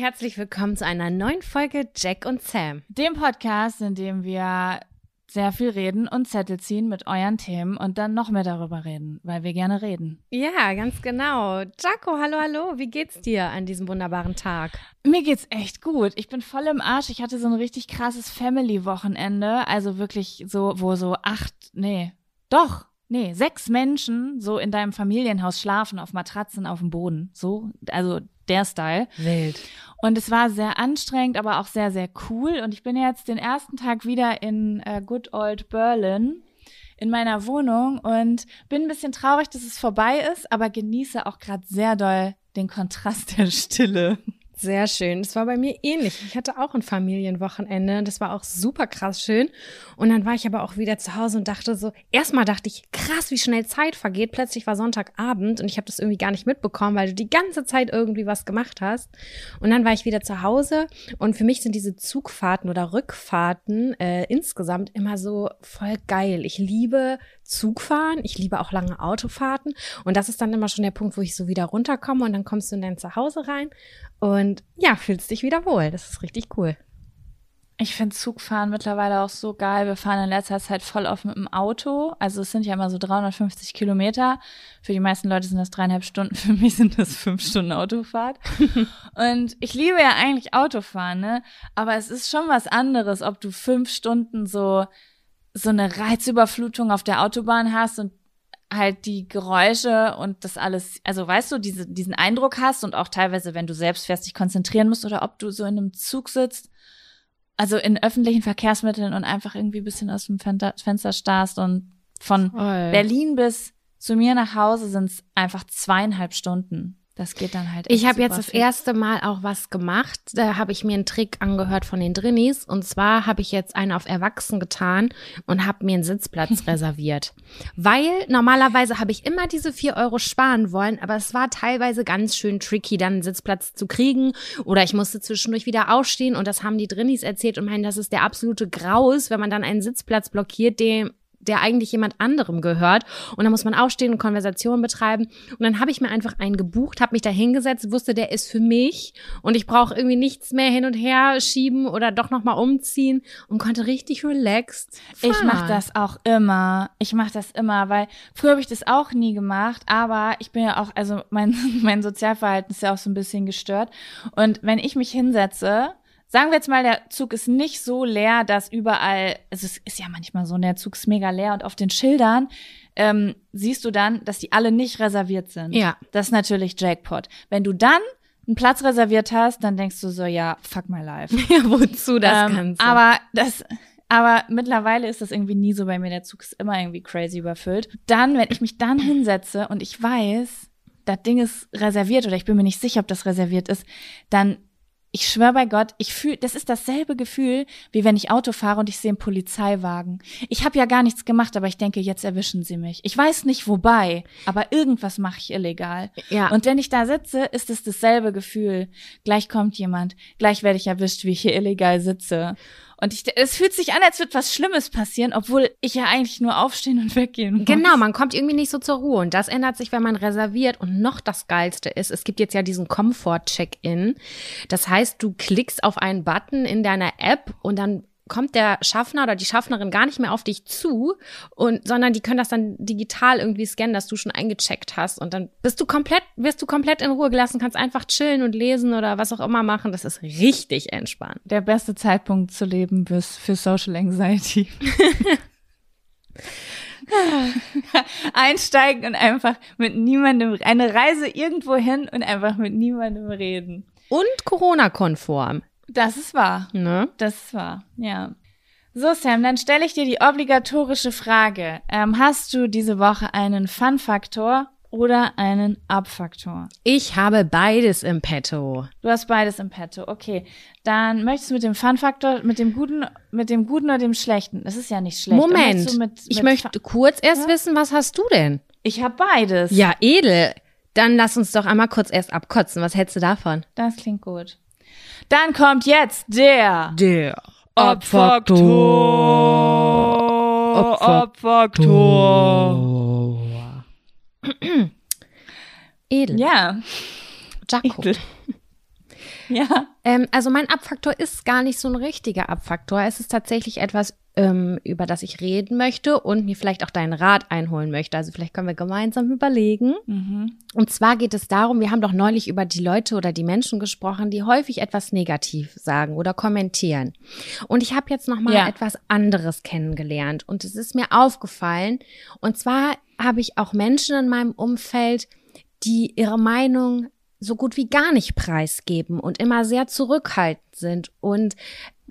Herzlich willkommen zu einer neuen Folge Jack und Sam. Dem Podcast, in dem wir sehr viel reden und Zettel ziehen mit euren Themen und dann noch mehr darüber reden, weil wir gerne reden. Ja, ganz genau. Jaco, hallo, hallo. Wie geht's dir an diesem wunderbaren Tag? Mir geht's echt gut. Ich bin voll im Arsch. Ich hatte so ein richtig krasses Family-Wochenende. Also wirklich so, wo so acht, nee, doch, nee, sechs Menschen so in deinem Familienhaus schlafen auf Matratzen auf dem Boden. So, also der Style. Wild. Und es war sehr anstrengend, aber auch sehr, sehr cool. Und ich bin jetzt den ersten Tag wieder in äh, Good Old Berlin in meiner Wohnung und bin ein bisschen traurig, dass es vorbei ist, aber genieße auch gerade sehr doll den Kontrast der Stille. Sehr schön. Das war bei mir ähnlich. Ich hatte auch ein Familienwochenende. Das war auch super krass schön. Und dann war ich aber auch wieder zu Hause und dachte so, erstmal dachte ich, krass, wie schnell Zeit vergeht. Plötzlich war Sonntagabend und ich habe das irgendwie gar nicht mitbekommen, weil du die ganze Zeit irgendwie was gemacht hast. Und dann war ich wieder zu Hause und für mich sind diese Zugfahrten oder Rückfahrten äh, insgesamt immer so voll geil. Ich liebe Zugfahren. Ich liebe auch lange Autofahrten. Und das ist dann immer schon der Punkt, wo ich so wieder runterkomme und dann kommst du in dein Zuhause rein und ja, fühlst dich wieder wohl. Das ist richtig cool. Ich finde Zugfahren mittlerweile auch so geil. Wir fahren in letzter Zeit voll oft mit dem Auto. Also es sind ja immer so 350 Kilometer. Für die meisten Leute sind das dreieinhalb Stunden. Für mich sind das fünf Stunden Autofahrt. und ich liebe ja eigentlich Autofahren, ne? Aber es ist schon was anderes, ob du fünf Stunden so so eine Reizüberflutung auf der Autobahn hast und halt die Geräusche und das alles, also weißt du, diese, diesen Eindruck hast und auch teilweise, wenn du selbst fährst, dich konzentrieren musst oder ob du so in einem Zug sitzt, also in öffentlichen Verkehrsmitteln und einfach irgendwie ein bisschen aus dem Fenster starrst und von Voll. Berlin bis zu mir nach Hause sind es einfach zweieinhalb Stunden. Das geht dann halt. Ich habe jetzt das erste Mal auch was gemacht. Da habe ich mir einen Trick angehört von den Drinnies. Und zwar habe ich jetzt einen auf Erwachsen getan und habe mir einen Sitzplatz reserviert. Weil normalerweise habe ich immer diese vier Euro sparen wollen, aber es war teilweise ganz schön tricky, dann einen Sitzplatz zu kriegen. Oder ich musste zwischendurch wieder aufstehen und das haben die Drinnies erzählt und meinen, das ist der absolute Graus, wenn man dann einen Sitzplatz blockiert, dem der eigentlich jemand anderem gehört. Und dann muss man aufstehen und Konversationen betreiben. Und dann habe ich mir einfach einen gebucht, habe mich da hingesetzt, wusste, der ist für mich und ich brauche irgendwie nichts mehr hin und her schieben oder doch nochmal umziehen und konnte richtig relaxed. Fahren. Ich mache das auch immer. Ich mache das immer, weil früher habe ich das auch nie gemacht, aber ich bin ja auch, also mein, mein Sozialverhalten ist ja auch so ein bisschen gestört. Und wenn ich mich hinsetze, Sagen wir jetzt mal, der Zug ist nicht so leer, dass überall, also es ist ja manchmal so, der Zug ist mega leer und auf den Schildern ähm, siehst du dann, dass die alle nicht reserviert sind. Ja. Das ist natürlich Jackpot. Wenn du dann einen Platz reserviert hast, dann denkst du so, ja, fuck my life. Ja, wozu das ähm, Ganze? Aber das, aber mittlerweile ist das irgendwie nie so bei mir. Der Zug ist immer irgendwie crazy überfüllt. Dann, wenn ich mich dann hinsetze und ich weiß, das Ding ist reserviert oder ich bin mir nicht sicher, ob das reserviert ist, dann ich schwöre bei Gott, ich fühle, das ist dasselbe Gefühl, wie wenn ich Auto fahre und ich sehe einen Polizeiwagen. Ich habe ja gar nichts gemacht, aber ich denke, jetzt erwischen sie mich. Ich weiß nicht wobei, aber irgendwas mache ich illegal. Ja. Und wenn ich da sitze, ist es dasselbe Gefühl. Gleich kommt jemand, gleich werde ich erwischt, wie ich hier illegal sitze. Und ich, es fühlt sich an, als würde was Schlimmes passieren, obwohl ich ja eigentlich nur aufstehen und weggehen muss. Genau, man kommt irgendwie nicht so zur Ruhe. Und das ändert sich, wenn man reserviert. Und noch das Geilste ist, es gibt jetzt ja diesen Comfort-Check-In. Das heißt, du klickst auf einen Button in deiner App und dann kommt der Schaffner oder die Schaffnerin gar nicht mehr auf dich zu und sondern die können das dann digital irgendwie scannen, dass du schon eingecheckt hast und dann bist du komplett wirst du komplett in Ruhe gelassen, kannst einfach chillen und lesen oder was auch immer machen. Das ist richtig entspannt. Der beste Zeitpunkt zu leben für Social Anxiety. Einsteigen und einfach mit niemandem eine Reise irgendwo hin und einfach mit niemandem reden. Und Corona-konform. Das ist wahr. Ne? Das ist wahr, ja. So, Sam, dann stelle ich dir die obligatorische Frage. Ähm, hast du diese Woche einen Fun-Faktor oder einen Up-Faktor? Ich habe beides im Petto. Du hast beides im Petto, okay. Dann möchtest du mit dem Fun-Faktor, mit dem guten, mit dem guten oder dem schlechten? Das ist ja nicht schlecht. Moment, mit, ich möchte kurz erst ja? wissen, was hast du denn? Ich habe beides. Ja, edel. Dann lass uns doch einmal kurz erst abkotzen. Was hältst du davon? Das klingt gut. Dann kommt jetzt der der Abfaktor. Abfaktor. Edel. Ja. Jaco. Edel. Ja. Ähm, also mein Abfaktor ist gar nicht so ein richtiger Abfaktor. Es ist tatsächlich etwas, ähm, über das ich reden möchte und mir vielleicht auch deinen Rat einholen möchte. Also vielleicht können wir gemeinsam überlegen. Mhm. Und zwar geht es darum, wir haben doch neulich über die Leute oder die Menschen gesprochen, die häufig etwas negativ sagen oder kommentieren. Und ich habe jetzt noch mal Ja. etwas anderes kennengelernt und es ist mir aufgefallen. Und zwar habe ich auch Menschen in meinem Umfeld, die ihre Meinung so gut wie gar nicht preisgeben und immer sehr zurückhaltend sind und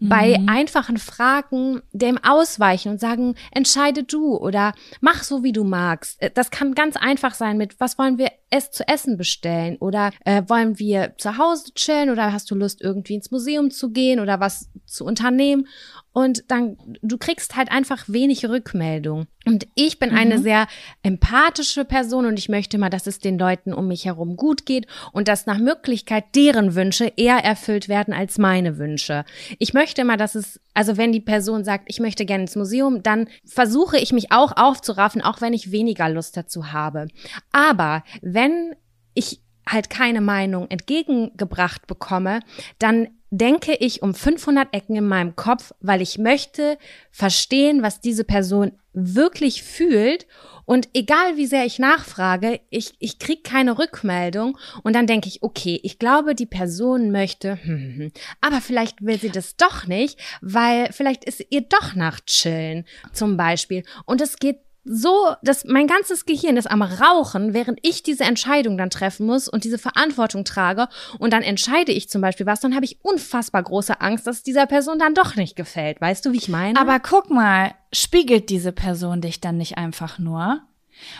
bei einfachen Fragen dem ausweichen und sagen, entscheide du oder mach so, wie du magst. Äh, Das kann ganz einfach sein mit, was wollen wir es zu essen bestellen oder äh, wollen wir zu Hause chillen oder hast du Lust irgendwie ins Museum zu gehen oder was zu unternehmen und dann du kriegst halt einfach wenig Rückmeldung. Und ich bin eine sehr empathische Person und ich möchte mal, dass es den Leuten um mich herum gut geht und dass nach Möglichkeit deren Wünsche eher erfüllt werden als meine Wünsche. Ich möchte mal, dass es, also wenn die Person sagt, ich möchte gerne ins Museum, dann versuche ich mich auch aufzuraffen, auch wenn ich weniger Lust dazu habe. Aber wenn ich halt keine Meinung entgegengebracht bekomme, dann denke ich um 500 Ecken in meinem Kopf, weil ich möchte verstehen, was diese Person wirklich fühlt. Und egal wie sehr ich nachfrage, ich, ich krieg keine Rückmeldung. Und dann denke ich, okay, ich glaube, die Person möchte, hm, hm. aber vielleicht will sie das doch nicht, weil vielleicht ist ihr doch nach Chillen zum Beispiel. Und es geht so, dass mein ganzes Gehirn ist am Rauchen, während ich diese Entscheidung dann treffen muss und diese Verantwortung trage und dann entscheide ich zum Beispiel was, dann habe ich unfassbar große Angst, dass es dieser Person dann doch nicht gefällt. Weißt du, wie ich meine? Aber guck mal, spiegelt diese Person dich dann nicht einfach nur?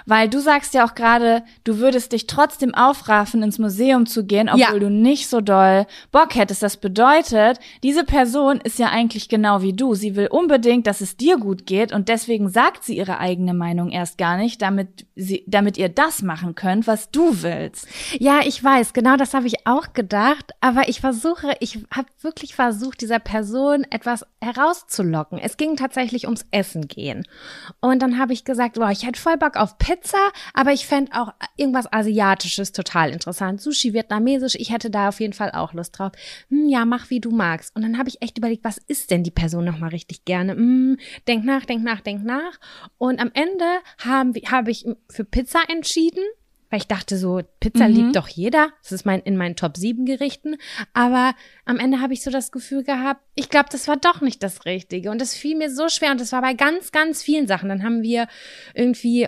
Weil du sagst ja auch gerade, du würdest dich trotzdem aufraffen, ins Museum zu gehen, obwohl Ja. du nicht so doll Bock hättest. Das bedeutet, diese Person ist ja eigentlich genau wie du. Sie will unbedingt, dass es dir gut geht und deswegen sagt sie ihre eigene Meinung erst gar nicht, damit sie, damit ihr das machen könnt, was du willst. Ja, ich weiß, genau das habe ich auch gedacht, aber ich versuche, ich habe wirklich versucht, dieser Person etwas herauszulocken. Es ging tatsächlich ums Essen gehen. Und dann habe ich gesagt, boah, ich hätte voll Bock auf Pizza, aber ich fände auch irgendwas Asiatisches total interessant. Sushi, Vietnamesisch, ich hätte da auf jeden Fall auch Lust drauf. Hm, ja, mach wie du magst. Und dann habe ich echt überlegt, was isst denn die Person nochmal richtig gerne? Hm, denk nach, denk nach, denk nach. Und am Ende haben, wir- habe ich für Pizza entschieden. Weil ich dachte so, Pizza Mhm. liebt doch jeder. Das ist mein, in meinen Top 7 Gerichten. Aber am Ende habe ich so das Gefühl gehabt, ich glaube, das war doch nicht das Richtige. Und das fiel mir so schwer. Und das war bei ganz, ganz vielen Sachen. Dann haben wir irgendwie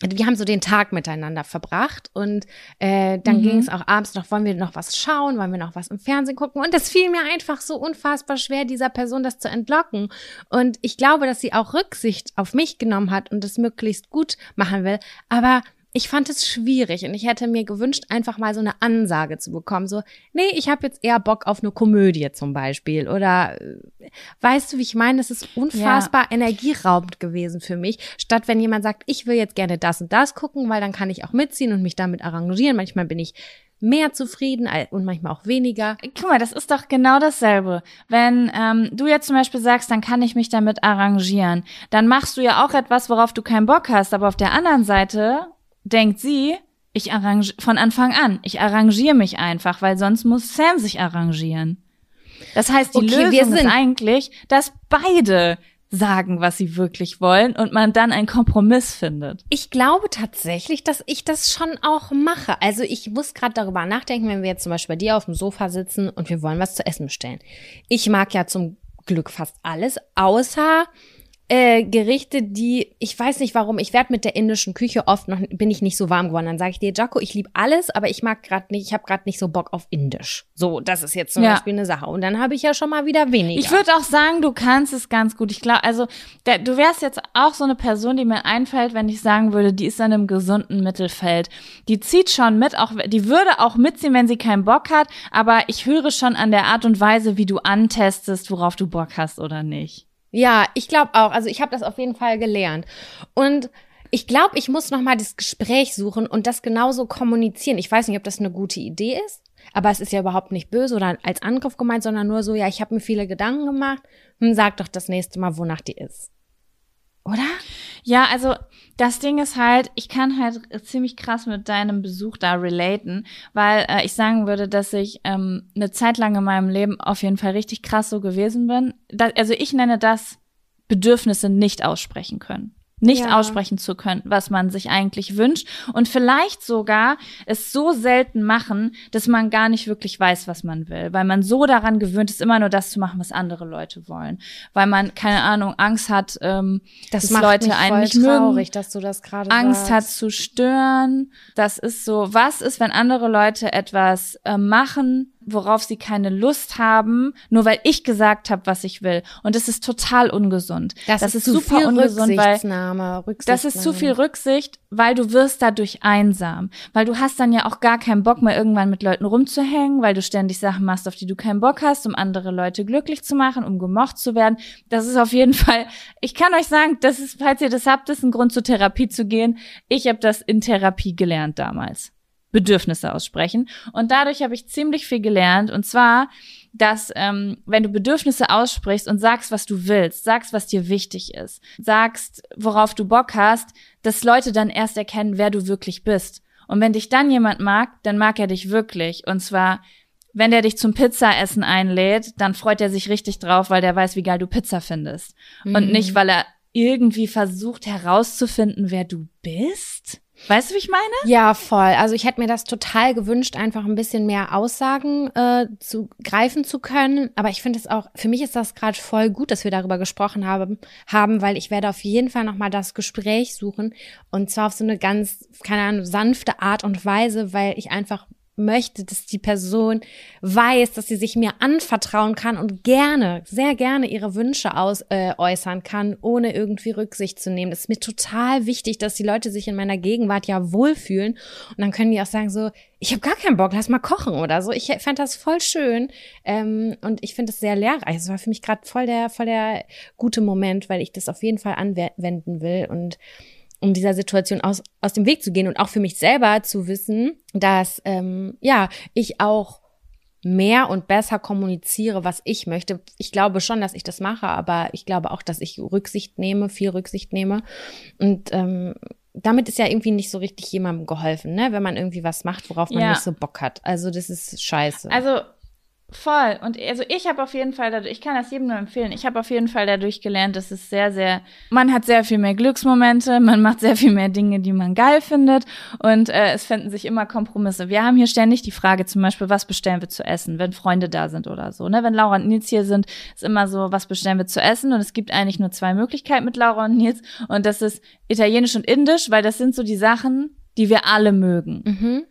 wir haben so den Tag miteinander verbracht und äh, dann Mhm. ging es auch abends noch, wollen wir noch was schauen, wollen wir noch was im Fernsehen gucken? Und das fiel mir einfach so unfassbar schwer, dieser Person das zu entlocken. Und ich glaube, dass sie auch Rücksicht auf mich genommen hat und das möglichst gut machen will, aber ich fand es schwierig und ich hätte mir gewünscht, einfach mal so eine Ansage zu bekommen, so, nee, ich habe jetzt eher Bock auf eine Komödie zum Beispiel oder äh, weißt du, wie ich meine, das ist unfassbar energieraubend gewesen für mich, statt wenn jemand sagt, ich will jetzt gerne das und das gucken, weil dann kann ich auch mitziehen und mich damit arrangieren. Manchmal bin ich mehr zufrieden und manchmal auch weniger. Guck mal, das ist doch genau dasselbe. Wenn ähm, du jetzt zum Beispiel sagst, dann kann ich mich damit arrangieren, dann machst du ja auch etwas, worauf du keinen Bock hast. Aber auf der anderen Seite denkt sie, ich arrangiere von Anfang an, ich arrangiere mich einfach, weil sonst muss Sam sich arrangieren. Das heißt, die Okay, wir Lösung ist sind- eigentlich, dass beide sagen, was sie wirklich wollen und man dann einen Kompromiss findet. Ich glaube tatsächlich, dass ich das schon auch mache. Also ich muss gerade darüber nachdenken, wenn wir jetzt zum Beispiel bei dir auf dem Sofa sitzen und wir wollen was zu essen bestellen. Ich mag ja zum Glück fast alles, außer äh, Gerichte, die ich weiß nicht warum. Ich werde mit der indischen Küche oft noch bin ich nicht so warm geworden. Dann sage ich dir, Jaco, ich liebe alles, aber ich mag gerade nicht. Ich habe gerade nicht so Bock auf Indisch. So, das ist jetzt zum Ja. Beispiel eine Sache. Und dann habe ich ja schon mal wieder weniger. Ich würde auch sagen, du kannst es ganz gut. Ich glaube, also der, du wärst jetzt auch so eine Person, die mir einfällt, wenn ich sagen würde, die ist in einem gesunden Mittelfeld. Die zieht schon mit, auch die würde auch mitziehen, wenn sie keinen Bock hat. Aber ich höre schon an der Art und Weise, wie du antestest, worauf du Bock hast oder nicht. Ja, ich glaube auch. Also ich habe das auf jeden Fall gelernt. Und ich glaube, ich muss noch mal das Gespräch suchen und das genauso kommunizieren. Ich weiß nicht, ob das eine gute Idee ist, aber es ist ja überhaupt nicht böse oder als Angriff gemeint, sondern nur so, ja, ich habe mir viele Gedanken gemacht. Hm, sag doch das nächste Mal, wonach die ist. Oder? Ja, also das Ding ist halt, ich kann halt ziemlich krass mit deinem Besuch da relaten, weil äh, ich sagen würde, dass ich ähm, eine Zeit lang in meinem Leben auf jeden Fall richtig krass so gewesen bin. Da, also ich nenne das Bedürfnisse nicht aussprechen können nicht ja. aussprechen zu können, was man sich eigentlich wünscht und vielleicht sogar es so selten machen, dass man gar nicht wirklich weiß, was man will, weil man so daran gewöhnt ist, immer nur das zu machen, was andere Leute wollen, weil man keine Ahnung Angst hat, ähm, das dass Leute einen nicht traurig, dass du das gerade Angst sagst. hat zu stören. Das ist so, was ist, wenn andere Leute etwas äh, machen, worauf sie keine Lust haben, nur weil ich gesagt habe, was ich will. Und das ist total ungesund. Das, das ist, ist super ungesund, weil das ist zu viel Rücksicht, weil du wirst dadurch einsam, weil du hast dann ja auch gar keinen Bock mehr irgendwann mit Leuten rumzuhängen, weil du ständig Sachen machst, auf die du keinen Bock hast, um andere Leute glücklich zu machen, um gemocht zu werden. Das ist auf jeden Fall, ich kann euch sagen, das ist, falls ihr das habt, ist ein Grund zur Therapie zu gehen. Ich habe das in Therapie gelernt damals. Bedürfnisse aussprechen. Und dadurch habe ich ziemlich viel gelernt. Und zwar, dass ähm, wenn du Bedürfnisse aussprichst und sagst, was du willst, sagst, was dir wichtig ist, sagst, worauf du Bock hast, dass Leute dann erst erkennen, wer du wirklich bist. Und wenn dich dann jemand mag, dann mag er dich wirklich. Und zwar, wenn der dich zum Pizzaessen einlädt, dann freut er sich richtig drauf, weil der weiß, wie geil du Pizza findest. Mhm. Und nicht, weil er irgendwie versucht herauszufinden, wer du bist. Weißt du, wie ich meine? Ja, voll. Also ich hätte mir das total gewünscht, einfach ein bisschen mehr Aussagen äh, zu greifen zu können. Aber ich finde es auch, für mich ist das gerade voll gut, dass wir darüber gesprochen haben, haben, weil ich werde auf jeden Fall nochmal das Gespräch suchen. Und zwar auf so eine ganz, keine Ahnung, sanfte Art und Weise, weil ich einfach möchte, dass die Person weiß, dass sie sich mir anvertrauen kann und gerne, sehr gerne ihre Wünsche aus, äh, äußern kann, ohne irgendwie Rücksicht zu nehmen. Das ist mir total wichtig, dass die Leute sich in meiner Gegenwart ja wohlfühlen. Und dann können die auch sagen so, ich habe gar keinen Bock, lass mal kochen oder so. Ich fand das voll schön ähm, und ich finde es sehr lehrreich. Es war für mich gerade voll der, voll der gute Moment, weil ich das auf jeden Fall anwenden will und um dieser Situation aus, aus dem Weg zu gehen und auch für mich selber zu wissen, dass ähm, ja ich auch mehr und besser kommuniziere, was ich möchte. Ich glaube schon, dass ich das mache, aber ich glaube auch, dass ich Rücksicht nehme, viel Rücksicht nehme. Und ähm, damit ist ja irgendwie nicht so richtig jemandem geholfen, ne? Wenn man irgendwie was macht, worauf man ja. nicht so Bock hat. Also das ist scheiße. Also Voll. Und also ich habe auf jeden Fall dadurch, ich kann das jedem nur empfehlen, ich habe auf jeden Fall dadurch gelernt, dass es sehr, sehr, man hat sehr viel mehr Glücksmomente, man macht sehr viel mehr Dinge, die man geil findet und äh, es finden sich immer Kompromisse. Wir haben hier ständig die Frage zum Beispiel, was bestellen wir zu essen, wenn Freunde da sind oder so. Ne? Wenn Laura und Nils hier sind, ist immer so, was bestellen wir zu essen und es gibt eigentlich nur zwei Möglichkeiten mit Laura und Nils und das ist Italienisch und Indisch, weil das sind so die Sachen, die wir alle mögen. Mhm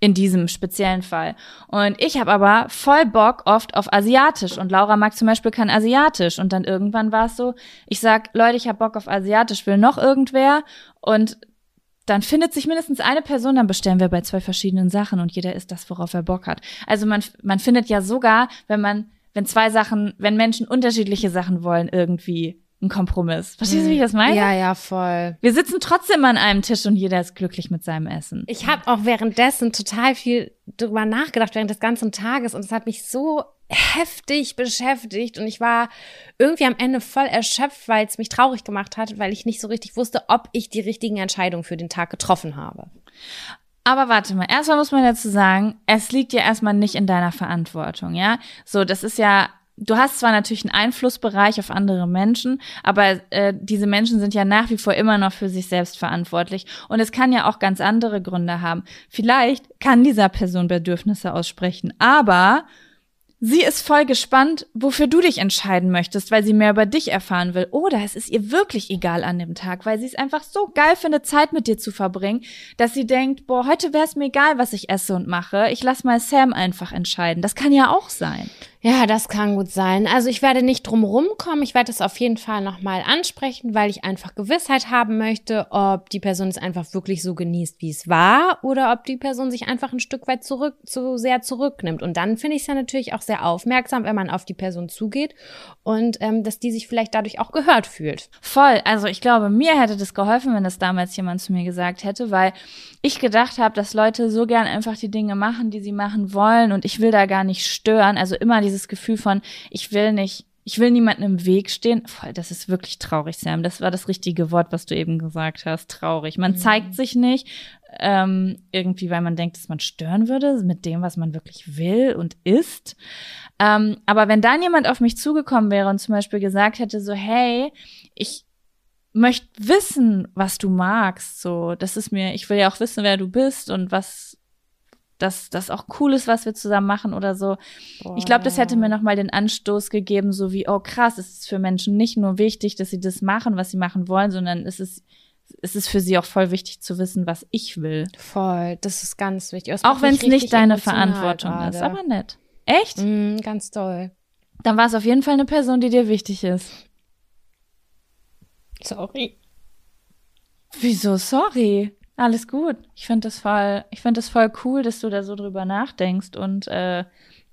in diesem speziellen Fall. Und ich habe aber voll Bock oft auf Asiatisch und Laura mag zum Beispiel kein Asiatisch und dann irgendwann war es so, ich sag, Leute, ich habe Bock auf Asiatisch, will noch irgendwer und dann findet sich mindestens eine Person, dann bestellen wir bei zwei verschiedenen Sachen und jeder isst das, worauf er Bock hat. Also man, man findet ja sogar, wenn man, wenn zwei Sachen, wenn Menschen unterschiedliche Sachen wollen, irgendwie ein Kompromiss. Verstehst du, wie ich das meine? Ja, ja, voll. Wir sitzen trotzdem an einem Tisch und jeder ist glücklich mit seinem Essen. Ich habe auch währenddessen total viel drüber nachgedacht während des ganzen Tages und es hat mich so heftig beschäftigt und ich war irgendwie am Ende voll erschöpft, weil es mich traurig gemacht hat, weil ich nicht so richtig wusste, ob ich die richtigen Entscheidungen für den Tag getroffen habe. Aber warte mal, erstmal muss man dazu sagen, es liegt ja erstmal nicht in deiner Verantwortung, ja? So, das ist ja du hast zwar natürlich einen Einflussbereich auf andere Menschen, aber äh, diese Menschen sind ja nach wie vor immer noch für sich selbst verantwortlich. Und es kann ja auch ganz andere Gründe haben. Vielleicht kann dieser Person Bedürfnisse aussprechen, aber Sie ist voll gespannt, wofür du dich entscheiden möchtest, weil sie mehr über dich erfahren will. Oder es ist ihr wirklich egal an dem Tag, weil sie es einfach so geil findet, Zeit mit dir zu verbringen, dass sie denkt, boah, heute wäre es mir egal, was ich esse und mache. Ich lass mal Sam einfach entscheiden. Das kann ja auch sein. Ja, das kann gut sein. Also ich werde nicht drum rumkommen. Ich werde es auf jeden Fall nochmal ansprechen, weil ich einfach Gewissheit haben möchte, ob die Person es einfach wirklich so genießt, wie es war, oder ob die Person sich einfach ein Stück weit zurück, zu sehr zurücknimmt. Und dann finde ich es ja natürlich auch sehr aufmerksam, wenn man auf die Person zugeht und ähm, dass die sich vielleicht dadurch auch gehört fühlt. Voll. Also ich glaube, mir hätte das geholfen, wenn das damals jemand zu mir gesagt hätte, weil ich gedacht habe, dass Leute so gern einfach die Dinge machen, die sie machen wollen und ich will da gar nicht stören. Also immer dieses Gefühl von, ich will nicht ich will niemanden im Weg stehen. Voll, das ist wirklich traurig, Sam. Das war das richtige Wort, was du eben gesagt hast. Traurig. Man mhm. zeigt sich nicht, ähm, irgendwie, weil man denkt, dass man stören würde mit dem, was man wirklich will und ist. Ähm, aber wenn dann jemand auf mich zugekommen wäre und zum Beispiel gesagt hätte, so, hey, ich möchte wissen, was du magst, so, das ist mir, ich will ja auch wissen, wer du bist und was dass das auch cool ist, was wir zusammen machen oder so. Boah. Ich glaube, das hätte mir nochmal den Anstoß gegeben, so wie, oh krass, es ist für Menschen nicht nur wichtig, dass sie das machen, was sie machen wollen, sondern es ist es ist für sie auch voll wichtig zu wissen, was ich will. Voll, das ist ganz wichtig. Das auch wenn es nicht deine Verantwortung gerade. ist, aber nett. Echt? Mm, ganz toll. Dann war es auf jeden Fall eine Person, die dir wichtig ist. Sorry. Wieso sorry? Alles gut. Ich finde das voll, ich finde das voll cool, dass du da so drüber nachdenkst und äh,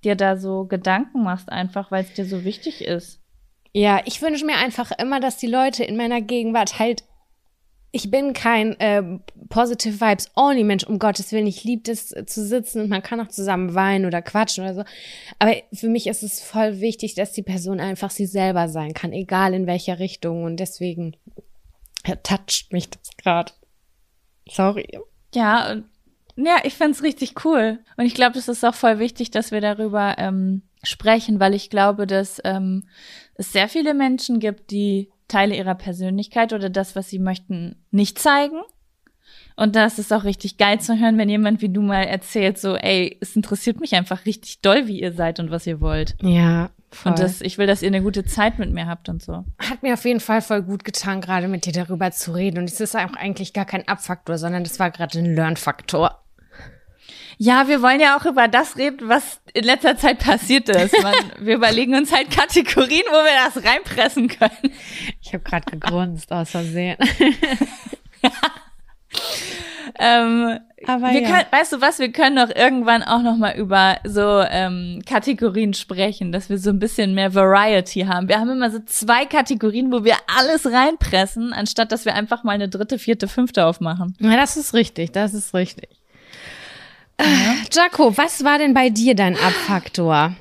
dir da so Gedanken machst, einfach weil es dir so wichtig ist. Ja, ich wünsche mir einfach immer, dass die Leute in meiner Gegenwart halt. Ich bin kein äh, Positive Vibes Only Mensch, um Gottes Willen. Ich liebe es äh, zu sitzen und man kann auch zusammen weinen oder quatschen oder so. Aber für mich ist es voll wichtig, dass die Person einfach sie selber sein kann, egal in welcher Richtung. Und deswegen toucht mich das gerade. Sorry. Ja, ja, ich find's richtig cool. Und ich glaube, das ist auch voll wichtig, dass wir darüber ähm, sprechen, weil ich glaube, dass ähm, es sehr viele Menschen gibt, die Teile ihrer Persönlichkeit oder das, was sie möchten, nicht zeigen. Und das ist auch richtig geil zu hören, wenn jemand wie du mal erzählt, so, ey, es interessiert mich einfach richtig doll, wie ihr seid und was ihr wollt. Ja, Voll. Und das, ich will, dass ihr eine gute Zeit mit mir habt und so. Hat mir auf jeden Fall voll gut getan, gerade mit dir darüber zu reden. Und es ist auch eigentlich gar kein Abfaktor, sondern das war gerade ein Lernfaktor. Ja, wir wollen ja auch über das reden, was in letzter Zeit passiert ist. Man, wir überlegen uns halt Kategorien, wo wir das reinpressen können. Ich habe gerade gegrunzt aus Versehen. ähm, aber wir ja. können, weißt du was, wir können doch irgendwann auch noch mal über so ähm, Kategorien sprechen, dass wir so ein bisschen mehr Variety haben. Wir haben immer so zwei Kategorien, wo wir alles reinpressen, anstatt dass wir einfach mal eine dritte, vierte, fünfte aufmachen. Ja, das ist richtig, das ist richtig. Ja. Jaco, was war denn bei dir dein Abfaktor?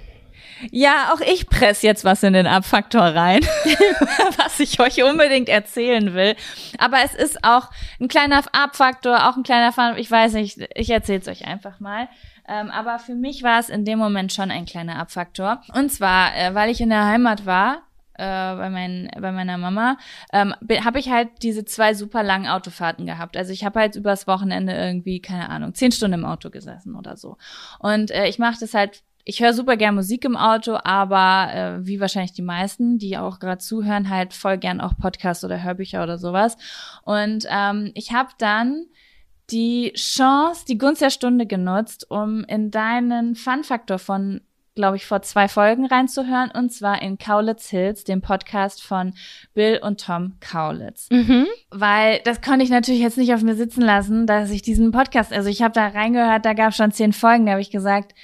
Ja, auch ich press jetzt was in den Abfaktor rein, was ich euch unbedingt erzählen will. Aber es ist auch ein kleiner Abfaktor, auch ein kleiner Fun. Ich weiß nicht, ich erzähle es euch einfach mal. Ähm, aber für mich war es in dem Moment schon ein kleiner Abfaktor. Und zwar, äh, weil ich in der Heimat war, äh, bei, mein, bei meiner Mama, ähm, habe ich halt diese zwei super langen Autofahrten gehabt. Also ich habe halt übers Wochenende irgendwie, keine Ahnung, zehn Stunden im Auto gesessen oder so. Und äh, ich mache das halt ich höre super gern Musik im Auto, aber äh, wie wahrscheinlich die meisten, die auch gerade zuhören, halt voll gern auch Podcasts oder Hörbücher oder sowas. Und ähm, ich habe dann die Chance, die Gunst der Stunde genutzt, um in deinen Fun-Faktor von, glaube ich, vor zwei Folgen reinzuhören, und zwar in Kaulitz Hills, dem Podcast von Bill und Tom Kaulitz. Mhm. Weil das konnte ich natürlich jetzt nicht auf mir sitzen lassen, dass ich diesen Podcast, also ich habe da reingehört, da gab schon zehn Folgen, da habe ich gesagt,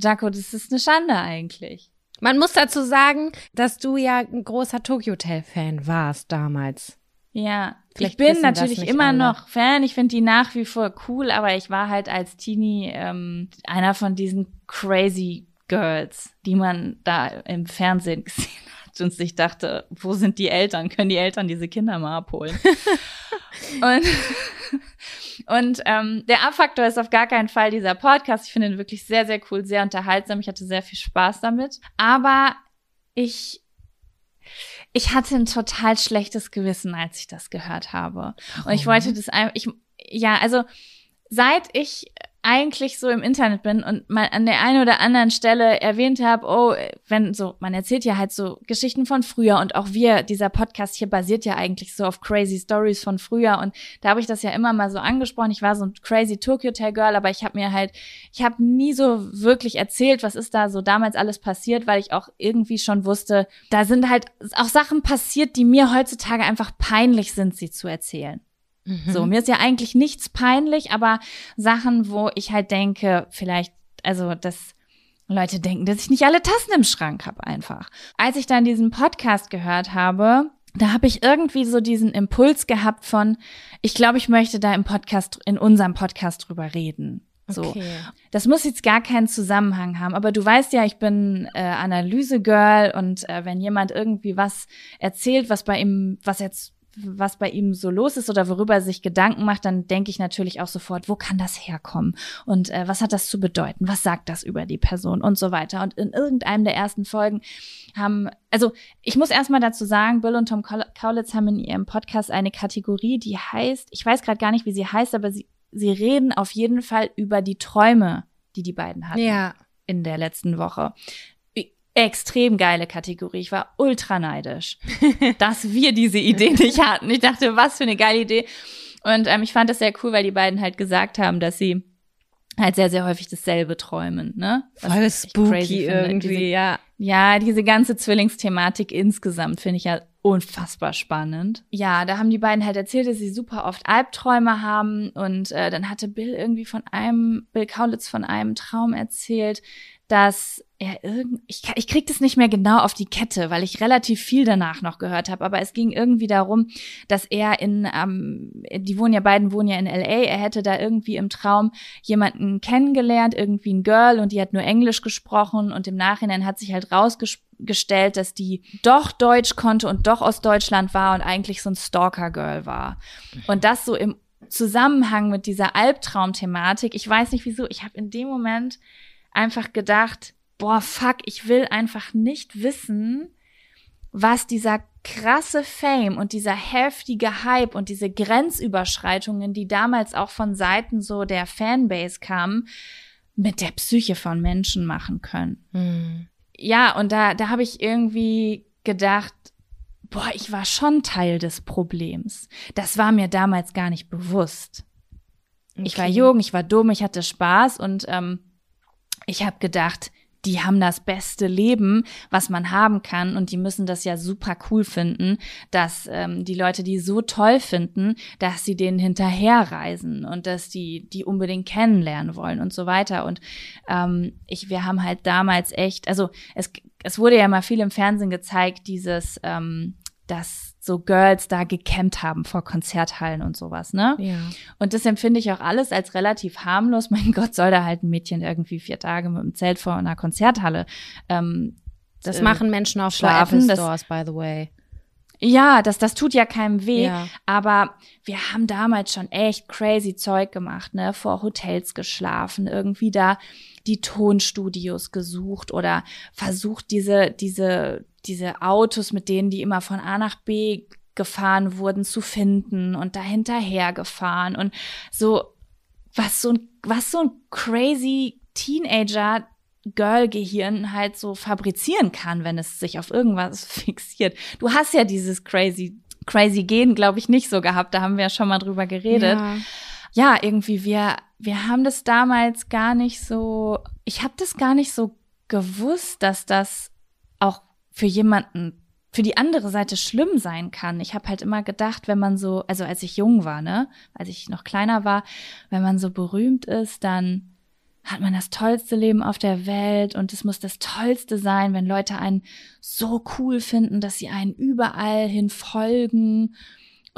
Jaco, das ist eine Schande eigentlich. Man muss dazu sagen, dass du ja ein großer Tokyo Hotel Fan warst damals. Ja, Vielleicht ich bin natürlich immer alle. noch Fan. Ich finde die nach wie vor cool, aber ich war halt als Teenie ähm, einer von diesen crazy Girls, die man da im Fernsehen gesehen hat und sich dachte, wo sind die Eltern? Können die Eltern diese Kinder mal abholen? und und ähm, der Abfaktor ist auf gar keinen Fall dieser Podcast. Ich finde ihn wirklich sehr, sehr cool, sehr unterhaltsam. Ich hatte sehr viel Spaß damit. Aber ich ich hatte ein total schlechtes Gewissen, als ich das gehört habe. Und ich wollte das einfach, ich, ja, also seit ich eigentlich so im Internet bin und mal an der einen oder anderen Stelle erwähnt habe, oh, wenn so, man erzählt ja halt so Geschichten von früher und auch wir, dieser Podcast hier basiert ja eigentlich so auf crazy Stories von früher und da habe ich das ja immer mal so angesprochen. Ich war so ein crazy Tokyo Hotel Girl, aber ich habe mir halt, ich habe nie so wirklich erzählt, was ist da so damals alles passiert, weil ich auch irgendwie schon wusste, da sind halt auch Sachen passiert, die mir heutzutage einfach peinlich sind, sie zu erzählen. Mhm. So, mir ist ja eigentlich nichts peinlich, aber Sachen, wo ich halt denke, vielleicht, also dass Leute denken, dass ich nicht alle Tassen im Schrank habe einfach. Als ich dann diesen Podcast gehört habe, da habe ich irgendwie so diesen Impuls gehabt von, ich glaube, ich möchte da im Podcast, in unserem Podcast drüber reden. So. Okay. Das muss jetzt gar keinen Zusammenhang haben, aber du weißt ja, ich bin äh, Analyse-Girl und äh, wenn jemand irgendwie was erzählt, was bei ihm, was jetzt was bei ihm so los ist oder worüber er sich Gedanken macht, dann denke ich natürlich auch sofort, wo kann das herkommen und äh, was hat das zu bedeuten, was sagt das über die Person und so weiter. Und in irgendeinem der ersten Folgen haben, also ich muss erstmal dazu sagen, Bill und Tom Kaulitz haben in ihrem Podcast eine Kategorie, die heißt, ich weiß gerade gar nicht, wie sie heißt, aber sie, sie reden auf jeden Fall über die Träume, die die beiden hatten. Ja. In der letzten Woche extrem geile Kategorie. Ich war ultra neidisch, dass wir diese Idee nicht hatten. Ich dachte, was für eine geile Idee. Und ähm, ich fand das sehr cool, weil die beiden halt gesagt haben, dass sie halt sehr, sehr häufig dasselbe träumen, ne? Was Voll spooky irgendwie, diese, ja. Ja, diese ganze Zwillingsthematik insgesamt finde ich ja unfassbar spannend. Ja, da haben die beiden halt erzählt, dass sie super oft Albträume haben und äh, dann hatte Bill irgendwie von einem, Bill Kaulitz von einem Traum erzählt, dass er irgend ich, ich krieg das nicht mehr genau auf die Kette, weil ich relativ viel danach noch gehört habe, aber es ging irgendwie darum, dass er in ähm, die wohnen ja beiden wohnen ja in LA, er hätte da irgendwie im Traum jemanden kennengelernt, irgendwie ein Girl und die hat nur Englisch gesprochen. Und im Nachhinein hat sich halt rausgestellt, dass die doch Deutsch konnte und doch aus Deutschland war und eigentlich so ein Stalker Girl war. Und das so im Zusammenhang mit dieser Albtraumthematik, ich weiß nicht wieso, ich habe in dem Moment einfach gedacht, boah, fuck, ich will einfach nicht wissen, was dieser krasse Fame und dieser heftige Hype und diese Grenzüberschreitungen, die damals auch von Seiten so der Fanbase kamen, mit der Psyche von Menschen machen können. Mhm. Ja, und da, da habe ich irgendwie gedacht, boah, ich war schon Teil des Problems. Das war mir damals gar nicht bewusst. Okay. Ich war jung, ich war dumm, ich hatte Spaß und ähm, ich habe gedacht, die haben das beste Leben, was man haben kann und die müssen das ja super cool finden, dass ähm, die Leute die so toll finden, dass sie denen hinterherreisen und dass die die unbedingt kennenlernen wollen und so weiter. Und ähm, ich, wir haben halt damals echt, also es, es wurde ja mal viel im Fernsehen gezeigt, dieses, ähm, dass so Girls da gecampt haben vor Konzerthallen und sowas, ne? Ja. Und das empfinde ich auch alles als relativ harmlos. Mein Gott, soll da halt ein Mädchen irgendwie vier Tage mit dem Zelt vor einer Konzerthalle ähm, Das äh, machen Menschen auf schlafen Stores, by the way. Ja, das, das tut ja keinem weh. Ja. Aber wir haben damals schon echt crazy Zeug gemacht, ne? Vor Hotels geschlafen, irgendwie da die Tonstudios gesucht oder versucht, diese, diese, diese Autos, mit denen die immer von A nach B gefahren wurden, zu finden und dahinterher gefahren und so, was so ein, was so ein crazy Teenager Girl-Gehirn halt so fabrizieren kann, wenn es sich auf irgendwas fixiert. Du hast ja dieses crazy, crazy Gen, glaube ich, nicht so gehabt. Da haben wir ja schon mal drüber geredet. Ja, ja irgendwie, wir, wir haben das damals gar nicht so, ich habe das gar nicht so gewusst, dass das für jemanden für die andere Seite schlimm sein kann. Ich habe halt immer gedacht, wenn man so, also als ich jung war, ne, als ich noch kleiner war, wenn man so berühmt ist, dann hat man das tollste Leben auf der Welt und es muss das tollste sein, wenn Leute einen so cool finden, dass sie einen überall hin folgen.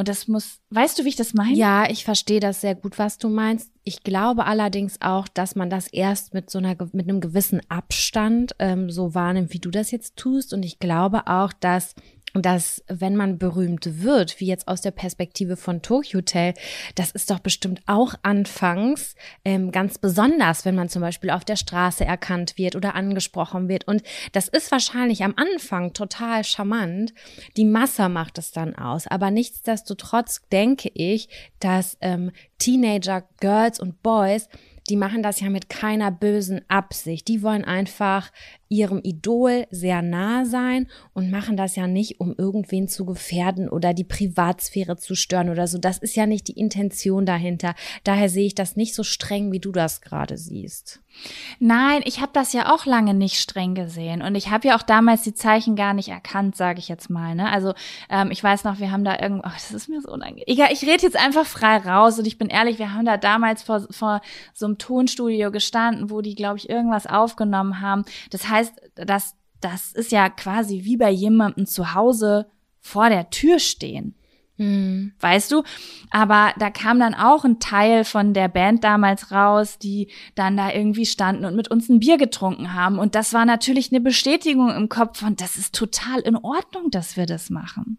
Und das muss, weißt du, wie ich das meine? Ja, ich verstehe das sehr gut, was du meinst. Ich glaube allerdings auch, dass man das erst mit so einer, mit einem gewissen Abstand ähm, so wahrnimmt, wie du das jetzt tust. Und ich glaube auch, dass dass wenn man berühmt wird, wie jetzt aus der Perspektive von Tokyo Hotel, das ist doch bestimmt auch anfangs ähm, ganz besonders, wenn man zum Beispiel auf der Straße erkannt wird oder angesprochen wird. Und das ist wahrscheinlich am Anfang total charmant. Die Masse macht es dann aus. Aber nichtsdestotrotz denke ich, dass ähm, Teenager, Girls und Boys die machen das ja mit keiner bösen Absicht. Die wollen einfach ihrem Idol sehr nah sein und machen das ja nicht, um irgendwen zu gefährden oder die Privatsphäre zu stören oder so. Das ist ja nicht die Intention dahinter. Daher sehe ich das nicht so streng, wie du das gerade siehst. Nein, ich habe das ja auch lange nicht streng gesehen und ich habe ja auch damals die Zeichen gar nicht erkannt, sage ich jetzt mal. Ne? Also ähm, ich weiß noch, wir haben da irgendwo, oh, das ist mir so unangenehm. Egal, ich rede jetzt einfach frei raus und ich bin ehrlich, wir haben da damals vor, vor so einem Tonstudio gestanden, wo die, glaube ich, irgendwas aufgenommen haben. Das heißt, das, das ist ja quasi wie bei jemandem zu Hause vor der Tür stehen. Mhm. Weißt du? Aber da kam dann auch ein Teil von der Band damals raus, die dann da irgendwie standen und mit uns ein Bier getrunken haben. Und das war natürlich eine Bestätigung im Kopf von, das ist total in Ordnung, dass wir das machen.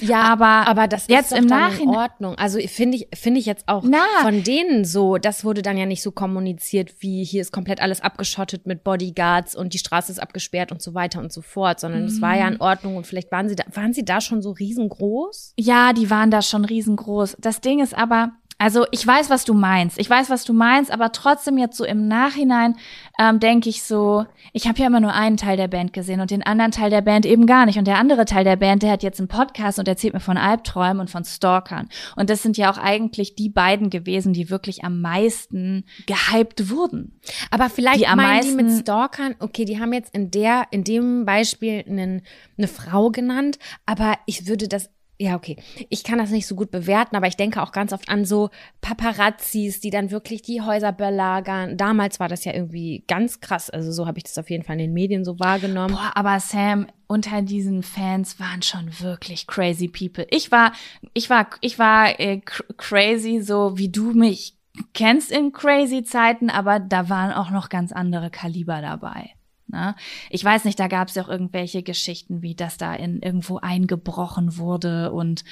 Ja, aber, aber das jetzt ist im Nachhinein in Ordnung. Also finde ich, finde ich jetzt auch Na. von denen so, das wurde dann ja nicht so kommuniziert, wie hier ist komplett alles abgeschottet mit Bodyguards und die Straße ist abgesperrt und so weiter und so fort, sondern es mhm. war ja in Ordnung und vielleicht waren sie da, waren sie da schon so riesengroß? Ja, die waren da schon riesengroß. Das Ding ist aber, also ich weiß, was du meinst. Ich weiß, was du meinst, aber trotzdem jetzt so im Nachhinein ähm, denke ich so, ich habe ja immer nur einen Teil der Band gesehen und den anderen Teil der Band eben gar nicht. Und der andere Teil der Band, der hat jetzt einen Podcast und erzählt mir von Albträumen und von Stalkern. Und das sind ja auch eigentlich die beiden gewesen, die wirklich am meisten gehypt wurden. Aber vielleicht die am meinen meisten, die mit Stalkern, okay, die haben jetzt in der, in dem Beispiel einen, eine Frau genannt, aber ich würde das ja, okay. Ich kann das nicht so gut bewerten, aber ich denke auch ganz oft an so Paparazzis, die dann wirklich die Häuser belagern. Damals war das ja irgendwie ganz krass. Also so habe ich das auf jeden Fall in den Medien so wahrgenommen. Boah, aber Sam, unter diesen Fans waren schon wirklich crazy people. Ich war, ich war, ich war äh, crazy, so wie du mich kennst in crazy Zeiten, aber da waren auch noch ganz andere Kaliber dabei. Ne? Ich weiß nicht, da gab es ja auch irgendwelche Geschichten, wie das da in irgendwo eingebrochen wurde und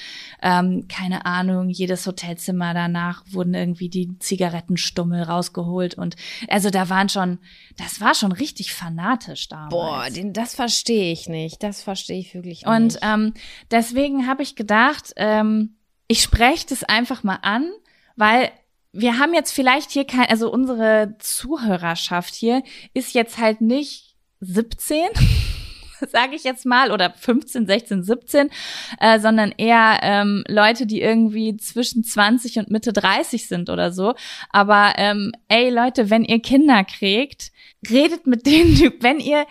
ähm, keine Ahnung, jedes Hotelzimmer danach wurden irgendwie die Zigarettenstummel rausgeholt und also da waren schon, das war schon richtig fanatisch damals. Boah, den, das verstehe ich nicht, das verstehe ich wirklich nicht. Und ähm, deswegen habe ich gedacht, ähm, ich spreche das einfach mal an, weil wir haben jetzt vielleicht hier kein, also unsere Zuhörerschaft hier ist jetzt halt nicht 17, sage ich jetzt mal, oder 15, 16, 17, äh, sondern eher ähm, Leute, die irgendwie zwischen 20 und Mitte 30 sind oder so. Aber ähm, ey Leute, wenn ihr Kinder kriegt, redet mit denen, wenn ihr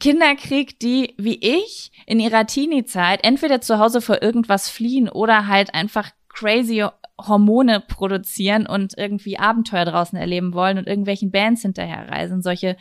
Kinder kriegt, die wie ich in ihrer Teenie-Zeit entweder zu Hause vor irgendwas fliehen oder halt einfach crazy Hormone produzieren und irgendwie Abenteuer draußen erleben wollen und irgendwelchen Bands hinterherreisen. Solche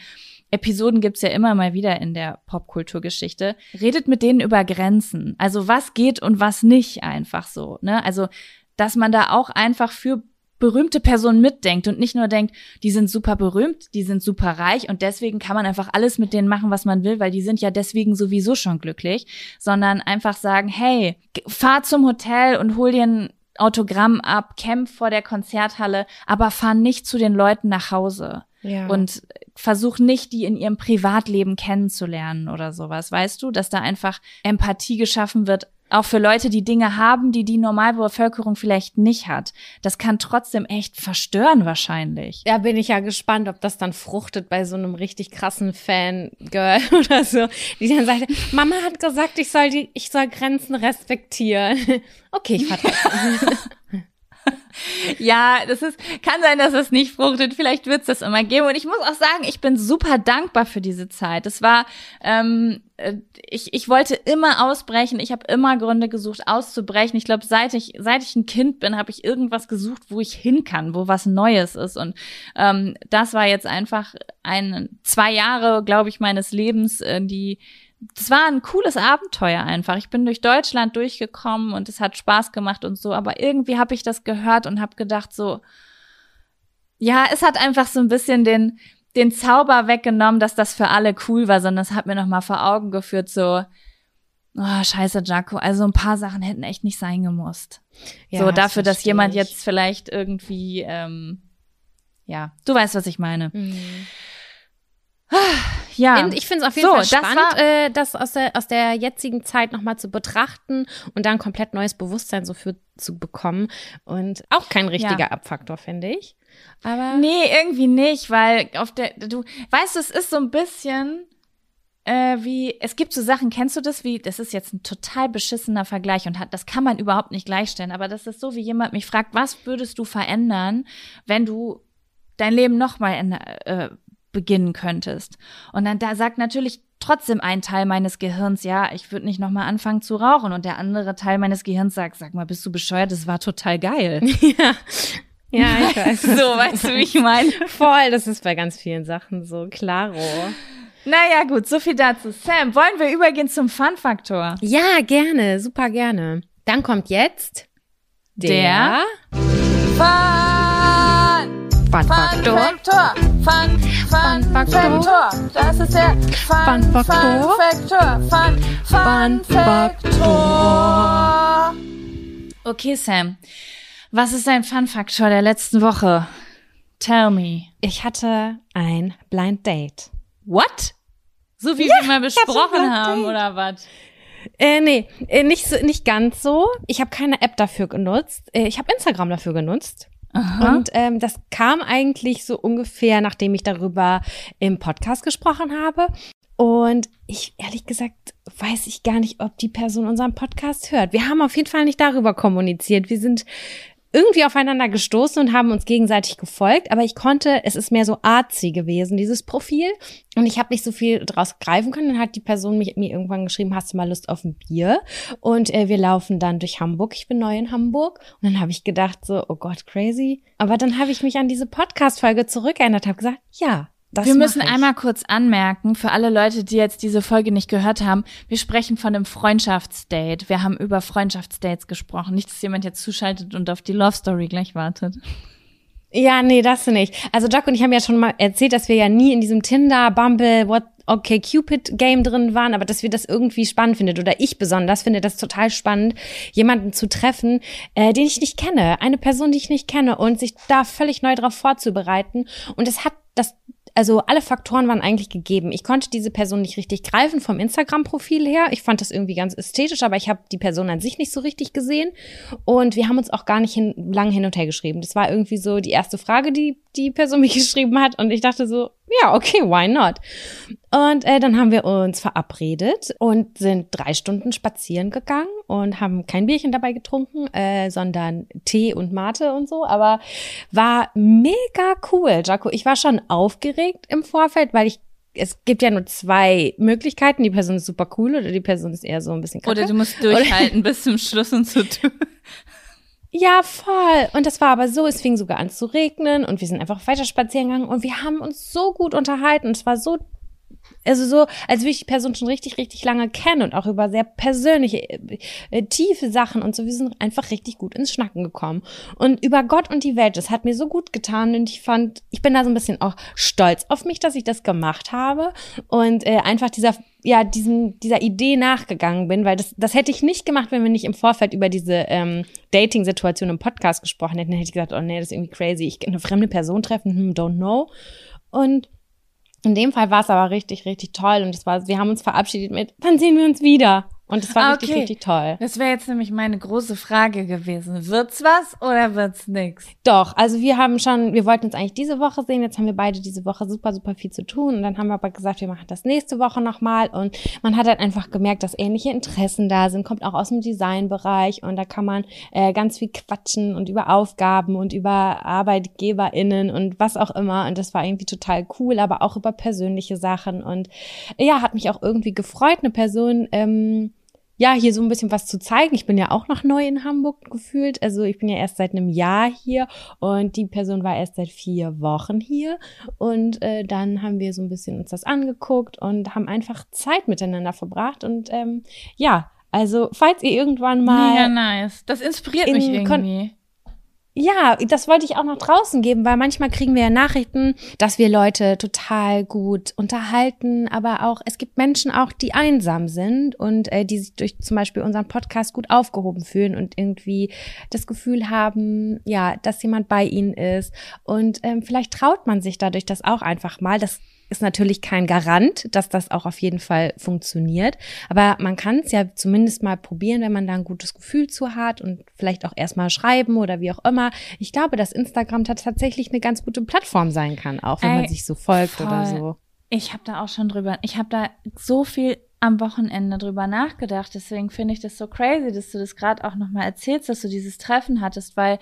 Episoden gibt's ja immer mal wieder in der Popkulturgeschichte. Redet mit denen über Grenzen. Also was geht und was nicht einfach so. Ne? Also, dass man da auch einfach für berühmte Personen mitdenkt und nicht nur denkt, die sind super berühmt, die sind super reich und deswegen kann man einfach alles mit denen machen, was man will, weil die sind ja deswegen sowieso schon glücklich, sondern einfach sagen, hey, fahr zum Hotel und hol dir ein Autogramm ab, kämpf vor der Konzerthalle, aber fahr nicht zu den Leuten nach Hause. Ja. Und versuch nicht, die in ihrem Privatleben kennenzulernen oder sowas. Weißt du, dass da einfach Empathie geschaffen wird, auch für Leute, die Dinge haben, die die Normalbevölkerung vielleicht nicht hat. Das kann trotzdem echt verstören wahrscheinlich. Ja, bin ich ja gespannt, ob das dann fruchtet bei so einem richtig krassen Fangirl oder so, die dann sagt, Mama hat gesagt, ich soll die, ich soll Grenzen respektieren. Okay, ich vertraue. ja, das ist, kann sein, dass es nicht fruchtet. Vielleicht wird es das immer geben. Und ich muss auch sagen, ich bin super dankbar für diese Zeit. Es war, ähm, äh, ich, ich wollte immer ausbrechen. Ich habe immer Gründe gesucht, auszubrechen. Ich glaube, seit ich, seit ich ein Kind bin, habe ich irgendwas gesucht, wo ich hin kann, wo was Neues ist. Und ähm, das war jetzt einfach ein zwei Jahre, glaube ich, meines Lebens, äh, die das war ein cooles Abenteuer einfach. Ich bin durch Deutschland durchgekommen und es hat Spaß gemacht und so, aber irgendwie habe ich das gehört und habe gedacht so, ja, es hat einfach so ein bisschen den den Zauber weggenommen, dass das für alle cool war, sondern es hat mir noch mal vor Augen geführt so, oh, scheiße, Jaco, also ein paar Sachen hätten echt nicht sein gemusst. Ja, so dafür, das dass jemand jetzt vielleicht irgendwie, ähm, ja, du weißt, was ich meine. Mhm. Ja. Und ich finde es auf jeden so, Fall spannend, das, äh, das aus der, aus der jetzigen Zeit nochmal zu betrachten und dann komplett neues Bewusstsein so für zu bekommen. Und auch kein richtiger ja. Abfaktor, finde ich. Aber. Nee, irgendwie nicht, weil auf der, du, weißt du, es ist so ein bisschen, äh, wie, es gibt so Sachen, kennst du das, wie, das ist jetzt ein total beschissener Vergleich und hat, das kann man überhaupt nicht gleichstellen, aber das ist so, wie jemand mich fragt, was würdest du verändern, wenn du dein Leben nochmal äh, beginnen könntest. Und dann da sagt natürlich trotzdem ein Teil meines Gehirns, ja, ich würde nicht nochmal anfangen zu rauchen. Und der andere Teil meines Gehirns sagt, sag mal, bist du bescheuert? Das war total geil. ja. Ja, ich weiß. so, weißt du, wie ich meine? Voll, das ist bei ganz vielen Sachen so, klaro. Naja, gut, so viel dazu. Sam, wollen wir übergehen zum Fun-Faktor? Ja, gerne, super gerne. Dann kommt jetzt Der Fun Fun Faktor. Fun, Fun Fun Faktor. Faktor. Das ist der Fun, Fun Faktor. Fun. Fun, Faktor. Okay, Sam. Was ist dein Fun Faktor der letzten Woche? Tell me. Ich hatte ein Blind Date. What? So wie Ja, wir mal besprochen haben, Date. oder was? Äh, nee, äh, nicht, so, nicht ganz so. Ich habe keine App dafür genutzt. Äh, ich habe Instagram dafür genutzt. Aha. Und ähm, das kam eigentlich so ungefähr, nachdem ich darüber im Podcast gesprochen habe. Und ich, ehrlich gesagt, weiß ich gar nicht, ob die Person unseren Podcast hört. Wir haben auf jeden Fall nicht darüber kommuniziert. Wir sind irgendwie aufeinander gestoßen und haben uns gegenseitig gefolgt, aber ich konnte, es ist mehr so artsy gewesen, dieses Profil. Und ich habe nicht so viel draus greifen können. Dann hat die Person mich, mir irgendwann geschrieben, hast du mal Lust auf ein Bier? Und äh, wir laufen dann durch Hamburg. Ich bin neu in Hamburg. Und dann habe ich gedacht so, oh Gott, crazy. Aber dann habe ich mich an diese Podcast-Folge zurückerinnert, habe gesagt, ja, das wir müssen einmal kurz anmerken, für alle Leute, die jetzt diese Folge nicht gehört haben, wir sprechen von einem Freundschaftsdate. Wir haben über Freundschaftsdates gesprochen. Nicht, dass jemand jetzt zuschaltet und auf die Love Story gleich wartet. Ja, nee, das nicht. Also Jack und ich haben ja schon mal erzählt, dass wir ja nie in diesem Tinder, Bumble, What Okay Cupid Game drin waren, aber dass wir das irgendwie spannend findet oder ich besonders finde das total spannend, jemanden zu treffen, äh, den ich nicht kenne, eine Person, die ich nicht kenne und sich da völlig neu drauf vorzubereiten. Und es hat das also alle Faktoren waren eigentlich gegeben. Ich konnte diese Person nicht richtig greifen vom Instagram-Profil her. Ich fand das irgendwie ganz ästhetisch, aber ich habe die Person an sich nicht so richtig gesehen. Und wir haben uns auch gar nicht hin, lang hin und her geschrieben. Das war irgendwie so die erste Frage, die die Person mir geschrieben hat. Und ich dachte so, ja, okay, why not? Und äh, dann haben wir uns verabredet und sind drei Stunden spazieren gegangen und haben kein Bierchen dabei getrunken, äh, sondern Tee und Mate und so. Aber war mega cool, Jaco. Ich war schon aufgeregt im Vorfeld, weil ich es gibt ja nur zwei Möglichkeiten. Die Person ist super cool oder die Person ist eher so ein bisschen kacke. Oder du musst durchhalten bis zum Schluss und so tun. Ja, voll. Und das war aber so, es fing sogar an zu regnen und wir sind einfach weiter spazieren gegangen und wir haben uns so gut unterhalten. Es war so, also so, als würde ich die Person schon richtig, richtig lange kennen und auch über sehr persönliche, äh, tiefe Sachen und so. Wir sind einfach richtig gut ins Schnacken gekommen. Und über Gott und die Welt, das hat mir so gut getan und ich fand, ich bin da so ein bisschen auch stolz auf mich, dass ich das gemacht habe und äh, einfach dieser ja, diesen, dieser Idee nachgegangen bin, weil das, das hätte ich nicht gemacht, wenn wir nicht im Vorfeld über diese ähm, Dating-Situation im Podcast gesprochen hätten. Dann hätte ich gesagt, oh nee, das ist irgendwie crazy. Ich eine fremde Person treffen, hm, don't know. Und in dem Fall war es aber richtig, richtig toll. Und es war, wir haben uns verabschiedet mit, wann sehen wir uns wieder? Und es war Ah, richtig, okay. richtig toll. Das wäre jetzt nämlich meine große Frage gewesen. Wird's was oder wird's nix? Doch, also wir haben schon, wir wollten uns eigentlich diese Woche sehen. Jetzt haben wir beide diese Woche super, super viel zu tun. Und dann haben wir aber gesagt, wir machen das nächste Woche nochmal. Und man hat halt einfach gemerkt, dass ähnliche Interessen da sind, kommt auch aus dem Designbereich. Und da kann man äh, ganz viel quatschen und über Aufgaben und über ArbeitgeberInnen und was auch immer. Und das war irgendwie total cool, aber auch über persönliche Sachen. Und ja, hat mich auch irgendwie gefreut, eine Person, ähm, ja, hier so ein bisschen was zu zeigen. Ich bin ja auch noch neu in Hamburg gefühlt. Also ich bin ja erst seit einem Jahr hier und die Person war erst seit vier Wochen hier. Und äh, dann haben wir so ein bisschen uns das angeguckt und haben einfach Zeit miteinander verbracht. Und ähm, ja, also falls ihr irgendwann mal Mega nice. Das inspiriert in mich Kon- irgendwie. Ja, das wollte ich auch nach draußen geben, weil manchmal kriegen wir ja Nachrichten, dass wir Leute total gut unterhalten, aber auch es gibt Menschen auch, die einsam sind und äh, die sich durch zum Beispiel unseren Podcast gut aufgehoben fühlen und irgendwie das Gefühl haben, ja, dass jemand bei ihnen ist und ähm, vielleicht traut man sich dadurch das auch einfach mal. Das ist natürlich kein Garant, dass das auch auf jeden Fall funktioniert. Aber man kann es ja zumindest mal probieren, wenn man da ein gutes Gefühl zu hat und vielleicht auch erstmal schreiben oder wie auch immer. Ich glaube, dass Instagram ta- tatsächlich eine ganz gute Plattform sein kann, auch wenn Ey, man sich so folgt oder voll. so. Ich habe da auch schon drüber, ich habe da so viel am Wochenende drüber nachgedacht. Deswegen finde ich das so crazy, dass du das gerade auch nochmal erzählst, dass du dieses Treffen hattest, weil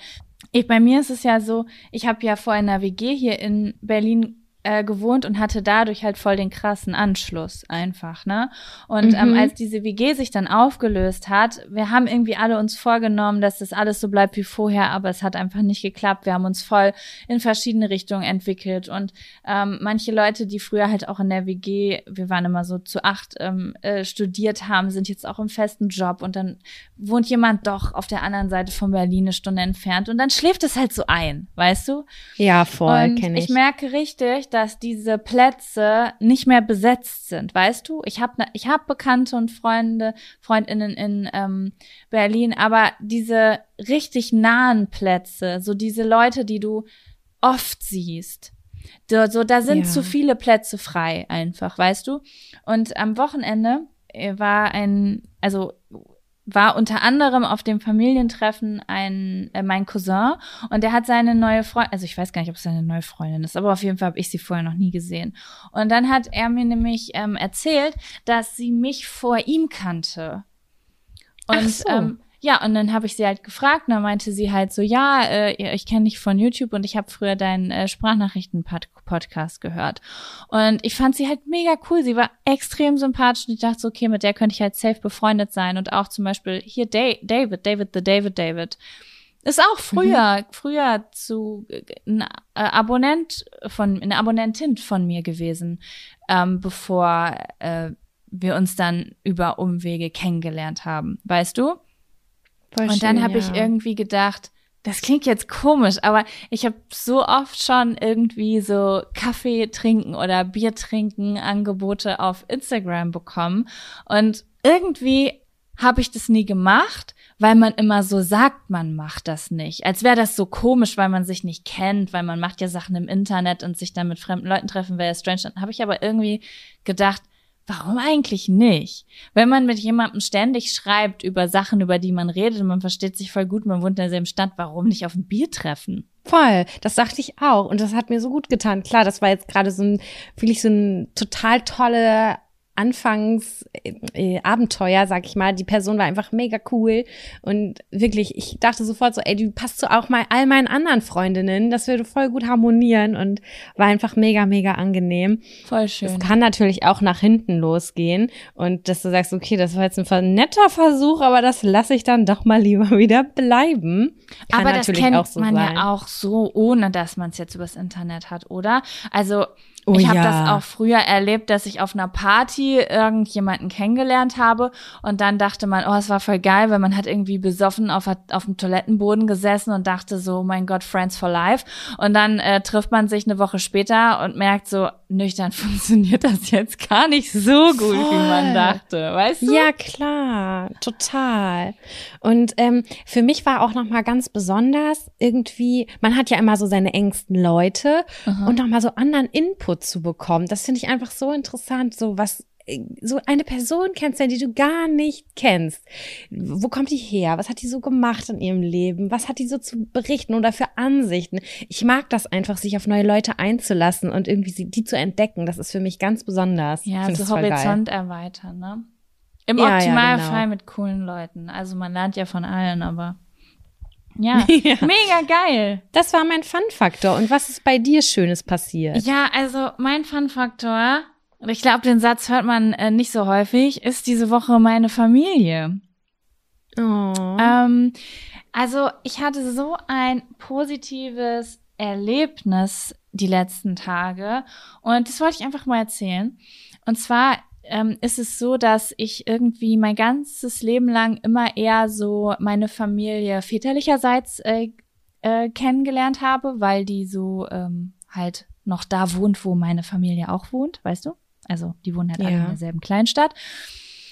ich bei mir ist es ja so, ich habe ja vor in einer WG hier in Berlin äh, gewohnt und hatte dadurch halt voll den krassen Anschluss einfach, ne? Und ähm, Mhm. als diese WG sich dann aufgelöst hat, wir haben irgendwie alle uns vorgenommen, dass das alles so bleibt wie vorher, aber es hat einfach nicht geklappt. Wir haben uns voll in verschiedene Richtungen entwickelt und ähm, manche Leute, die früher halt auch in der WG, wir waren immer so zu acht, ähm, äh, studiert haben, sind jetzt auch im festen Job und dann wohnt jemand doch auf der anderen Seite von Berlin eine Stunde entfernt und dann schläft es halt so ein, weißt du? Ja, voll, kenne ich. ich merke richtig, dass diese Plätze nicht mehr besetzt sind, weißt du? Ich habe ich hab Bekannte und Freunde, Freundinnen in ähm, Berlin, aber diese richtig nahen Plätze, so diese Leute, die du oft siehst, so, so da sind Ja. zu viele Plätze frei einfach, weißt du? Und am Wochenende äh, war ein, also war unter anderem auf dem Familientreffen ein äh, mein Cousin und der hat seine neue Freundin, also ich weiß gar nicht, ob es seine neue Freundin ist, aber auf jeden Fall habe ich sie vorher noch nie gesehen. Und dann hat er mir nämlich ähm, erzählt, dass sie mich vor ihm kannte. Und Ach so. ähm, ja, und dann habe ich sie halt gefragt, und dann meinte sie halt so, ja, äh, ich kenne dich von YouTube und ich habe früher deinen äh, Sprachnachrichten-Podcast gehört. Und ich fand sie halt mega cool. Sie war extrem sympathisch und ich dachte so, okay, mit der könnte ich halt safe befreundet sein. Und auch zum Beispiel hier Da- David, David, the David, David. Ist auch früher, früher zu ein äh, Abonnent von, eine Abonnentin von mir gewesen, ähm, bevor äh, wir uns dann über Umwege kennengelernt haben, weißt du? Voll Und dann schön, habe ich ja. irgendwie gedacht, das klingt jetzt komisch, aber ich habe so oft schon irgendwie so Kaffee trinken oder Bier trinken Angebote auf Instagram bekommen und irgendwie habe ich das nie gemacht, weil man immer so sagt, man macht das nicht. Als wäre das so komisch, weil man sich nicht kennt, weil man macht ja Sachen im Internet und sich dann mit fremden Leuten treffen wäre ja strange. Dann habe ich aber irgendwie gedacht, warum eigentlich nicht? Wenn man mit jemandem ständig schreibt über Sachen, über die man redet man versteht sich voll gut, man wohnt in derselben Stadt, warum nicht auf ein Bier treffen? Voll, das dachte ich auch und das hat mir so gut getan. Klar, das war jetzt gerade so ein, wirklich so ein total tolle Anfangs äh, äh, Abenteuer, sag ich mal. Die Person war einfach mega cool und wirklich, ich dachte sofort so, ey, du passt so auch mal all meinen anderen Freundinnen, das würde voll gut harmonieren und war einfach mega, mega angenehm. Voll Es schön. kann natürlich auch nach hinten losgehen und dass du sagst, okay, das war jetzt ein netter Versuch, aber das lasse ich dann doch mal lieber wieder bleiben. Kann Aber das kennt so man sein. ja auch so, ohne dass man es jetzt übers Internet hat, oder? Also Oh ich habe ja. das auch früher erlebt, dass ich auf einer Party irgendjemanden kennengelernt habe und dann dachte man, oh, es war voll geil, weil man hat irgendwie besoffen auf, auf dem Toilettenboden gesessen und dachte so, oh mein Gott, Friends for Life. Und dann äh, trifft man sich eine Woche später und merkt so, nüchtern funktioniert das jetzt gar nicht so gut, wie man Voll. dachte, weißt du? Ja, klar, total. Und ähm, für mich war auch noch mal ganz besonders irgendwie, man hat ja immer so seine engsten Leute und noch mal so anderen Input zu bekommen. Das finde ich einfach so interessant, so was äh, so eine Person kennst, die du gar nicht kennst. Wo kommt die her? Was hat die so gemacht in ihrem Leben? Was hat die so zu berichten oder für Ansichten? Ich mag das einfach, sich auf neue Leute einzulassen und irgendwie sie, die zu entdecken. Das ist für mich ganz besonders. Ja, so das voll geil. Horizont erweitern, ne? Im Ja, ja, Optimalfall genau. mit coolen Leuten. Also man lernt ja von allen, aber ja, Ja. mega geil. Das war mein Fun-Faktor. Und was ist bei dir Schönes passiert? Ja, also mein Fun-Faktor, und ich glaube, den Satz hört man äh, nicht so häufig, ist diese Woche meine Familie. Oh. Ähm, also ich hatte so ein positives Erlebnis die letzten Tage und das wollte ich einfach mal erzählen. Und zwar ähm, ist es so, dass ich irgendwie mein ganzes Leben lang immer eher so meine Familie väterlicherseits äh, äh, kennengelernt habe, weil die so ähm, halt noch da wohnt, wo meine Familie auch wohnt, weißt du? Also die wohnen halt alle Ja. in derselben Kleinstadt.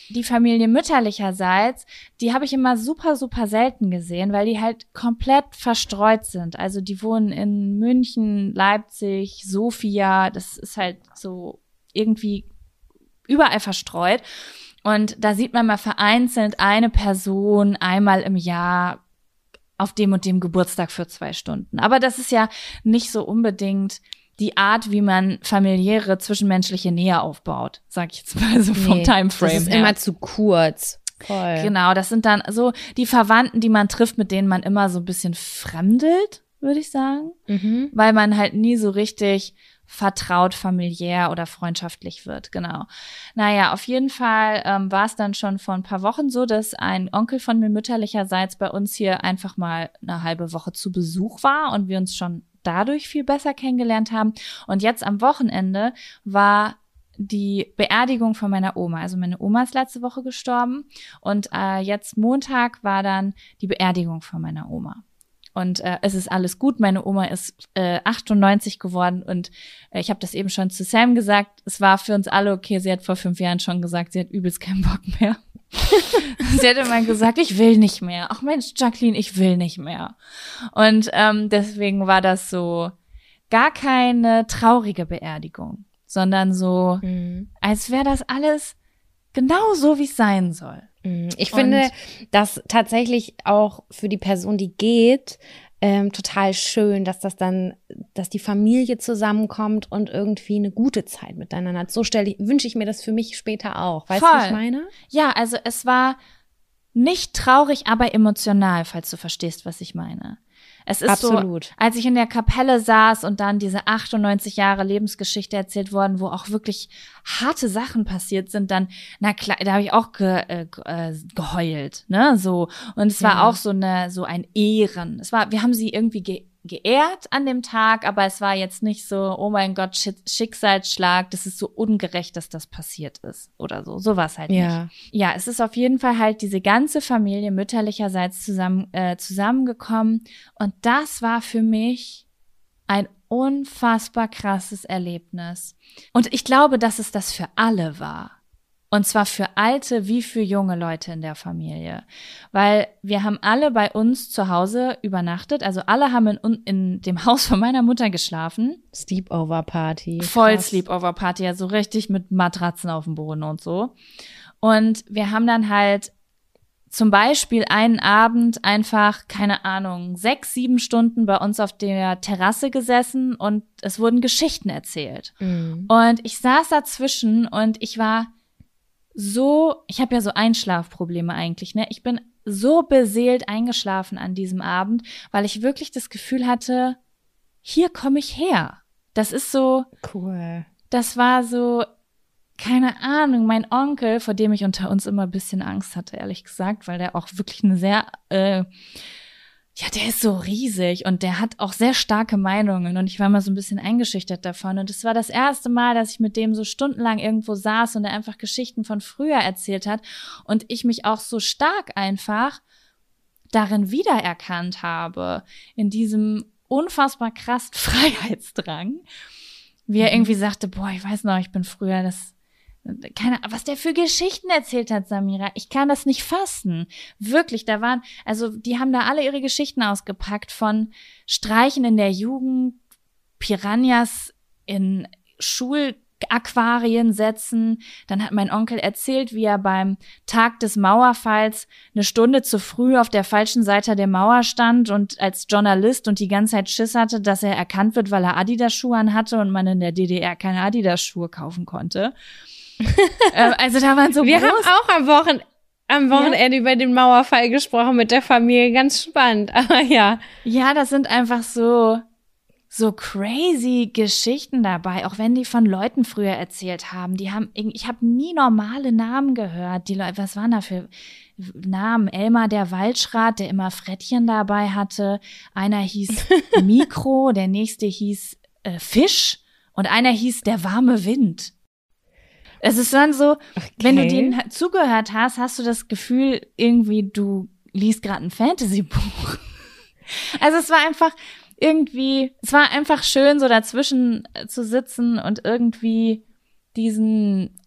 Die Familie mütterlicherseits, die habe ich immer super, super selten gesehen, weil die halt komplett verstreut sind. Also die wohnen in München, Leipzig, Sofia, das ist halt so irgendwie überall verstreut. Und da sieht man mal vereinzelt eine Person einmal im Jahr auf dem und dem Geburtstag für zwei Stunden. Aber das ist ja nicht so unbedingt die Art, wie man familiäre zwischenmenschliche Nähe aufbaut, sag ich jetzt mal so vom Nee, Timeframe Das ist her. immer zu kurz. Voll. Genau, das sind dann so die Verwandten, die man trifft, mit denen man immer so ein bisschen fremdelt, würde ich sagen, Mhm. weil man halt nie so richtig vertraut, familiär oder freundschaftlich wird, genau. Naja, auf jeden Fall ähm, war es dann schon vor ein paar Wochen so, dass ein Onkel von mir mütterlicherseits bei uns hier einfach mal eine halbe Woche zu Besuch war und wir uns schon dadurch viel besser kennengelernt haben. Und jetzt am Wochenende war die Beerdigung von meiner Oma. Also meine Oma ist letzte Woche gestorben und äh, jetzt Montag war dann die Beerdigung von meiner Oma. Und äh, es ist alles gut. Meine Oma ist äh, 98 geworden und äh, ich habe das eben schon zu Sam gesagt. Es war für uns alle okay. Sie hat vor fünf Jahren schon gesagt, sie hat übelst keinen Bock mehr. sie hat immer gesagt, ich will nicht mehr. Ach Mensch, Jacqueline, ich will nicht mehr. Und ähm, deswegen war das so gar keine traurige Beerdigung, sondern so, mhm. als wäre das alles genau so, wie es sein soll. Mhm. Ich und finde das tatsächlich auch für die Person, die geht, ähm, total schön, dass das dann, dass die Familie zusammenkommt und irgendwie eine gute Zeit miteinander hat. So stelle ich, wünsche ich mir das für mich später auch. Weißt du, was ich meine? Ja, also es war nicht traurig, aber emotional, falls du verstehst, was ich meine. Es ist Absolut. so, als ich in der Kapelle saß und dann diese 98 Jahre Lebensgeschichte erzählt worden, wo auch wirklich harte Sachen passiert sind, dann, na klar, da habe ich auch ge, äh, äh, geheult, ne, so. Und es war ja. auch so eine, so ein Ehren. Es war, wir haben sie irgendwie ge geehrt an dem Tag, aber es war jetzt nicht so, oh mein Gott, Schicksalsschlag, das ist so ungerecht, dass das passiert ist oder so. So war es halt ja. nicht. Ja, es ist auf jeden Fall halt diese ganze Familie mütterlicherseits zusammen, äh, zusammengekommen und das war für mich ein unfassbar krasses Erlebnis. Und ich glaube, dass es das für alle war. Und zwar für alte wie für junge Leute in der Familie. Weil wir haben alle bei uns zu Hause übernachtet. Also alle haben in, in dem Haus von meiner Mutter geschlafen. Sleepover Party. Voll Sleepover Party. Also richtig mit Matratzen auf dem Boden und so. Und wir haben dann halt zum Beispiel einen Abend einfach, keine Ahnung, sechs, sieben Stunden bei uns auf der Terrasse gesessen und es wurden Geschichten erzählt. Mhm. Und ich saß dazwischen und ich war so, ich habe ja so Einschlafprobleme eigentlich, ne? Ich bin so beseelt eingeschlafen an diesem Abend, weil ich wirklich das Gefühl hatte, hier komme ich her. Das ist so cool. Das war so keine Ahnung, mein Onkel, vor dem ich unter uns immer ein bisschen Angst hatte, ehrlich gesagt, weil der auch wirklich eine sehr äh, ja, der ist so riesig und der hat auch sehr starke Meinungen und ich war mal so ein bisschen eingeschüchtert davon und es war das erste Mal, dass ich mit dem so stundenlang irgendwo saß und er einfach Geschichten von früher erzählt hat und ich mich auch so stark einfach darin wiedererkannt habe, in diesem unfassbar krass Freiheitsdrang, wie er mhm. irgendwie sagte, boah, ich weiß noch, ich bin früher das keine, was der für Geschichten erzählt hat, Samira. Ich kann das nicht fassen. Wirklich, da waren, also die haben da alle ihre Geschichten ausgepackt von Streichen in der Jugend, Piranhas in Schulaquarien setzen. Dann hat mein Onkel erzählt, wie er beim Tag des Mauerfalls eine Stunde zu früh auf der falschen Seite der Mauer stand und als Journalist und die ganze Zeit Schiss hatte, dass er erkannt wird, weil er Adidas-Schuhe anhatte und man in der DDR keine Adidas-Schuhe kaufen konnte. Ähm, also da waren so Wir groß. haben auch am Wochenende am Wochenende ja? über den Mauerfall gesprochen mit der Familie. Ganz spannend, aber ja. Ja, das sind einfach so, so crazy Geschichten dabei, auch wenn die von Leuten früher erzählt haben. Die haben, ich habe nie normale Namen gehört. Die Leute, was waren da für Namen? Elmar der Waldschrat, der immer Frettchen dabei hatte. Einer hieß Mikro, der nächste hieß äh, Fisch und einer hieß der warme Wind. Es ist dann so, okay. wenn du denen zugehört hast, hast du das Gefühl, irgendwie du liest gerade ein Fantasy-Buch. Also es war einfach irgendwie, es war einfach schön, so dazwischen äh, zu sitzen und irgendwie diesen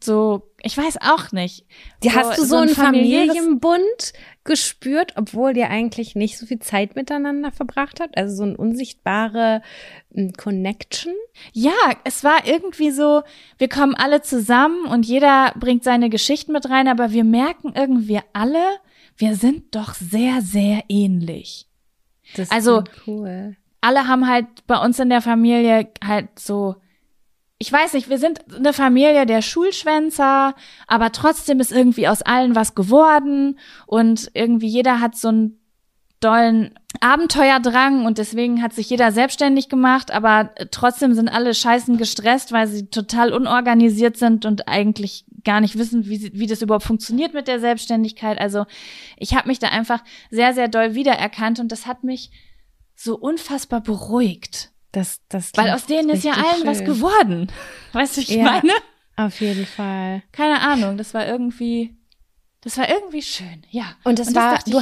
so, ich weiß auch nicht. So, hast du so, so einen Familienbund gespürt, obwohl ihr eigentlich nicht so viel Zeit miteinander verbracht habt? Also so eine unsichtbare hm, Connection? Ja, es war irgendwie so, wir kommen alle zusammen und jeder bringt seine Geschichten mit rein, aber wir merken irgendwie alle, wir sind doch sehr, sehr ähnlich. Das also, cool. alle haben halt bei uns in der Familie halt so ich weiß nicht, wir sind eine Familie der Schulschwänzer, aber trotzdem ist irgendwie aus allen was geworden und irgendwie jeder hat so ein dollen Abenteuerdrang und deswegen hat sich jeder selbstständig gemacht, aber trotzdem sind alle scheißen gestresst, weil sie total unorganisiert sind und eigentlich gar nicht wissen, wie, wie das überhaupt funktioniert mit der Selbstständigkeit. Also ich habe mich da einfach sehr, sehr doll wiedererkannt und das hat mich so unfassbar beruhigt. Das, das Weil aus denen ist ja allen schön. was geworden. Weißt du, ich ja, meine? Auf jeden Fall. Keine Ahnung, das war irgendwie, das war irgendwie schön, ja. Und das, und das war, du,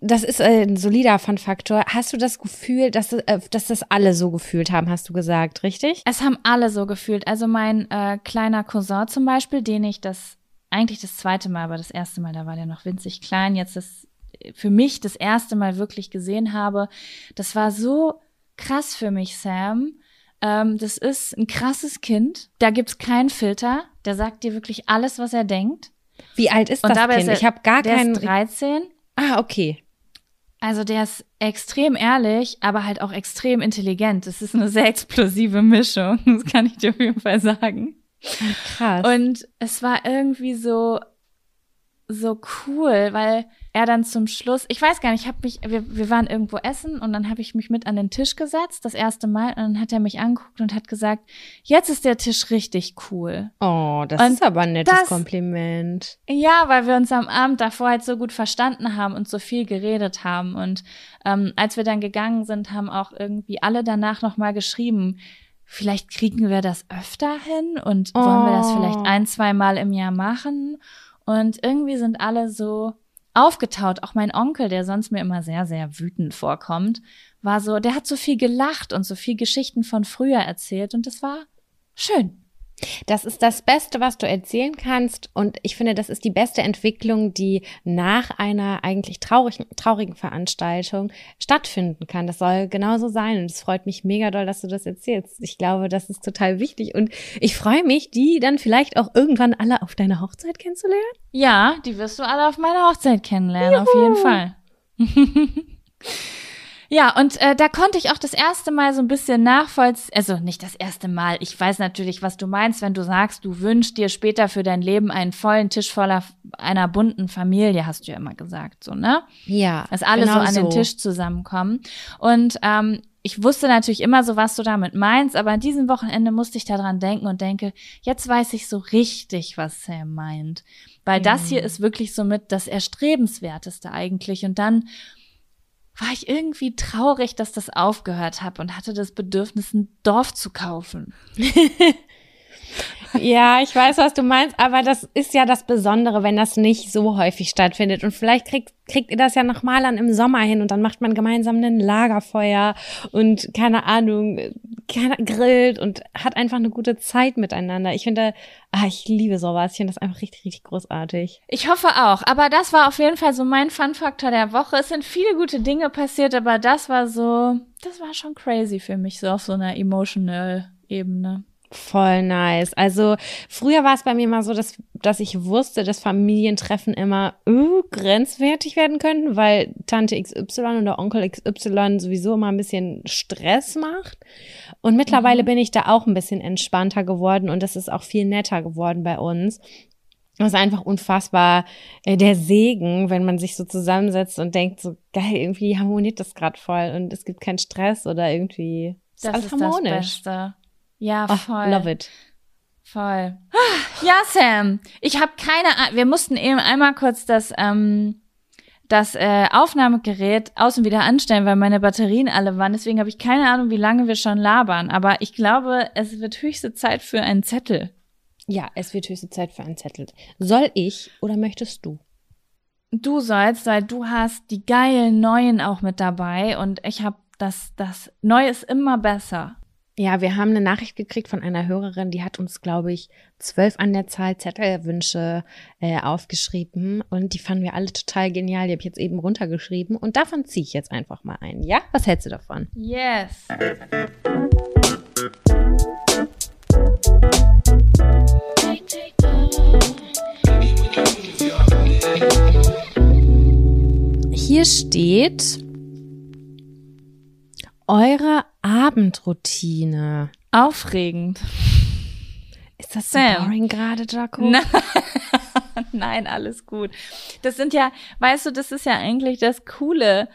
das ist ein solider Fun-Faktor. Hast du das Gefühl, dass, äh, dass das alle so gefühlt haben, hast du gesagt, richtig? Es haben alle so gefühlt. Also mein äh, kleiner Cousin zum Beispiel, den ich das eigentlich das zweite Mal, aber das erste Mal, da war der noch winzig klein, jetzt das für mich das erste Mal wirklich gesehen habe. Das war so krass für mich, Sam. Ähm, das ist ein krasses Kind. Da gibt's keinen Filter. Der sagt dir wirklich alles, was er denkt. Wie alt ist Und das Kind? Er, ich habe gar der keinen. Ist 13. Ah, okay. Also der ist extrem ehrlich, aber halt auch extrem intelligent. Das ist eine sehr explosive Mischung, das kann ich dir auf jeden Fall sagen. Krass. Und es war irgendwie so so cool, weil er dann zum Schluss, ich weiß gar nicht, ich habe mich, wir, wir waren irgendwo essen und dann habe ich mich mit an den Tisch gesetzt, das erste Mal, und dann hat er mich angeguckt und hat gesagt, jetzt ist der Tisch richtig cool. Oh, das und ist aber ein nettes das, Kompliment. Ja, weil wir uns am Abend davor halt so gut verstanden haben und so viel geredet haben. Und ähm, als wir dann gegangen sind, haben auch irgendwie alle danach nochmal geschrieben, vielleicht kriegen wir das öfter hin und oh. wollen wir das vielleicht oh. ein, zwei Mal im Jahr machen. Und irgendwie sind alle so aufgetaut. Auch mein Onkel, der sonst mir immer sehr, sehr wütend vorkommt, war so, der hat so viel gelacht und so viel Geschichten von früher erzählt und das war schön. Das ist das Beste, was du erzählen kannst. Und ich finde, das ist die beste Entwicklung, die nach einer eigentlich traurigen, traurigen Veranstaltung stattfinden kann. Das soll genauso sein. Und es freut mich mega doll, dass du das erzählst. Ich glaube, das ist total wichtig. Und ich freue mich, die dann vielleicht auch irgendwann alle auf deiner Hochzeit kennenzulernen. Ja, die wirst du alle auf meiner Hochzeit kennenlernen, Juhu. auf jeden Fall. Ja, und äh, da konnte ich auch das erste Mal so ein bisschen nachvollziehen, also nicht das erste Mal, ich weiß natürlich, was du meinst, wenn du sagst, du wünschst dir später für dein Leben einen vollen Tisch voller einer bunten Familie, hast du ja immer gesagt, so, ne? Ja. Dass alle genau so an so. den Tisch zusammenkommen. Und ähm, ich wusste natürlich immer so, was du damit meinst, aber an diesem Wochenende musste ich daran denken und denke, jetzt weiß ich so richtig, was Sam meint. Weil mhm. das hier ist wirklich so mit das Erstrebenswerteste eigentlich. Und dann war ich irgendwie traurig, dass das aufgehört habe und hatte das Bedürfnis, ein Dorf zu kaufen. ja, ich weiß, was du meinst, aber das ist ja das Besondere, wenn das nicht so häufig stattfindet. Und vielleicht kriegt, kriegt ihr das ja nochmal an im Sommer hin und dann macht man gemeinsam ein Lagerfeuer und keine Ahnung, grillt und hat einfach eine gute Zeit miteinander. Ich finde, ah, ich liebe sowas. Ich finde das einfach richtig, richtig großartig. Ich hoffe auch. Aber das war auf jeden Fall so mein Fun-Faktor der Woche. Es sind viele gute Dinge passiert, aber das war so, das war schon crazy für mich, so auf so einer emotional Ebene. Voll nice. Also früher war es bei mir mal so, dass, dass ich wusste, dass Familientreffen immer uh, grenzwertig werden könnten, weil Tante XY oder Onkel XY sowieso immer ein bisschen Stress macht. Und mittlerweile mhm. bin ich da auch ein bisschen entspannter geworden und das ist auch viel netter geworden bei uns. Das ist einfach unfassbar äh, der Segen, wenn man sich so zusammensetzt und denkt, so geil, irgendwie harmoniert das gerade voll und es gibt keinen Stress oder irgendwie ist das alles ist harmonisch. Das Beste. Ja, voll. Oh, love it. Voll. Ja, Sam, ich habe keine Ahnung. Wir mussten eben einmal kurz das, ähm, das äh, Aufnahmegerät aus und wieder anstellen, weil meine Batterien alle waren. Deswegen habe ich keine Ahnung, wie lange wir schon labern. Aber ich glaube, es wird höchste Zeit für einen Zettel. Ja, es wird höchste Zeit für einen Zettel. Soll ich oder möchtest du? Du sollst, weil du hast die geilen neuen auch mit dabei und ich habe das, das Neue ist immer besser. Ja, wir haben eine Nachricht gekriegt von einer Hörerin, die hat uns, glaube ich, zwölf an der Zahl Zettelwünsche äh, aufgeschrieben und die fanden wir alle total genial. Die habe ich jetzt eben runtergeschrieben und davon ziehe ich jetzt einfach mal ein. Ja, was hältst du davon? Yes. Hier steht eure Abendroutine? Aufregend. Ist das so boring gerade, Jaco? Nein. Nein, alles gut. Das sind ja, weißt du, das ist ja eigentlich das Coole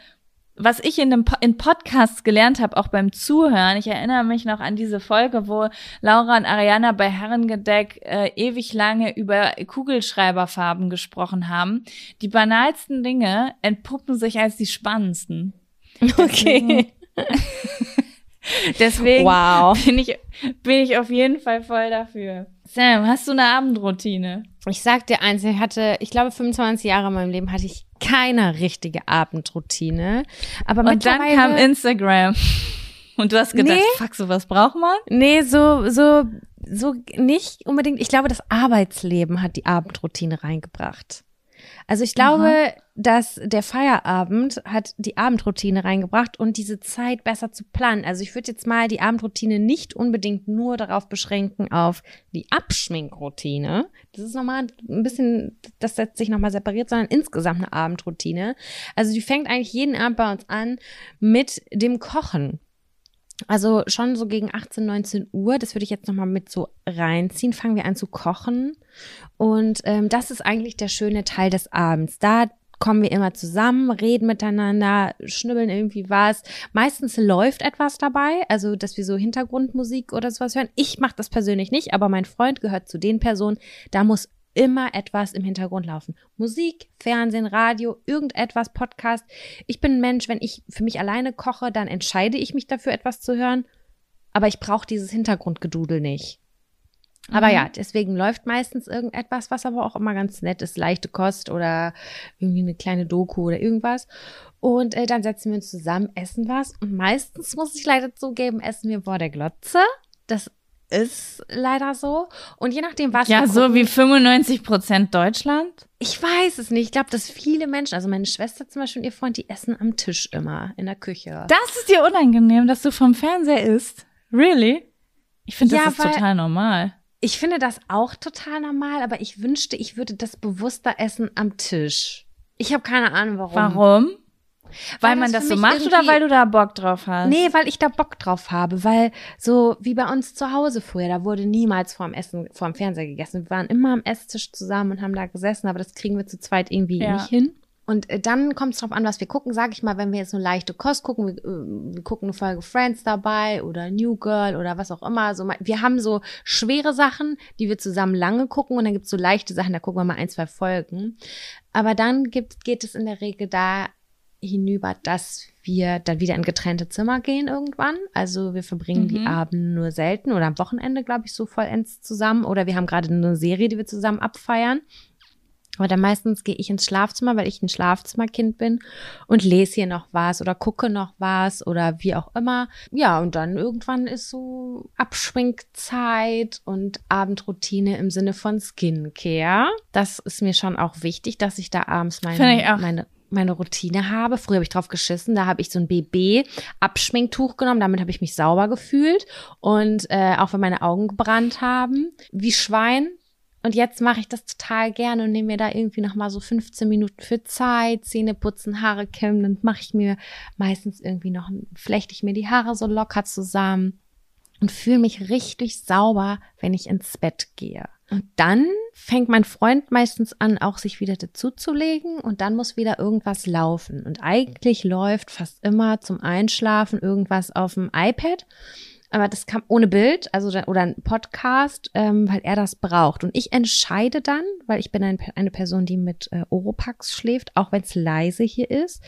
was ich in, dem, in Podcasts gelernt habe, auch beim Zuhören, ich erinnere mich noch an diese Folge, wo Laura und Ariana bei Herrengedeck äh, ewig lange über Kugelschreiberfarben gesprochen haben. Die banalsten Dinge entpuppen sich als die spannendsten. Okay. Deswegen wow. bin, ich, bin ich auf jeden Fall voll dafür. Sam, hast du eine Abendroutine? Ich sag dir eins, ich hatte, ich glaube, 25 Jahre in meinem Leben hatte ich keine richtige Abendroutine. Aber Und dann kam Instagram. Und du hast gedacht, nee, fuck, sowas braucht man? Nee, so, so, so nicht unbedingt. Ich glaube, das Arbeitsleben hat die Abendroutine reingebracht. Also ich glaube, Aha. dass der Feierabend hat die Abendroutine reingebracht und diese Zeit besser zu planen. Also ich würde jetzt mal die Abendroutine nicht unbedingt nur darauf beschränken auf die Abschminkroutine. Das ist nochmal ein bisschen, das setzt sich nochmal separiert, sondern insgesamt eine Abendroutine. Also die fängt eigentlich jeden Abend bei uns an mit dem Kochen. Also schon so gegen 18, 19 Uhr, das würde ich jetzt nochmal mit so reinziehen, fangen wir an zu kochen. Und ähm, das ist eigentlich der schöne Teil des Abends. Da kommen wir immer zusammen, reden miteinander, schnibbeln irgendwie was. Meistens läuft etwas dabei, also dass wir so Hintergrundmusik oder sowas hören. Ich mache das persönlich nicht, aber mein Freund gehört zu den Personen, da muss immer etwas im Hintergrund laufen. Musik, Fernsehen, Radio, irgendetwas, Podcast. Ich bin ein Mensch, wenn ich für mich alleine koche, dann entscheide ich mich dafür, etwas zu hören. Aber ich brauche dieses Hintergrundgedudel nicht. Aber mhm. ja, deswegen läuft meistens irgendetwas, was aber auch immer ganz nett ist, leichte Kost oder irgendwie eine kleine Doku oder irgendwas. Und äh, dann setzen wir uns zusammen, essen was. Und meistens muss ich leider zugeben, essen wir vor der Glotze. Das ist leider so. Und je nachdem, was. Ja, so wie 95 Prozent Deutschland? Ich weiß es nicht. Ich glaube, dass viele Menschen, also meine Schwester zum Beispiel und ihr Freund, die essen am Tisch immer in der Küche. Das ist dir unangenehm, dass du vom Fernseher isst? Really? Ich finde, das ja, ist total normal. Ich finde das auch total normal, aber ich wünschte, ich würde das bewusster essen am Tisch. Ich habe keine Ahnung, warum. Warum? Weil, weil man das, das so macht oder weil du da Bock drauf hast? Nee, weil ich da Bock drauf habe, weil so wie bei uns zu Hause früher, da wurde niemals vorm Essen, vorm Fernseher gegessen. Wir waren immer am Esstisch zusammen und haben da gesessen, aber das kriegen wir zu zweit irgendwie ja. nicht hin. Und äh, dann kommt es drauf an, was wir gucken. Sag ich mal, wenn wir jetzt eine leichte Kost gucken, wir, äh, wir gucken eine Folge Friends dabei oder New Girl oder was auch immer. So, wir haben so schwere Sachen, die wir zusammen lange gucken und dann gibt's so leichte Sachen, da gucken wir mal ein, zwei Folgen. Aber dann gibt, geht es in der Regel da hinüber, dass wir dann wieder in getrennte Zimmer gehen irgendwann. Also wir verbringen mhm. die Abende nur selten oder am Wochenende, glaube ich, so vollends zusammen. Oder wir haben gerade eine Serie, die wir zusammen abfeiern. Aber dann meistens gehe ich ins Schlafzimmer, weil ich ein Schlafzimmerkind bin und lese hier noch was oder gucke noch was oder wie auch immer. Ja, und dann irgendwann ist so Abschwingzeit und Abendroutine im Sinne von Skincare. Das ist mir schon auch wichtig, dass ich da abends meine, meine meine Routine habe. Früher habe ich drauf geschissen, da habe ich so ein BB-Abschminktuch genommen, damit habe ich mich sauber gefühlt und äh, auch wenn meine Augen gebrannt haben, wie Schwein. Und jetzt mache ich das total gerne und nehme mir da irgendwie noch mal so 15 Minuten für Zeit, Zähne putzen, Haare kämmen, dann mache ich mir meistens irgendwie noch, flechte ich mir die Haare so locker zusammen und fühle mich richtig sauber, wenn ich ins Bett gehe. Und dann fängt mein Freund meistens an, auch sich wieder dazuzulegen und dann muss wieder irgendwas laufen. Und eigentlich läuft fast immer zum Einschlafen irgendwas auf dem iPad. Aber das kam ohne Bild, also oder ein Podcast, ähm, weil er das braucht. Und ich entscheide dann, weil ich bin ein, eine Person, die mit äh, Oropax schläft, auch wenn es leise hier ist,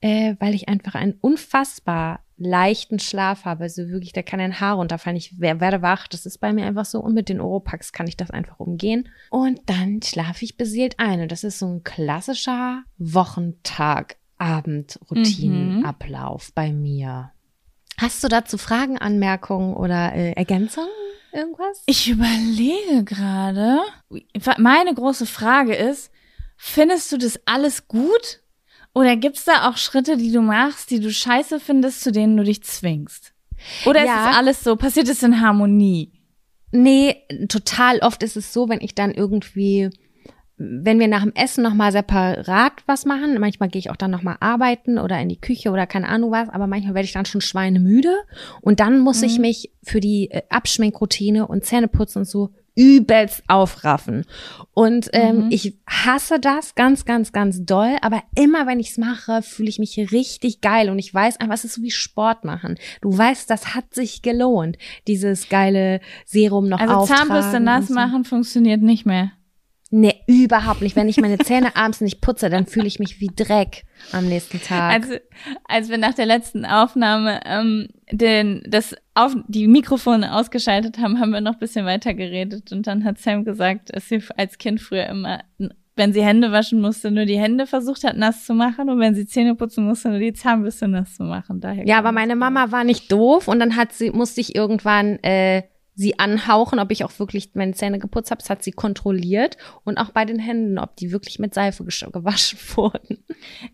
äh, weil ich einfach einen unfassbar leichten Schlaf habe. Also wirklich, da kann ein Haar runterfallen. Ich werde wach. Das ist bei mir einfach so. Und mit den Oropax kann ich das einfach umgehen. Und dann schlafe ich beseelt ein. Und das ist so ein klassischer Wochentag. Abendroutinenablauf mhm. bei mir. Hast du dazu Fragen, Anmerkungen oder äh, Ergänzungen? Irgendwas? Ich überlege gerade. Meine große Frage ist, findest du das alles gut? Oder gibt's da auch Schritte, die du machst, die du scheiße findest, zu denen du dich zwingst? Oder ja. ist es alles so, passiert es in Harmonie? Nee, total oft ist es so, wenn ich dann irgendwie wenn wir nach dem Essen nochmal separat was machen, manchmal gehe ich auch dann nochmal arbeiten oder in die Küche oder keine Ahnung was, aber manchmal werde ich dann schon schweinemüde und dann muss mhm. ich mich für die äh, Abschminkroutine und Zähneputzen und so übelst aufraffen. Und ähm, mhm. ich hasse das ganz, ganz, ganz doll. Aber immer wenn ich es mache, fühle ich mich richtig geil. Und ich weiß einfach, es ist so wie Sport machen. Du weißt, das hat sich gelohnt, dieses geile Serum noch auftragen. Also Zahnbürste nass so. machen funktioniert nicht mehr. Überhaupt nicht. Wenn ich meine Zähne abends nicht putze, dann fühle ich mich wie Dreck am nächsten Tag. Also, als wir nach der letzten Aufnahme ähm, den, das auf, die Mikrofone ausgeschaltet haben, haben wir noch ein bisschen weiter geredet. Und dann hat Sam gesagt, dass sie als Kind früher immer, wenn sie Hände waschen musste, nur die Hände versucht hat, nass zu machen. Und wenn sie Zähne putzen musste, nur die Zahnbürste nass zu machen. Daher ja, aber meine Mama war nicht doof und dann hat sie, musste ich irgendwann äh, sie anhauchen, ob ich auch wirklich meine Zähne geputzt habe. Das hat sie kontrolliert. Und auch bei den Händen, ob die wirklich mit Seife gewaschen wurden.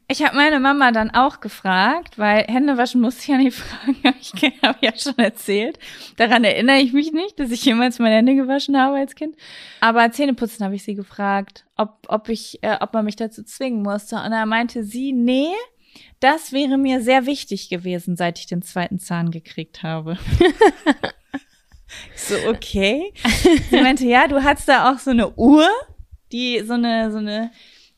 Ich habe meine Mama dann auch gefragt, weil Hände waschen musste ich ja nicht fragen. Ich habe ja schon erzählt. Daran erinnere ich mich nicht, dass ich jemals meine Hände gewaschen habe als Kind. Aber Zähneputzen habe ich sie gefragt, ob, ob, ich, äh, ob man mich dazu zwingen musste. Und da meinte sie, nee, das wäre mir sehr wichtig gewesen, seit ich den zweiten Zahn gekriegt habe. so, okay. Sie meinte, ja, du hattest da auch so eine Uhr, die so eine, so eine,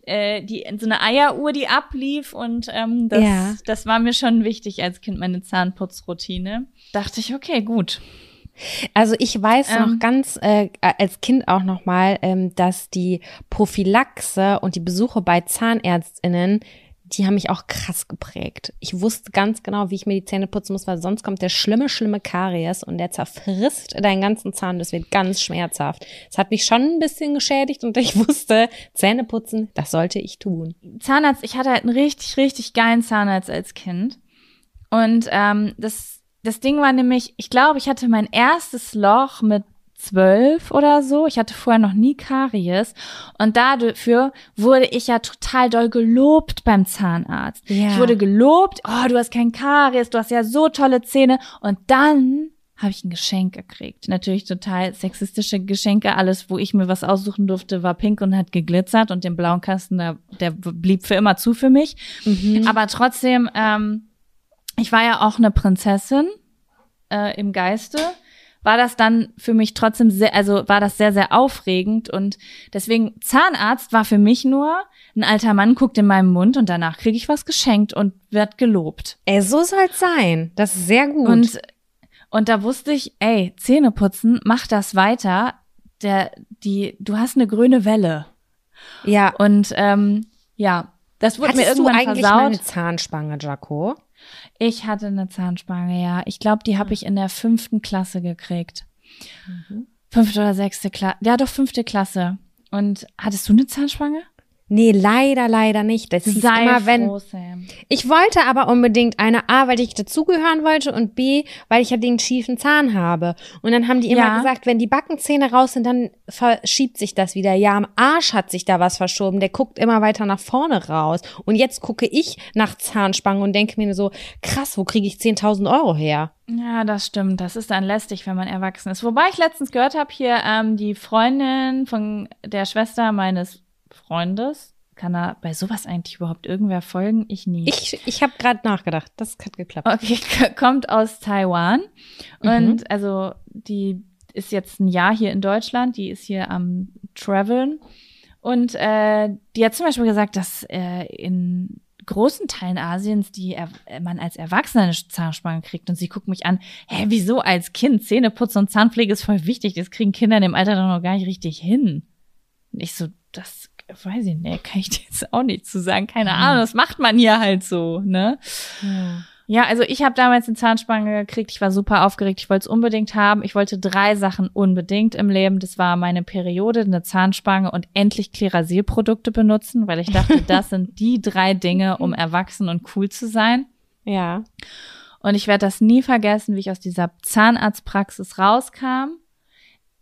äh, die, so eine Eieruhr, die ablief und ähm, das, ja. das war mir schon wichtig als Kind, meine Zahnputzroutine. Dachte ich, okay, gut. Also ich weiß ähm, noch ganz äh, als Kind auch noch mal, ähm, dass die Prophylaxe und die Besuche bei Zahnärztinnen die haben mich auch krass geprägt. Ich wusste ganz genau, wie ich mir die Zähne putzen muss, weil sonst kommt der schlimme, schlimme Karies und der zerfrisst deinen ganzen Zahn. Das wird ganz schmerzhaft. Es hat mich schon ein bisschen geschädigt und ich wusste, Zähne putzen, das sollte ich tun. Zahnarzt, ich hatte halt einen richtig, richtig geilen Zahnarzt als Kind. Und ähm, das, das Ding war nämlich, ich glaube, ich hatte mein erstes Loch mit zwölf oder so. Ich hatte vorher noch nie Karies. Und dafür wurde ich ja total doll gelobt beim Zahnarzt. Ja. Ich wurde gelobt, oh, du hast kein Karies, du hast ja so tolle Zähne. Und dann habe ich ein Geschenk gekriegt. Natürlich total sexistische Geschenke. Alles, wo ich mir was aussuchen durfte, war pink und hat geglitzert. Und den blauen Kasten, der, der blieb für immer zu für mich. Mhm. Aber trotzdem, ähm, ich war ja auch eine Prinzessin äh, im Geiste war das dann für mich trotzdem sehr, also war das sehr, sehr aufregend und deswegen Zahnarzt war für mich nur, ein alter Mann guckt in meinem Mund und danach kriege ich was geschenkt und wird gelobt. Ey, so soll's sein. Das ist sehr gut. Und, und da wusste ich, ey, Zähne putzen, mach das weiter. Der, die, du hast eine grüne Welle. Ja. Und ähm, ja, das wurde Hattest mir irgendwann du eigentlich versaut. Mal eine Zahnspange, Jaco? Ich hatte eine Zahnspange, ja. Ich glaube, die habe ich in der fünften Klasse gekriegt. Mhm. Fünfte oder sechste Klasse. Ja, doch fünfte Klasse. Und hattest du eine Zahnspange? Nee, leider, leider nicht. Das hieß Sei immer, wenn. Froh. Ich wollte aber unbedingt eine A, weil ich dazugehören wollte und B, weil ich ja den schiefen Zahn habe. Und dann haben die immer ja. gesagt, wenn die Backenzähne raus sind, dann verschiebt sich das wieder. Ja, am Arsch hat sich da was verschoben. Der guckt immer weiter nach vorne raus. Und jetzt gucke ich nach Zahnspangen und denke mir so, krass, wo kriege ich 10.000 Euro her? Ja, das stimmt. Das ist dann lästig, wenn man erwachsen ist. Wobei ich letztens gehört habe, hier ähm, die Freundin von der Schwester meines Freundes. Kann er bei sowas eigentlich überhaupt irgendwer folgen? Ich nie. Ich, ich habe gerade nachgedacht. Das hat geklappt. Okay, kommt aus Taiwan. Und mhm. also die ist jetzt ein Jahr hier in Deutschland. Die ist hier am Traveln. Und äh, die hat zum Beispiel gesagt, dass äh, in großen Teilen Asiens, die er, man als Erwachsener eine Zahnspange kriegt. Und sie guckt mich an, hä, wieso als Kind? Zähneputzen und Zahnpflege ist voll wichtig. Das kriegen Kinder in dem Alter doch noch gar nicht richtig hin. Und ich so, das weiß ich nicht, kann ich dir jetzt auch nicht zu sagen. Keine mhm. Ahnung, das macht man hier halt so, ne? Ja. Ja, also ich habe damals eine Zahnspange gekriegt. Ich war super aufgeregt. Ich wollte es unbedingt haben. Ich wollte drei Sachen unbedingt im Leben. Das war meine Periode, eine Zahnspange und endlich Klerasil-Produkte benutzen, weil ich dachte, das sind die drei Dinge, um erwachsen und cool zu sein. Ja. Und ich werde das nie vergessen, wie ich aus dieser Zahnarztpraxis rauskam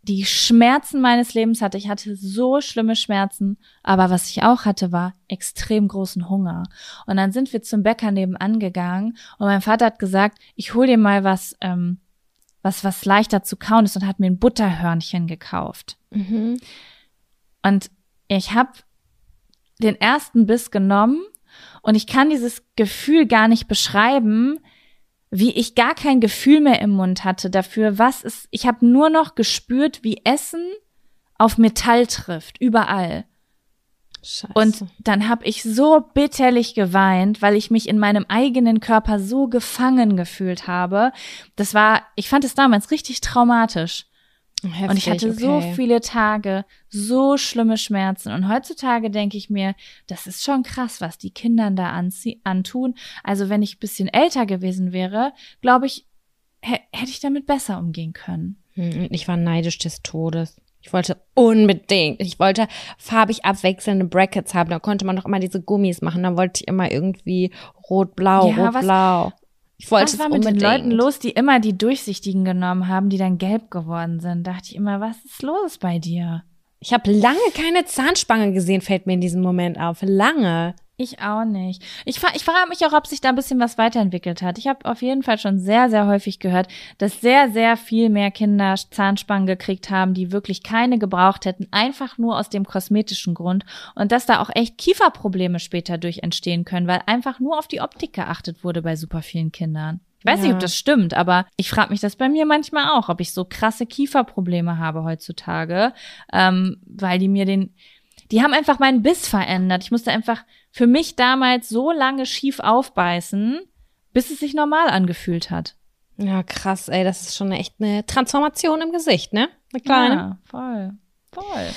die Schmerzen meines Lebens hatte. Ich hatte so schlimme Schmerzen, aber was ich auch hatte, war extrem großen Hunger. Und dann sind wir zum Bäcker nebenan gegangen und mein Vater hat gesagt, ich hol dir mal was, ähm, was, was leichter zu kauen ist und hat mir ein Butterhörnchen gekauft. Mhm. Und ich habe den ersten Biss genommen und ich kann dieses Gefühl gar nicht beschreiben, wie ich gar kein Gefühl mehr im Mund hatte dafür, was ist. Ich habe nur noch gespürt, wie Essen auf Metall trifft, überall. Scheiße. Und dann habe ich so bitterlich geweint, weil ich mich in meinem eigenen Körper so gefangen gefühlt habe. Das war, ich fand es damals richtig traumatisch. Heftig, und ich hatte so okay. viele Tage, so schlimme Schmerzen. Und heutzutage denke ich mir, das ist schon krass, was die Kindern da antun. Also wenn ich ein bisschen älter gewesen wäre, glaube ich, hä- hätte ich damit besser umgehen können. Hm, Ich war neidisch des Todes. Ich wollte unbedingt, ich wollte farbig abwechselnde Brackets haben. Da konnte man doch immer diese Gummis machen. Da wollte ich immer irgendwie rot-blau, Ja, was- rot-blau. Ich wollte Was war mit den unbedingt. Leuten los, die immer die durchsichtigen genommen haben, die dann gelb geworden sind? Dachte ich immer, was ist los bei dir? Ich habe lange keine Zahnspange gesehen, fällt mir in diesem Moment auf. Lange. Ich auch nicht. Ich, fra ich frage mich auch, ob sich da ein bisschen was weiterentwickelt hat. Ich habe auf jeden Fall schon sehr, sehr häufig gehört, dass sehr, sehr viel mehr Kinder Zahnspangen gekriegt haben, die wirklich keine gebraucht hätten, einfach nur aus dem kosmetischen Grund. Und dass da auch echt Kieferprobleme später durch entstehen können, weil einfach nur auf die Optik geachtet wurde bei super vielen Kindern. Ich weiß nicht, Ja. ob das stimmt, aber ich frage mich das bei mir manchmal auch, ob ich so krasse Kieferprobleme habe heutzutage, ähm, weil die mir den, die haben einfach meinen Biss verändert. Ich musste einfach für mich damals so lange schief aufbeißen, bis es sich normal angefühlt hat. Ja, krass, ey. Das ist schon echt eine Transformation im Gesicht, ne? Eine kleine. Ja, voll. Voll.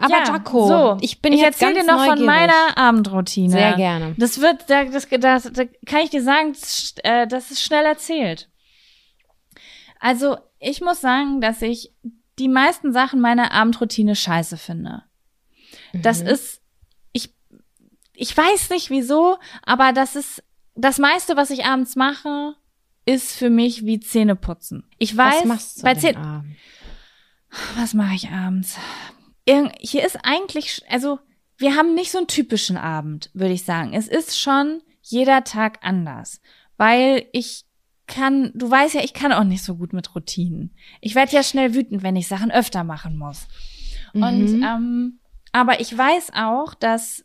Aber ja, Jaco, so, ich bin ich jetzt erzähl ganz dir noch von neugierig. meiner Abendroutine. Sehr gerne. Das wird, da- das, das, das kann ich dir sagen, äh, das ist schnell erzählt. Also, ich muss sagen, dass ich die meisten Sachen meiner Abendroutine scheiße finde. Das Mhm. ist, ich, ich weiß nicht wieso, aber das ist, das meiste, was ich abends mache, ist für mich wie Zähneputzen. Ich weiß, Was machst du bei denn Zähne, abends? was mache ich abends? Irgend, hier ist eigentlich, also wir haben nicht so einen typischen Abend, würde ich sagen. Es ist schon jeder Tag anders, weil ich kann, du weißt ja, ich kann auch nicht so gut mit Routinen. Ich werde ja schnell wütend, wenn ich Sachen öfter machen muss. Und Mhm. ähm, aber ich weiß auch, dass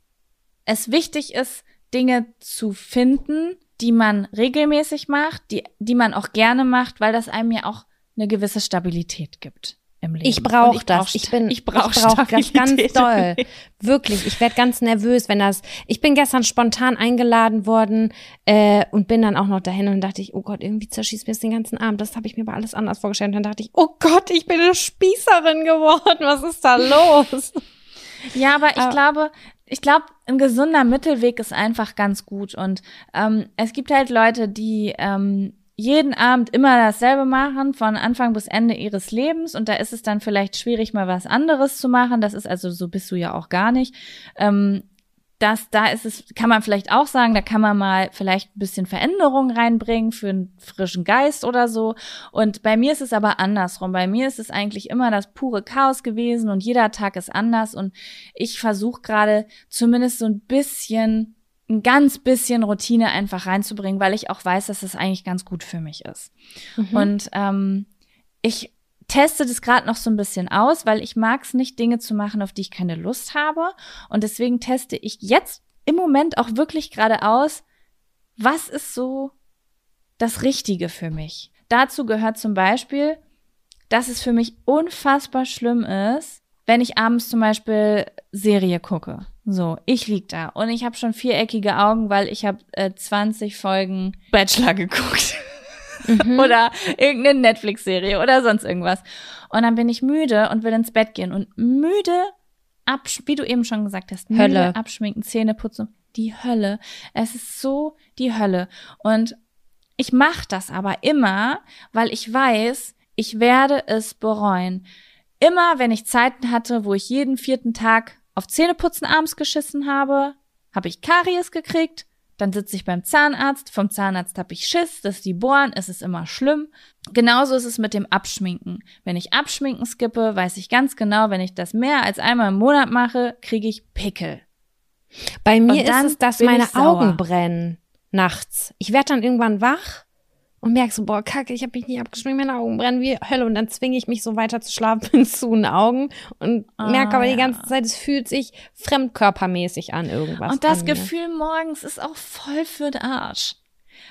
es wichtig ist, Dinge zu finden, die man regelmäßig macht, die, die man auch gerne macht, weil das einem ja auch eine gewisse Stabilität gibt im Leben. Ich brauche das. brauch Ich bin, ich brauche ich brauch das ganz doll. Wirklich. Ich werde ganz nervös, wenn das. Ich bin gestern spontan eingeladen worden äh, und bin dann auch noch dahin und dachte ich, oh Gott, irgendwie zerschießt mir das den ganzen Abend. Das habe ich mir aber alles anders vorgestellt. Und dann dachte ich, oh Gott, ich bin eine Spießerin geworden. Was ist da los? Ja, aber ich Aber- glaube, ich glaube, ein gesunder Mittelweg ist einfach ganz gut. Und ähm, es gibt halt Leute, die ähm, jeden Abend immer dasselbe machen, von Anfang bis Ende ihres Lebens. Und da ist es dann vielleicht schwierig, mal was anderes zu machen. Das ist also, so bist du ja auch gar nicht. Ähm, das, da ist es, kann man vielleicht auch sagen, da kann man mal vielleicht ein bisschen Veränderung reinbringen für einen frischen Geist oder so. Und bei mir ist es aber andersrum. Bei mir ist es eigentlich immer das pure Chaos gewesen und jeder Tag ist anders und ich versuche gerade zumindest so ein bisschen, ein ganz bisschen Routine einfach reinzubringen, weil ich auch weiß, dass es eigentlich ganz gut für mich ist. Mhm. Und ähm, ich teste das gerade noch so ein bisschen aus, weil ich mag es nicht, Dinge zu machen, auf die ich keine Lust habe. Und deswegen teste ich jetzt im Moment auch wirklich gerade aus, was ist so das Richtige für mich. Dazu gehört zum Beispiel, dass es für mich unfassbar schlimm ist, wenn ich abends zum Beispiel Serie gucke. So, ich lieg da und ich habe schon viereckige Augen, weil ich habe äh, 20 Folgen Bachelor geguckt Mhm. oder irgendeine Netflix-Serie oder sonst irgendwas. Und dann bin ich müde und will ins Bett gehen und müde absch wie du eben schon gesagt hast, müde Hölle. abschminken, Zähne putzen, die Hölle. Es ist so die Hölle und ich mache das aber immer, weil ich weiß, ich werde es bereuen. Immer, wenn ich Zeiten hatte, wo ich jeden vierten Tag auf Zähneputzen abends geschissen habe, habe ich Karies gekriegt. Dann sitze ich beim Zahnarzt. Vom Zahnarzt habe ich Schiss, dass die bohren. Es ist immer schlimm. Genauso ist es mit dem Abschminken. Wenn ich Abschminken skippe, weiß ich ganz genau, wenn ich das mehr als einmal im Monat mache, kriege ich Pickel. Bei mir ist es, dass meine. Augen brennen nachts. Ich werde dann irgendwann wach und merke so, boah, kacke, ich habe mich nicht abgeschminkt, meine Augen brennen wie Hölle. Und dann zwinge ich mich so weiter zu schlafen bin zu den Augen und Ah, merke aber die ja. ganze Zeit, es fühlt sich fremdkörpermäßig an irgendwas. Und das. Gefühl morgens ist auch voll für den Arsch.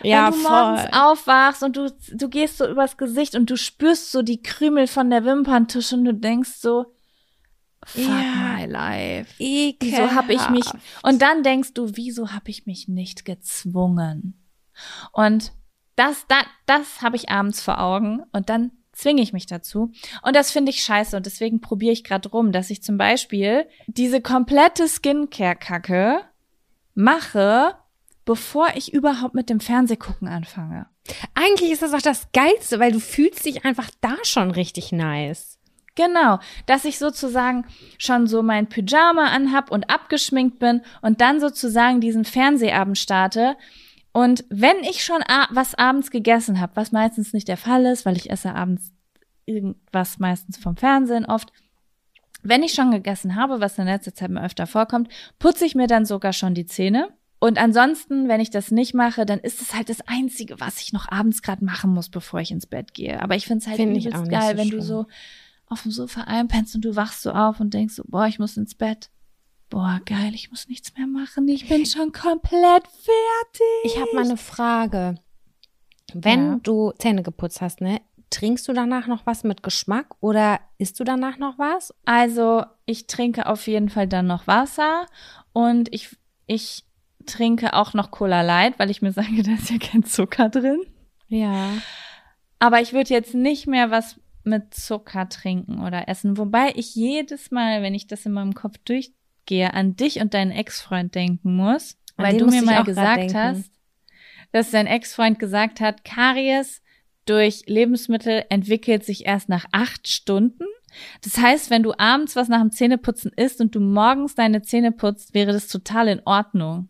ja, wenn du morgens voll. aufwachst und du, du gehst so übers Gesicht und du spürst so die Krümel von der Wimperntusche und du denkst so, Fuck Ja. my life. Ekelhaft. Wieso habe ich mich und dann denkst du, wieso habe ich mich nicht gezwungen? Und das da, das habe ich abends vor Augen und dann zwinge ich mich dazu und das finde ich scheiße und deswegen probiere ich gerade rum, dass ich zum Beispiel diese komplette Skincare Kacke mache, bevor ich überhaupt mit dem Fernsehgucken anfange. Eigentlich ist das auch das Geilste, weil du fühlst dich einfach da schon richtig nice. Genau, dass ich sozusagen schon so mein Pyjama anhab und abgeschminkt bin und dann sozusagen diesen Fernsehabend starte. Und wenn ich schon was abends gegessen habe, was meistens nicht der Fall ist, weil ich esse abends irgendwas meistens vom Fernsehen oft, wenn ich schon gegessen habe, was in letzter Zeit mir öfter vorkommt, putze ich mir dann sogar schon die Zähne. Und ansonsten, wenn ich das nicht mache, dann ist es halt das Einzige, was ich noch abends gerade machen muss, bevor ich ins Bett gehe. Aber ich finde es halt Find übelst geil, so wenn schlimm. du so auf dem Sofa einpennst und du wachst so auf und denkst so, boah, ich muss ins Bett. Boah, geil, ich muss nichts mehr machen. Ich bin schon komplett fertig. Ich habe mal eine Frage. Wenn Ja. du Zähne geputzt hast, ne, trinkst du danach noch was mit Geschmack oder isst du danach noch was? Also, ich trinke auf jeden Fall dann noch Wasser und ich, ich trinke auch noch Cola Light, weil ich mir sage, da ist ja kein Zucker drin. Ja. Aber ich würde jetzt nicht mehr was mit Zucker trinken oder essen. Wobei ich jedes Mal, wenn ich das in meinem Kopf durchgehe, an dich und deinen Ex-Freund denken muss, An weil du mir mal gesagt hast, dass dein Ex-Freund gesagt hat, Karies durch Lebensmittel entwickelt sich erst nach acht Stunden. Das heißt, wenn du abends was nach dem Zähneputzen isst und du morgens deine Zähne putzt, wäre das total in Ordnung.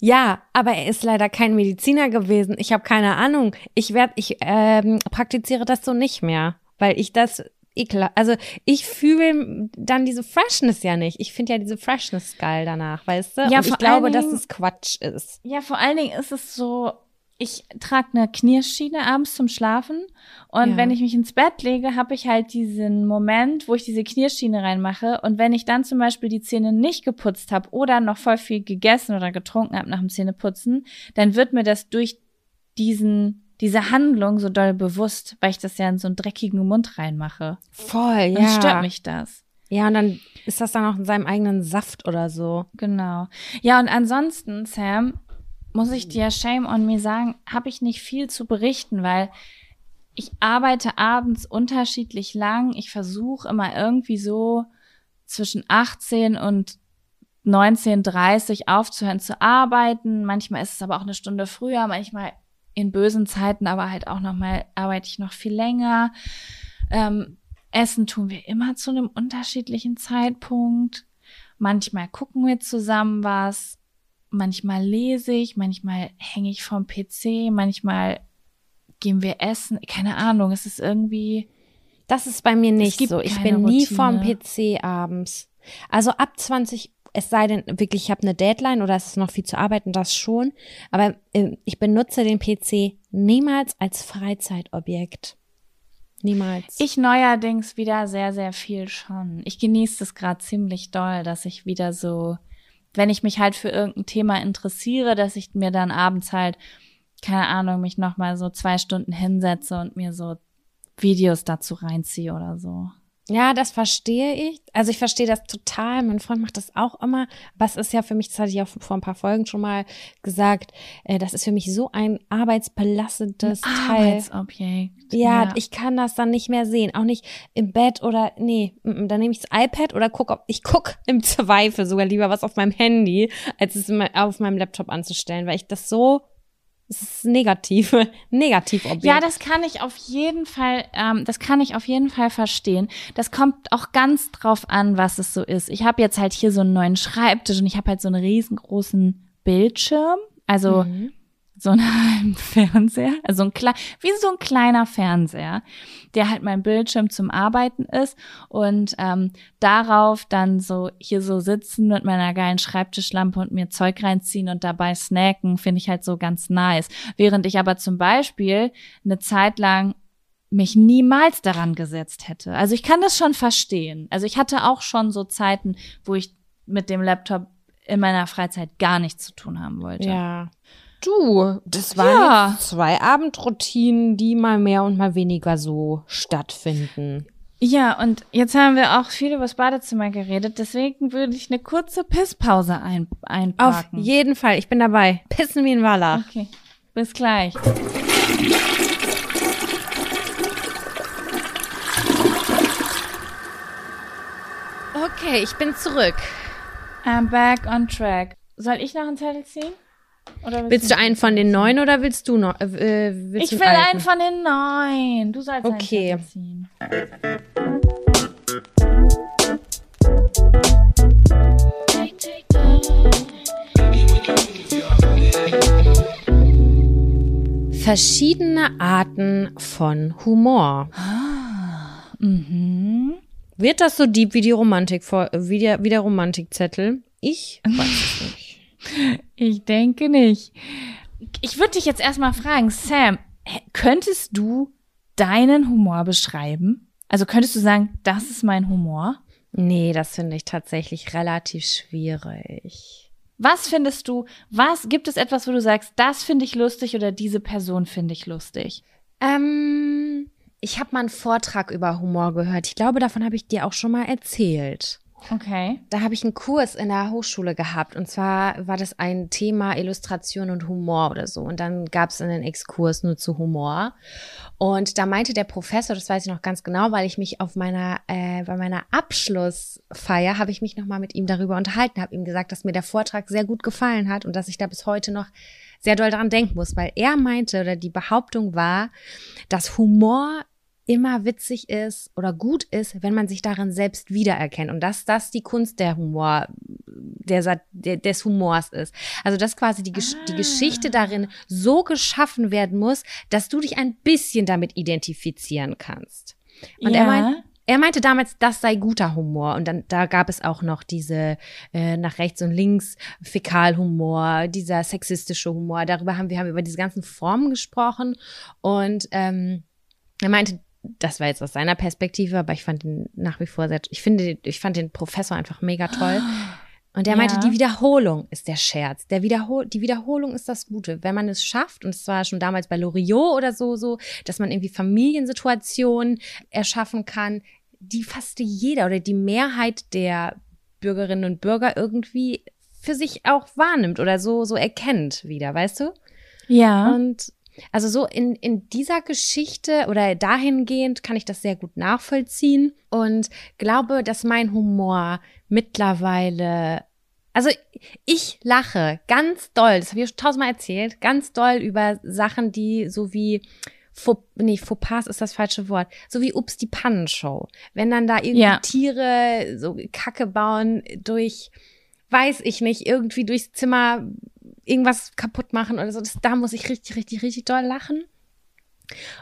Ja, aber er ist leider kein Mediziner gewesen. Ich habe keine Ahnung. Ich werde, ich ähm, praktiziere das so nicht mehr, weil ich das ekel. Also ich fühle dann diese Freshness ja nicht. Ich finde ja diese Freshness geil danach, weißt du? Ja, Und ich glaube, allen dass Dingen- es Quatsch ist. Ja, vor allen Dingen ist es so, ich trage eine Knierschiene abends zum Schlafen und Ja. wenn ich mich ins Bett lege, habe ich halt diesen Moment, wo ich diese Knierschiene reinmache und wenn ich dann zum Beispiel die Zähne nicht geputzt habe oder noch voll viel gegessen oder getrunken habe nach dem Zähneputzen, dann wird mir das durch diesen diese Handlung so doll bewusst, weil ich das ja in so einen dreckigen Mund reinmache. Voll, ja. es stört mich das. Ja, und dann ist das dann auch in seinem eigenen Saft oder so. Genau. Ja, und ansonsten, Sam, muss ich dir shame on me sagen, habe ich nicht viel zu berichten, weil ich arbeite abends unterschiedlich lang. Ich versuche immer irgendwie so zwischen 18 und 19.30 aufzuhören zu arbeiten. Manchmal ist es aber auch eine Stunde früher, manchmal in bösen Zeiten, aber halt auch nochmal arbeite ich noch viel länger. Ähm, Essen tun wir immer zu einem unterschiedlichen Zeitpunkt. Manchmal gucken wir zusammen was, manchmal lese ich, manchmal hänge ich vom PC, manchmal gehen wir essen. Keine Ahnung, es ist irgendwie. Das ist bei mir nicht so. Ich bin nie Routine. vorm PC abends. Also ab 20, es sei denn wirklich, ich habe eine Deadline oder es ist noch viel zu arbeiten, das schon. Aber äh, ich benutze den PC niemals als Freizeitobjekt. Niemals. Ich neuerdings wieder sehr, sehr viel schon. Ich genieße es gerade ziemlich doll, dass ich wieder so, wenn ich mich halt für irgendein Thema interessiere, dass ich mir dann abends halt, keine Ahnung, mich nochmal so zwei Stunden hinsetze und mir so Videos dazu reinziehe oder so. Ja, das verstehe ich. Also ich verstehe das total. Mein Freund macht das auch immer. Aber es ist ja für mich, das hatte ich auch vor ein paar Folgen schon mal gesagt, äh, das ist für mich so ein arbeitsbelastendes Teil. Arbeitsobjekt. Ja, ich kann das dann nicht mehr sehen. Auch nicht im Bett oder, nee, dann nehme ich das iPad oder guck, ob, ich guck im Zweifel sogar lieber was auf meinem Handy, als es auf meinem Laptop anzustellen, weil ich das so, es ist negativ, Negativobjekt. Ja, das kann ich auf jeden Fall, ähm, das kann ich auf jeden Fall verstehen. Das kommt auch ganz drauf an, was es so ist. Ich habe jetzt halt hier so einen neuen Schreibtisch und ich habe halt so einen riesengroßen Bildschirm, also Mhm. so einen Fernseher, also ein kleiner, wie so ein kleiner Fernseher, der halt mein Bildschirm zum Arbeiten ist und ähm, darauf dann so hier so sitzen mit meiner geilen Schreibtischlampe und mir Zeug reinziehen und dabei snacken, finde ich halt so ganz nice. Während ich aber zum Beispiel eine Zeit lang mich niemals daran gesetzt hätte. Also ich kann das schon verstehen. Also ich hatte auch schon so Zeiten, wo ich mit dem Laptop in meiner Freizeit gar nichts zu tun haben wollte. Ja. Du, das waren Ja. zwei Abendroutinen, die mal mehr und mal weniger so stattfinden. Ja, und jetzt haben wir auch viel über das Badezimmer geredet, deswegen würde ich eine kurze Pisspause ein, einpacken. Auf jeden Fall, ich bin dabei. Pissen wie ein Wallach. Okay, bis gleich. Okay, ich bin zurück. I'm back on track. Soll ich noch einen Zettel ziehen? Oder willst, du einen von den neun oder willst du noch? Äh, willst ich will alten? einen von den neun. Du sollst okay. einen ziehen. Verschiedene Arten von Humor. Ah, mhm. Wird das so deep wie die Romantik, wie der, wie der Romantikzettel? Ich weiß. Ich denke nicht. Ich würde dich jetzt erstmal fragen, Sam, könntest du deinen Humor beschreiben? Also könntest du sagen, das ist mein Humor? Nee, das finde ich tatsächlich relativ schwierig. Was findest du, was gibt es etwas, wo du sagst, das finde ich lustig oder diese Person finde ich lustig? Ähm, ich habe mal einen Vortrag über Humor gehört. Ich glaube, davon habe ich dir auch schon mal erzählt. Okay. Da habe ich einen Kurs in der Hochschule gehabt. Und zwar war das ein Thema Illustration und Humor oder so. Und dann gab es einen Exkurs nur zu Humor. Und da meinte der Professor, das weiß ich noch ganz genau, weil ich mich auf meiner äh, bei meiner Abschlussfeier habe ich mich noch mal mit ihm darüber unterhalten, habe ihm gesagt, dass mir der Vortrag sehr gut gefallen hat und dass ich da bis heute noch sehr doll daran denken muss, weil er meinte oder die Behauptung war, dass Humor immer witzig ist oder gut ist, wenn man sich darin selbst wiedererkennt und dass das die Kunst der Humor, der, der des Humors ist. Also dass quasi die, ah. die Geschichte darin so geschaffen werden muss, dass du dich ein bisschen damit identifizieren kannst. Und ja. er meint, er meinte damals, das sei guter Humor. Und dann da gab es auch noch diese äh, nach rechts und links Fäkalhumor, dieser sexistische Humor. Darüber haben wir haben über diese ganzen Formen gesprochen. Und ähm, er meinte, das war jetzt aus seiner Perspektive, aber ich fand ihn nach wie vor sehr, ich finde, ich fand den Professor einfach mega toll. Und meinte, ja. die Wiederholung ist der Scherz. Der Wiederhol die Wiederholung ist das Gute. Wenn man es schafft, und es war schon damals bei Loriot oder so, so, dass man irgendwie Familiensituationen erschaffen kann, die fast jeder oder die Mehrheit der Bürgerinnen und Bürger irgendwie für sich auch wahrnimmt oder so, so erkennt wieder, weißt du? Ja. Und also so in, in dieser Geschichte oder dahingehend kann ich das sehr gut nachvollziehen und glaube, dass mein Humor mittlerweile, also ich lache ganz doll, das habe ich schon tausendmal erzählt, ganz doll über Sachen, die so wie Faux, nee, Fauxpas ist das falsche Wort. So wie Ups, die Pannenshow. Wenn dann da irgendwie ja. Tiere so Kacke bauen durch, weiß ich nicht, irgendwie durchs Zimmer irgendwas kaputt machen oder so. Das, da muss ich richtig, richtig, richtig doll lachen.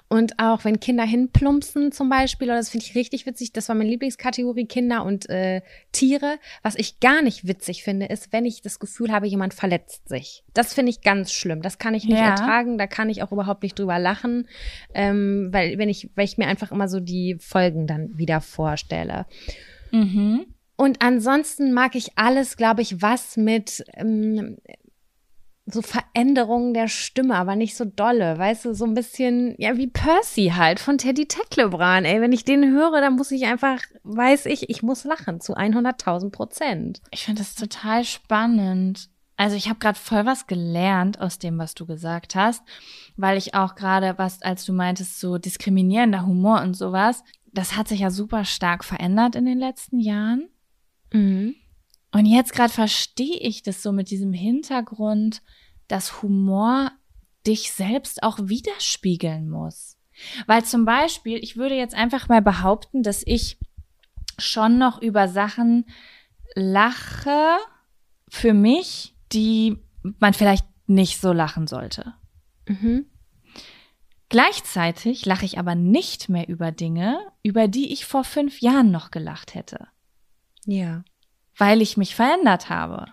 Und auch wenn Kinder hinplumpsen zum Beispiel, oder das finde ich richtig witzig, das war meine Lieblingskategorie Kinder und äh, Tiere. Was ich gar nicht witzig finde, ist, wenn ich das Gefühl habe, jemand verletzt sich. Das finde ich ganz schlimm. Das kann ich nicht ja. ertragen, da kann ich auch überhaupt nicht drüber lachen, ähm, weil wenn ich, weil ich mir einfach immer so die Folgen dann wieder vorstelle. Mhm. Und ansonsten mag ich alles, glaube ich, was mit ähm, so Veränderungen der Stimme, aber nicht so dolle, weißt du, so ein bisschen, ja, wie Percy halt von Teddy Tecklebran, ey, wenn ich den höre, dann muss ich einfach, weiß ich, ich muss lachen zu 100.000 Prozent. Ich finde das total spannend. Also ich habe gerade voll was gelernt aus dem, was du gesagt hast, weil ich auch gerade, was, als du meintest, so diskriminierender Humor und sowas, das hat sich ja super stark verändert in den letzten Jahren. Mhm. Und jetzt gerade verstehe ich das so mit diesem Hintergrund, dass Humor dich selbst auch widerspiegeln muss. Weil zum Beispiel, ich würde jetzt einfach mal behaupten, dass ich schon noch über Sachen lache für mich, die man vielleicht nicht so lachen sollte. Mhm. Gleichzeitig lache ich aber nicht mehr über Dinge, über die ich vor fünf Jahren noch gelacht hätte. Ja weil ich mich verändert habe.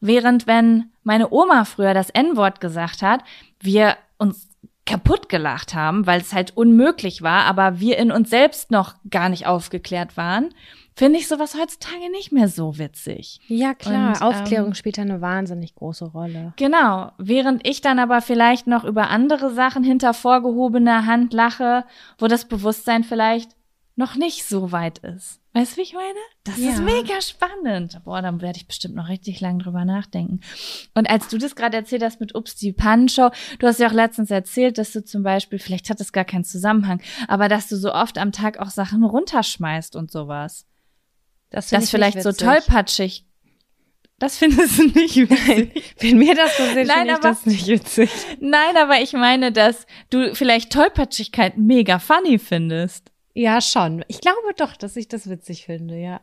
Während wenn meine Oma früher das N-Wort gesagt hat, wir uns kaputt gelacht haben, weil es halt unmöglich war, aber wir in uns selbst noch gar nicht aufgeklärt waren, finde ich sowas heutzutage nicht mehr so witzig. Ja, klar. Und, Aufklärung ähm, spielt eine wahnsinnig große Rolle. Genau. Während ich dann aber vielleicht noch über andere Sachen hinter vorgehobener Hand lache, wo das Bewusstsein vielleicht noch nicht so weit ist. Weißt du, wie ich meine? Das Ja. ist mega spannend. Boah, dann werde ich bestimmt noch richtig lang drüber nachdenken. Und als du das gerade erzählt hast mit Ups, die Pannenshow, du hast ja auch letztens erzählt, dass du zum Beispiel, vielleicht hat das gar keinen Zusammenhang, aber dass du so oft am Tag auch Sachen runterschmeißt und sowas. Das, Das ich vielleicht so tollpatschig. Das findest du nicht witzig. Wenn mir das so sieht, finde ich aber- das nicht witzig. Nein, aber ich meine, dass du vielleicht Tollpatschigkeit mega funny findest. Ja, schon. Ich glaube doch, dass ich das witzig finde, ja.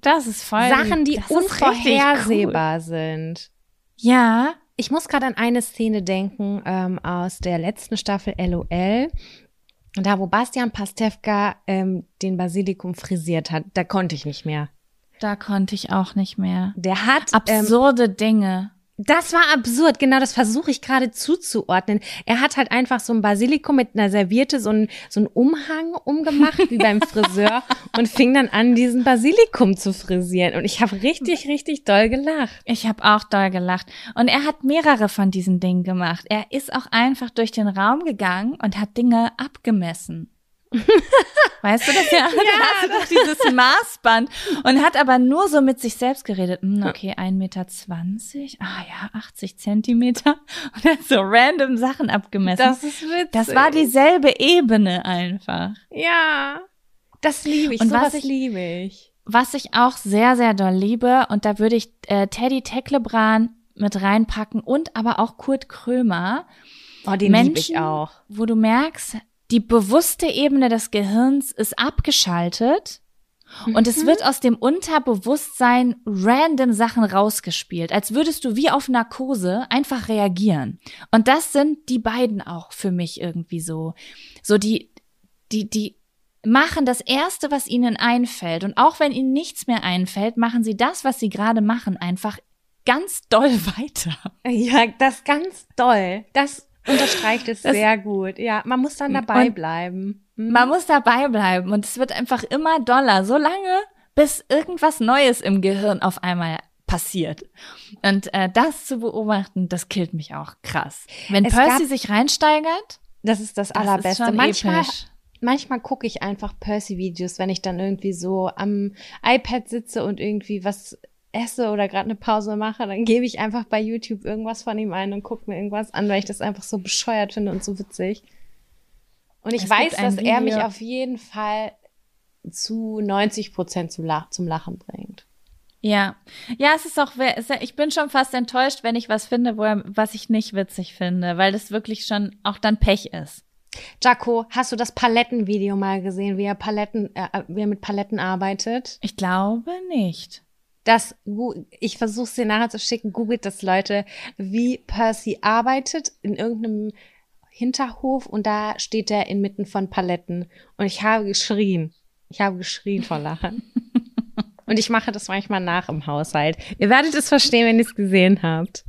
Das ist voll. Sachen, die richtig Cool. unvorhersehbar sind. Ja. Ich muss gerade an eine Szene denken ähm, aus der letzten Staffel LOL. Da, wo Bastian Pastewka ähm, den Basilikum frisiert hat, da konnte ich nicht mehr. Da konnte ich auch nicht mehr. Der hat ähm, Absurde Dinge. Das war absurd, genau das versuche ich gerade zuzuordnen. Er hat halt einfach so ein Basilikum mit einer Serviette, so ein so ein Umhang umgemacht, wie beim Friseur, und fing dann an, diesen Basilikum zu frisieren. Und ich habe richtig, richtig doll gelacht. Ich habe auch doll gelacht. Und er hat mehrere von diesen Dingen gemacht. Er ist auch einfach durch den Raum gegangen und hat Dinge abgemessen. Weißt du das ja? ja hatte doch dieses Maßband und hat aber nur so mit sich selbst geredet. Hm, okay, 1,20 Meter. Ah ja, 80 Zentimeter. Und hat so random Sachen abgemessen. ist witzig. Das war dieselbe Ebene einfach. Ja. Das liebe ich. Und Sowas was ich- liebe ich. Was ich auch sehr, sehr doll liebe, und da würde ich äh, Teddy Teklebran mit reinpacken und aber auch Kurt Krömer. Oh, den liebe Menschen, ich auch. wo du merkst, die bewusste Ebene des Gehirns ist abgeschaltet und es wird aus dem Unterbewusstsein random Sachen rausgespielt, als würdest du wie auf Narkose einfach reagieren. Und das sind die beiden auch für mich irgendwie so. So die, die, die machen das erste, was ihnen einfällt. Und auch wenn ihnen nichts mehr einfällt, machen sie das, was sie gerade machen, einfach ganz doll weiter. Ja, das ganz doll. Das unterstreicht es Das- sehr gut. Ja, man muss dann dabei bleiben. Hm. Man muss dabei bleiben und es wird einfach immer doller, so lange, bis irgendwas Neues im Gehirn auf einmal passiert. Und äh, das zu beobachten, das killt mich auch krass. Wenn Es Percy gab- sich reinsteigert, Das ist das, das Allerbeste. ist manchmal, episch. manchmal gucke ich einfach Percy-Videos, wenn ich dann irgendwie so am iPad sitze und irgendwie was esse oder gerade eine Pause mache, dann gebe ich einfach bei YouTube irgendwas von ihm ein und gucke mir irgendwas an, weil ich das einfach so bescheuert finde und so witzig. Und ich Es weiß, dass er mich Video- auf jeden Fall zu 90 Prozent zum, Lach zum Lachen bringt. Ja, ja, es ist auch, ich bin schon fast enttäuscht, wenn ich was finde, wo er, was ich nicht witzig finde, weil das wirklich schon auch dann Pech ist. Jaco, hast du das Palettenvideo mal gesehen, wie er Paletten, äh, wie er mit Paletten arbeitet? Ich glaube nicht. Das, gu- ich versuche es dir nachher zu schicken, googelt das Leute, wie Percy arbeitet in irgendeinem Hinterhof und da steht er inmitten von Paletten und ich habe geschrien. Ich habe geschrien vor Lachen. und ich mache das manchmal nach im Haushalt. Ihr werdet es verstehen, wenn ihr es gesehen habt.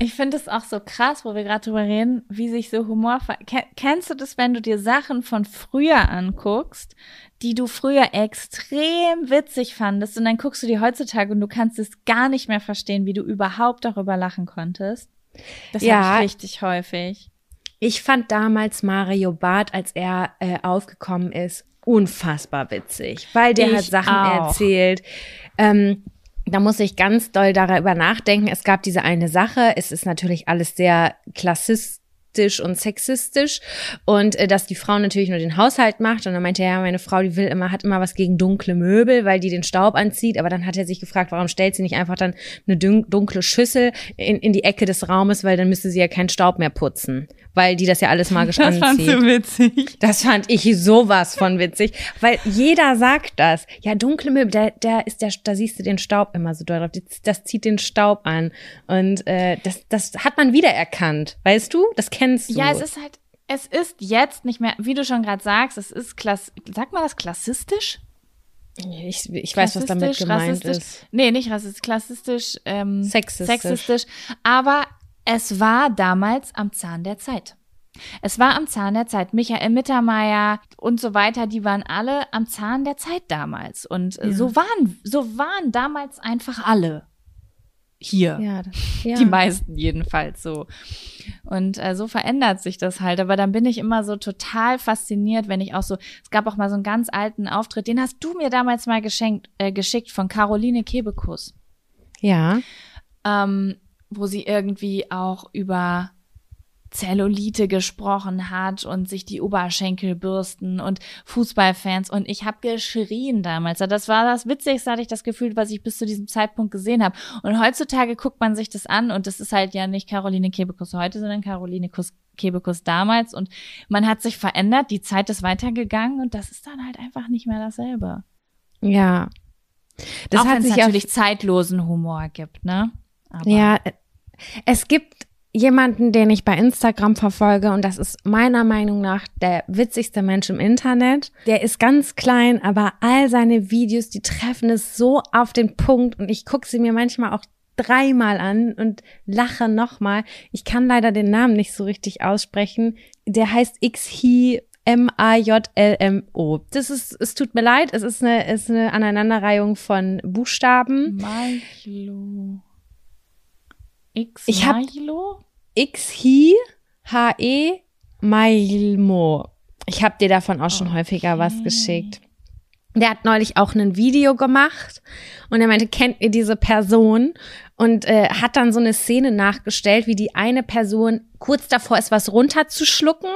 Ich finde es auch so krass, wo wir gerade drüber reden, wie sich so Humor ver Ken Kennst du das, wenn du dir Sachen von früher anguckst, die du früher extrem witzig fandest und dann guckst du die heutzutage und du kannst es gar nicht mehr verstehen, wie du überhaupt darüber lachen konntest? Das Ja. habe ich richtig häufig. Ich fand damals Mario Barth, als er äh, aufgekommen ist, unfassbar witzig, weil der Ich hat Sachen auch. erzählt. Ähm, da muss ich ganz doll darüber nachdenken. Es gab diese eine Sache. Es ist natürlich alles sehr klassistisch und sexistisch und äh, dass die Frau natürlich nur den Haushalt macht und dann meinte er, ja, meine Frau, die will immer, hat immer was gegen dunkle Möbel, weil die den Staub anzieht, aber dann hat er sich gefragt, warum stellt sie nicht einfach dann eine dun- dunkle Schüssel in, in die Ecke des Raumes, weil dann müsste sie ja keinen Staub mehr putzen, weil die das ja alles magisch anzieht. witzig. Das fand ich sowas von witzig, weil jeder sagt das. Ja, dunkle Möbel, da, da ist der, da siehst du den Staub immer so doll drauf. Das, das zieht den Staub an und äh, das, das hat man wiedererkannt, weißt du? Das kennst du. Ja, es ist halt, es ist jetzt nicht mehr, wie du schon gerade sagst, es ist klass, sag mal das klassistisch? ich, ich weiß, was damit gemeint rassistisch. ist. Nee, nicht rassistisch, klassistisch, ähm, Sexistisch. sexistisch. Aber es war damals am Zahn der Zeit. Es war am Zahn der Zeit. Michael Mittermeier und so weiter, die waren alle am Zahn der Zeit damals. Und äh, Ja. so waren, so waren damals einfach alle. Hier. Ja, ja. Die meisten jedenfalls so. Und äh, so verändert sich das halt. Aber dann bin ich immer so total fasziniert, wenn ich auch so, es gab auch mal so einen ganz alten Auftritt, den hast du mir damals mal geschenkt, äh, geschickt von Caroline Kebekus. Ja. Ähm, wo sie irgendwie auch über Zellulite gesprochen hat und sich die Oberschenkel bürsten und Fußballfans und ich habe geschrien damals. Das war das Witzigste, hatte ich das Gefühl, was ich bis zu diesem Zeitpunkt gesehen habe. Und heutzutage guckt man sich das an und das ist halt ja nicht Caroline Kebekus heute, sondern Caroline Kebekus damals und man hat sich verändert, die Zeit ist weitergegangen und das ist dann halt einfach nicht mehr dasselbe. Ja. Das Auch hat sich natürlich zeitlosen Humor gibt, ne? Aber ja, es gibt jemanden, den ich bei Instagram verfolge und das ist meiner Meinung nach der witzigste Mensch im Internet. Der ist ganz klein, aber all seine Videos, die treffen es so auf den Punkt und ich gucke sie mir manchmal auch dreimal an und lache nochmal. Ich kann leider den Namen nicht so richtig aussprechen. Der heißt Xhi M-A-J-L-M-O. Das ist, es tut mir leid, es ist eine, ist eine Aneinanderreihung von Buchstaben. Milo. X ich hab X Hi H E Mailmo. Ich habe dir davon auch schon okay. häufiger was geschickt. Der hat neulich auch ein Video gemacht und er meinte, kennt ihr diese Person? Und äh, hat dann so eine Szene nachgestellt, wie die eine Person kurz davor ist, was runterzuschlucken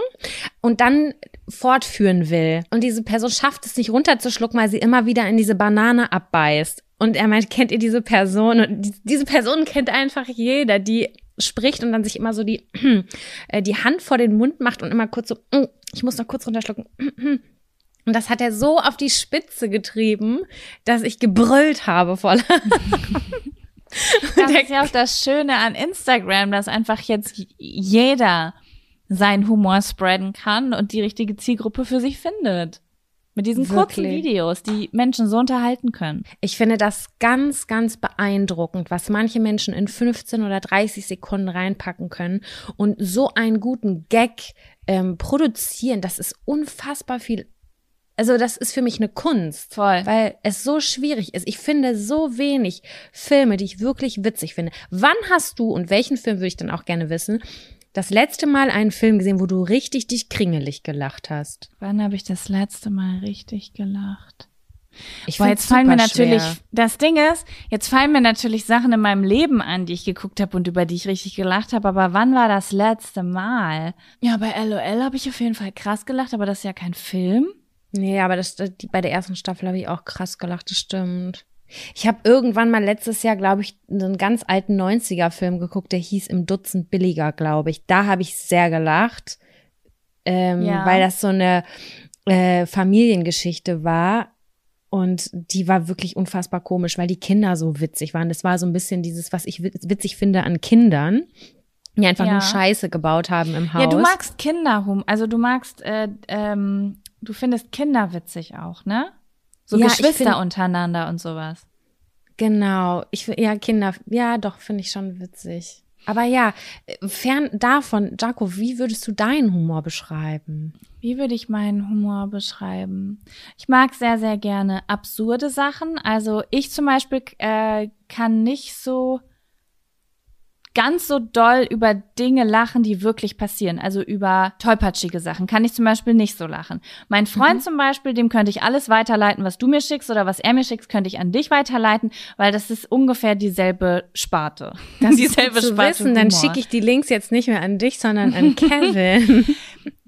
und dann fortführen will. Und diese Person schafft es nicht runterzuschlucken, weil sie immer wieder in diese Banane abbeißt. Und er meint, kennt ihr diese Person? Und diese Person kennt einfach jeder, die spricht und dann sich immer so die, äh, die Hand vor den Mund macht und immer kurz so, mm, ich muss noch kurz runterschlucken. Und das hat er so auf die Spitze getrieben, dass ich gebrüllt habe vor Das ist ja auch das Schöne an Instagram, dass einfach jetzt jeder seinen Humor spreaden kann und die richtige Zielgruppe für sich findet. Mit diesen Wirklich? kurzen Videos, die Menschen so unterhalten können. Ich finde das ganz, ganz beeindruckend, was manche Menschen in 15 oder 30 Sekunden reinpacken können und so einen guten Gag ähm, produzieren. Das ist unfassbar viel. Also das ist für mich eine Kunst, Voll. weil es so schwierig ist. Ich finde so wenig Filme, die ich wirklich witzig finde. Wann hast du und welchen Film würde ich dann auch gerne wissen, das letzte Mal einen Film gesehen, wo du richtig dich kringelig gelacht hast? Wann habe ich das letzte Mal richtig gelacht? Ich Boah, jetzt fallen mir natürlich, schwer. das Ding ist, jetzt fallen mir natürlich Sachen in meinem Leben an, die ich geguckt habe und über die ich richtig gelacht habe, aber wann war das letzte Mal? Ja, bei LOL habe ich auf jeden Fall krass gelacht, aber das ist ja kein Film. Nee, aber das, die, bei der ersten Staffel habe ich auch krass gelacht, das stimmt. Ich habe irgendwann mal letztes Jahr, glaube ich, einen ganz alten 90er-Film geguckt, der hieß Im Dutzend billiger, glaube ich. Da habe ich sehr gelacht, ähm, ja. weil das so eine äh, Familiengeschichte war. Und die war wirklich unfassbar komisch, weil die Kinder so witzig waren. Das war so ein bisschen dieses, was ich witzig finde an Kindern, die einfach ja. nur Scheiße gebaut haben im Haus. Ja, du magst Kinderhum, also du magst, äh, ähm, du findest Kinder witzig auch, ne? So ja, Geschwister find, untereinander und sowas. Genau. Ich ja, Kinder, ja, doch, finde ich schon witzig. Aber ja, fern davon, Jaco, wie würdest du deinen Humor beschreiben? Wie würde ich meinen Humor beschreiben? Ich mag sehr, sehr gerne absurde Sachen. Also ich zum Beispiel äh, kann nicht so ganz so doll über Dinge lachen, die wirklich passieren. Also über tollpatschige Sachen kann ich zum Beispiel nicht so lachen. Mein Freund mhm. zum Beispiel, dem könnte ich alles weiterleiten, was du mir schickst oder was er mir schickt, könnte ich an dich weiterleiten, weil das ist ungefähr dieselbe Sparte. Das dieselbe ist gut Sparte. Wissen, dann schicke ich die Links jetzt nicht mehr an dich, sondern an Kevin.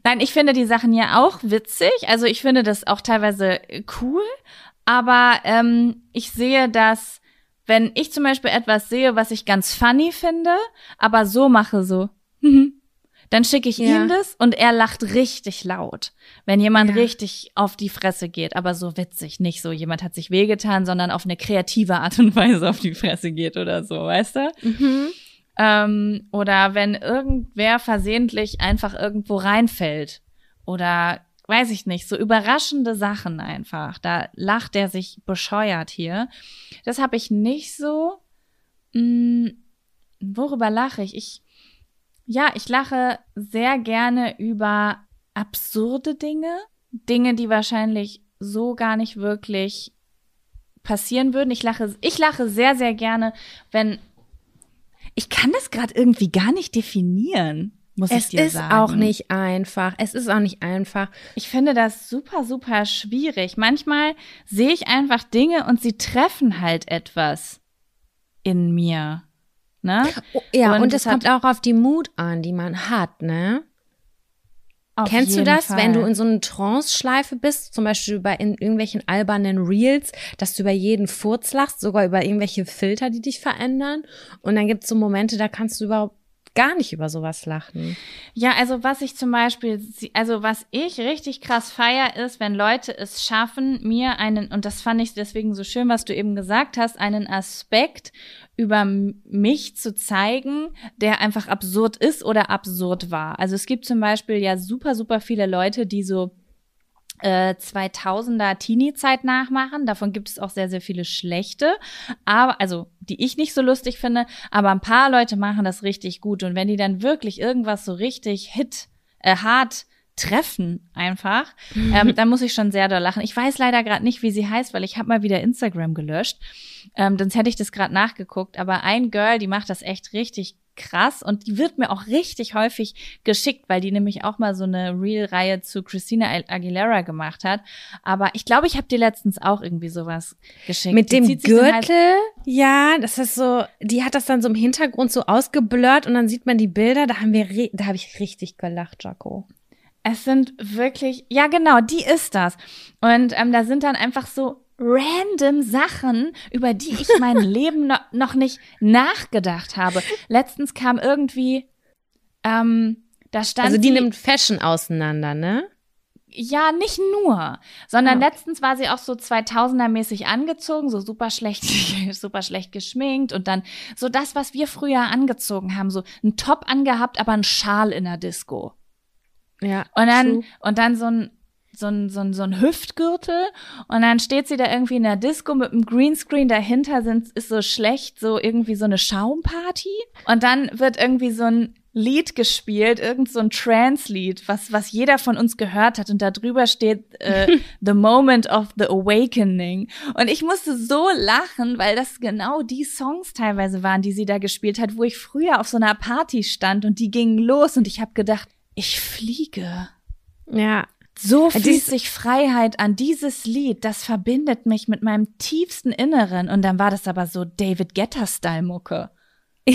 Nein, ich finde die Sachen ja auch witzig. Also ich finde das auch teilweise cool. Aber ähm, ich sehe das wenn ich zum Beispiel etwas sehe, was ich ganz funny finde, aber so mache so, dann schicke ich ja. ihm das und er lacht richtig laut. Wenn jemand ja. richtig auf die Fresse geht, aber so witzig, nicht so jemand hat sich wehgetan, sondern auf eine kreative Art und Weise auf die Fresse geht oder so, weißt du? Mhm. Ähm, oder wenn irgendwer versehentlich einfach irgendwo reinfällt oder weiß ich nicht, so überraschende Sachen einfach. Da lacht er sich bescheuert hier. Das habe ich nicht so. Hm, worüber lache ich? Ich, ja, ich lache sehr gerne über absurde Dinge. Dinge, die wahrscheinlich so gar nicht wirklich passieren würden. Ich lache, ich lache sehr, sehr gerne, wenn Ich kann das gerade irgendwie gar nicht definieren. Muss es ich dir ist sagen. auch nicht einfach. Es ist auch nicht einfach. Ich finde das super, super schwierig. Manchmal sehe ich einfach Dinge und sie treffen halt etwas in mir. Ne? Oh, ja, und, Und es kommt auch auf die Mut an, die man hat, ne? Auf Kennst du das, Fall. wenn du in so einer Trance-Schleife bist, zum Beispiel bei in irgendwelchen albernen Reels, dass du über jeden Furz lachst, sogar über irgendwelche Filter, die dich verändern? Und dann gibt es so Momente, da kannst du überhaupt gar nicht über sowas lachen. Ja, also was ich zum Beispiel, also was ich richtig krass feier, ist, wenn Leute es schaffen, mir einen, und das fand ich deswegen so schön, was du eben gesagt hast, einen Aspekt über mich zu zeigen, der einfach absurd ist oder absurd war. Also es gibt zum Beispiel ja super, super viele Leute, die so äh, 2000er Teenie-Zeit nachmachen. Davon gibt es auch sehr, sehr viele schlechte, aber also die ich nicht so lustig finde. Aber ein paar Leute machen das richtig gut und wenn die dann wirklich irgendwas so richtig hit, äh, hart treffen einfach, ähm, dann muss ich schon sehr doll lachen. Ich weiß leider gerade nicht, wie sie heißt, weil ich habe mal wieder Instagram gelöscht. Ähm, sonst hätte ich das gerade nachgeguckt. Aber ein Girl, die macht das echt richtig krass und die wird mir auch richtig häufig geschickt, weil die nämlich auch mal so eine Reel-Reihe zu Christina Aguilera gemacht hat. Aber ich glaube, ich habe dir letztens auch irgendwie sowas geschickt. Mit Die dem halt- Gürtel, ja, das ist so, die hat das dann so im Hintergrund so ausgeblurrt und dann sieht man die Bilder, da haben wir, da habe ich richtig gelacht, Jaco. Es sind wirklich, ja genau, die ist das. Und ähm, da sind dann einfach so random Sachen, über die ich mein Leben no noch nicht nachgedacht habe. Letztens kam irgendwie, ähm, da stand Also die sie- nimmt Fashion auseinander, ne? ja, nicht nur, sondern okay. letztens war sie auch so 2000er-mäßig angezogen, so super schlecht, super schlecht geschminkt und dann so das, was wir früher angezogen haben, so ein Top angehabt, aber ein Schal in der Disco. Ja. Und dann, true. und dann so ein, so ein, so ein, so ein Hüftgürtel und dann steht sie da irgendwie in der Disco mit einem Greenscreen. Dahinter sind, ist so schlecht, so irgendwie so eine Schaumparty. Und dann wird irgendwie so ein Lied gespielt, irgend so ein Trance-Lied, was, was jeder von uns gehört hat. Und da drüber steht äh, The Moment of the Awakening. Und ich musste so lachen, weil das genau die Songs teilweise waren, die sie da gespielt hat, wo ich früher auf so einer Party stand und die gingen los. Und ich habe gedacht, ich fliege. Ja. So Dies- fühlt sich Freiheit an. Dieses Lied, das verbindet mich mit meinem tiefsten Inneren. Und dann war das aber so David Guetta-Style-Mucke.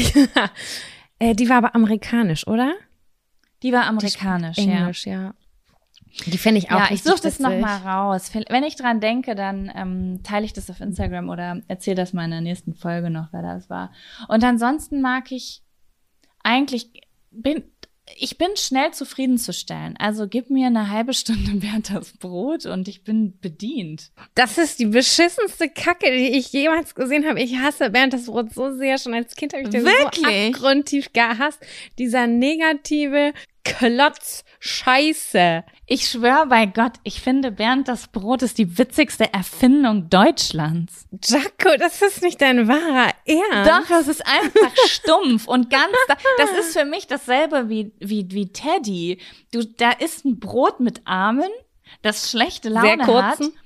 äh, die war aber amerikanisch, oder? Die war amerikanisch, ja. Englisch, ja. Die finde ich auch Ja, ich suche das nochmal raus. Wenn ich dran denke, dann ähm, teile ich das auf Instagram oder erzähle das mal in der nächsten Folge noch, wer das war. Und ansonsten mag ich eigentlich, bin, ich bin schnell zufriedenzustellen. Also gib mir eine halbe Stunde Berthas Brot und ich bin bedient. Das ist die beschissenste Kacke, die ich jemals gesehen habe. Ich hasse Bernd das Brot so sehr. Schon als Kind habe ich den Wirklich? so abgrundtief gehasst. Dieser negative Klotz Scheiße. Ich schwöre bei Gott, ich finde Bernd das Brot ist die witzigste Erfindung Deutschlands. Jaco, das ist nicht dein wahrer Ernst. Doch, das ist einfach stumpf und ganz, das ist für mich dasselbe wie, wie, wie Teddy. Du, da ist ein Brot mit Armen, das schlechte Laune hat, kurzen.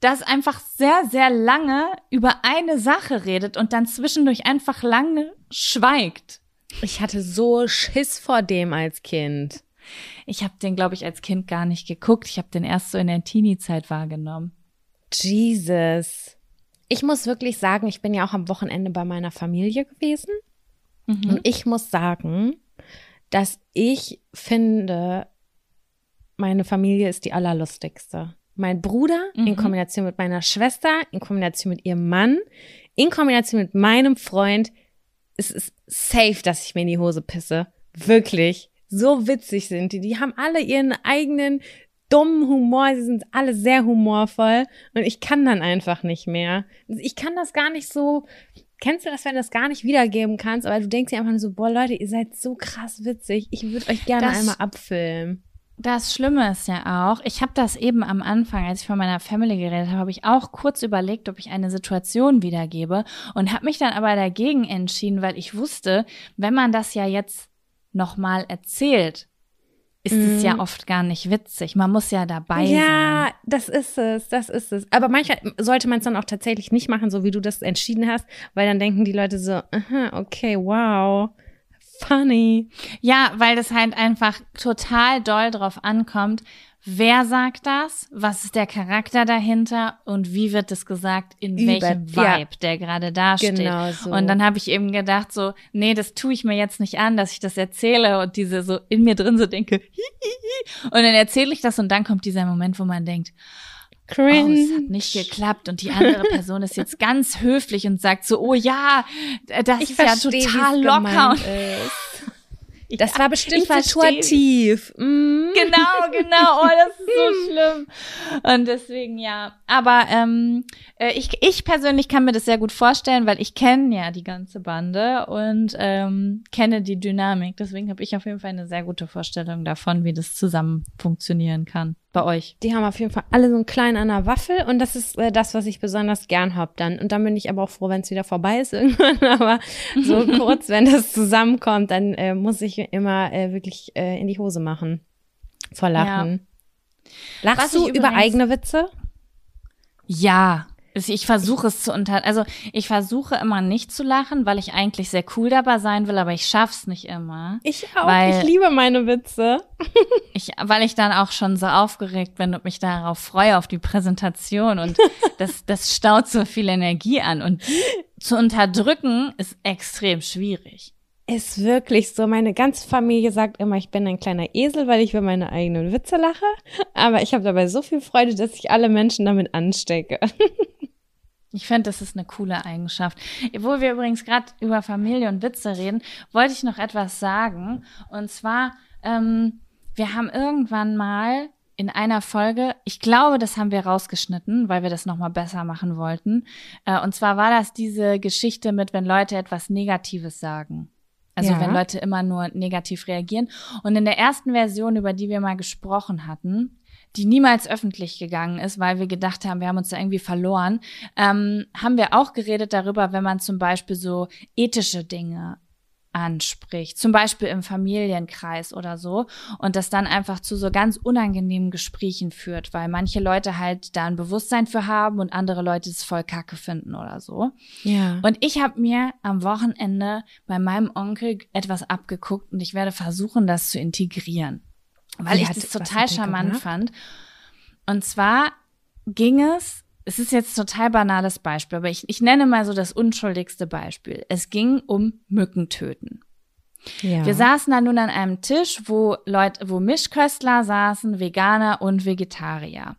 das einfach sehr, sehr lange über eine Sache redet und dann zwischendurch einfach lange schweigt. Ich hatte so Schiss vor dem als Kind. Ich habe den, glaube ich, als Kind gar nicht geguckt. Ich habe den erst so in der Teenie-Zeit wahrgenommen. Jesus. Ich muss wirklich sagen, ich bin ja auch am Wochenende bei meiner Familie gewesen. Und ich muss sagen, dass ich finde, meine Familie ist die allerlustigste. Mein Bruder in Mhm. Kombination mit meiner Schwester, in Kombination mit ihrem Mann, in Kombination mit meinem Freund, es ist safe, dass ich mir in die Hose pisse. Wirklich. So witzig sind die. Die haben alle ihren eigenen dummen Humor. Sie sind alle sehr humorvoll. Und ich kann dann einfach nicht mehr. Ich kann das gar nicht so. Kennst du das, wenn du das gar nicht wiedergeben kannst? Aber du denkst dir einfach nur so, boah, Leute, ihr seid so krass witzig. Ich würde euch gerne Das- einmal abfilmen. Das Schlimme ist ja auch, ich habe das eben am Anfang, als ich von meiner Family geredet habe, habe ich auch kurz überlegt, ob ich eine Situation wiedergebe und habe mich dann aber dagegen entschieden, weil ich wusste, wenn man das ja jetzt nochmal erzählt, ist es ja oft gar nicht witzig. Man muss ja dabei sein. Ja, das ist es, das ist es. Aber manchmal sollte man es dann auch tatsächlich nicht machen, so wie du das entschieden hast, weil dann denken die Leute so, aha, okay, wow, funny. Ja, weil das halt einfach total doll drauf ankommt, Wer sagt das? Was ist der Charakter dahinter? Und wie wird es gesagt? In Über- welchem Vibe, ja. der gerade da steht? Genau so. Und dann habe ich eben gedacht so, nee, das tue ich mir jetzt nicht an, dass ich das erzähle und diese so in mir drin so denke, hihihi. und dann erzähle ich das und dann kommt dieser Moment, wo man denkt, oh, Cringe. es hat nicht geklappt und die andere Person ist jetzt ganz höflich und sagt so, oh ja, das ich ist ja verstehe, wie's total locker und Das war bestimmt situativ. Mm. Genau, genau. Oh, das ist so schlimm. Und deswegen ja. Aber ähm, äh, ich, ich persönlich kann mir das sehr gut vorstellen, weil ich kenne ja die ganze Bande und ähm, kenne die Dynamik. Deswegen habe ich auf jeden Fall eine sehr gute Vorstellung davon, wie das zusammen funktionieren kann bei euch. Die haben auf jeden Fall alle so einen kleinen an der Waffel und das ist äh, das, was ich besonders gern hab dann. Und dann bin ich aber auch froh, wenn es wieder vorbei ist irgendwann. Aber so kurz, wenn das zusammenkommt, dann äh, muss ich immer äh, wirklich äh, in die Hose machen. Vor Lachen. Lachst Was du über eigene Witze? Ja. Ich versuche es zu unter, also ich versuche immer nicht zu lachen, weil ich eigentlich sehr cool dabei sein will, aber ich schaff's nicht immer. Ich auch. Weil- ich liebe meine Witze. Ich, weil ich dann auch schon so aufgeregt bin und mich darauf freue, auf die Präsentation und das, das staut so viel Energie an und zu unterdrücken ist extrem schwierig. Ist wirklich so. Meine ganze Familie sagt immer, ich bin ein kleiner Esel, weil ich über meine eigenen Witze lache. Aber ich habe dabei so viel Freude, dass ich alle Menschen damit anstecke. Ich finde, das ist eine coole Eigenschaft. Wo wir übrigens gerade über Familie und Witze reden, wollte ich noch etwas sagen. Und zwar, ähm, wir haben irgendwann mal in einer Folge, ich glaube, das haben wir rausgeschnitten, weil wir das nochmal besser machen wollten. Äh, und zwar war das diese Geschichte mit, wenn Leute etwas Negatives sagen. Also Ja. wenn Leute immer nur negativ reagieren. Und in der ersten Version, über die wir mal gesprochen hatten, die niemals öffentlich gegangen ist, weil wir gedacht haben, wir haben uns da irgendwie verloren, ähm, haben wir auch geredet darüber, wenn man zum Beispiel so ethische Dinge anspricht, zum Beispiel im Familienkreis oder so, und das dann einfach zu so ganz unangenehmen Gesprächen führt, weil manche Leute halt da ein Bewusstsein für haben und andere Leute es voll kacke finden oder so. Ja. Und ich habe mir am Wochenende bei meinem Onkel etwas abgeguckt und ich werde versuchen, das zu integrieren. Weil Wie ich das total charmant fand. Und zwar ging es, es ist jetzt total banales Beispiel, aber ich, ich nenne mal so das unschuldigste Beispiel. Es ging um Mückentöten. ja. Wir saßen da nun an einem Tisch, wo Leute, wo Mischköstler saßen, Veganer und Vegetarier.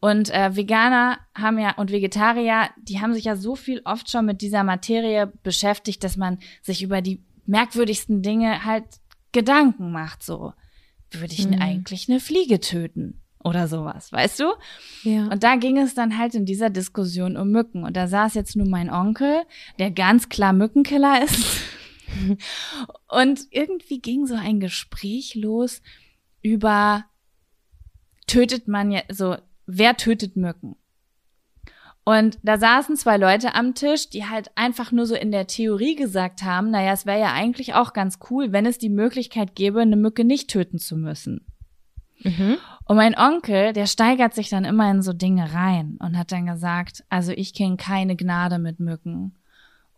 Und äh, Veganer haben ja und Vegetarier, die haben sich ja so viel oft schon mit dieser Materie beschäftigt, dass man sich über die merkwürdigsten Dinge halt Gedanken macht. So würde ich Mhm. eigentlich eine Fliege töten oder sowas, weißt du? ja. Und da ging es dann halt in dieser Diskussion um Mücken. Und da saß jetzt nun mein Onkel, der ganz klar Mückenkiller ist. Und irgendwie ging so ein Gespräch los über, tötet man ja, so, wer tötet Mücken? Und da saßen zwei Leute am Tisch, die halt einfach nur so in der Theorie gesagt haben, naja, es wäre ja eigentlich auch ganz cool, wenn es die Möglichkeit gäbe, eine Mücke nicht töten zu müssen. Mhm. Und mein Onkel, der steigert sich dann immer in so Dinge rein und hat dann gesagt, also ich kenne keine Gnade mit Mücken.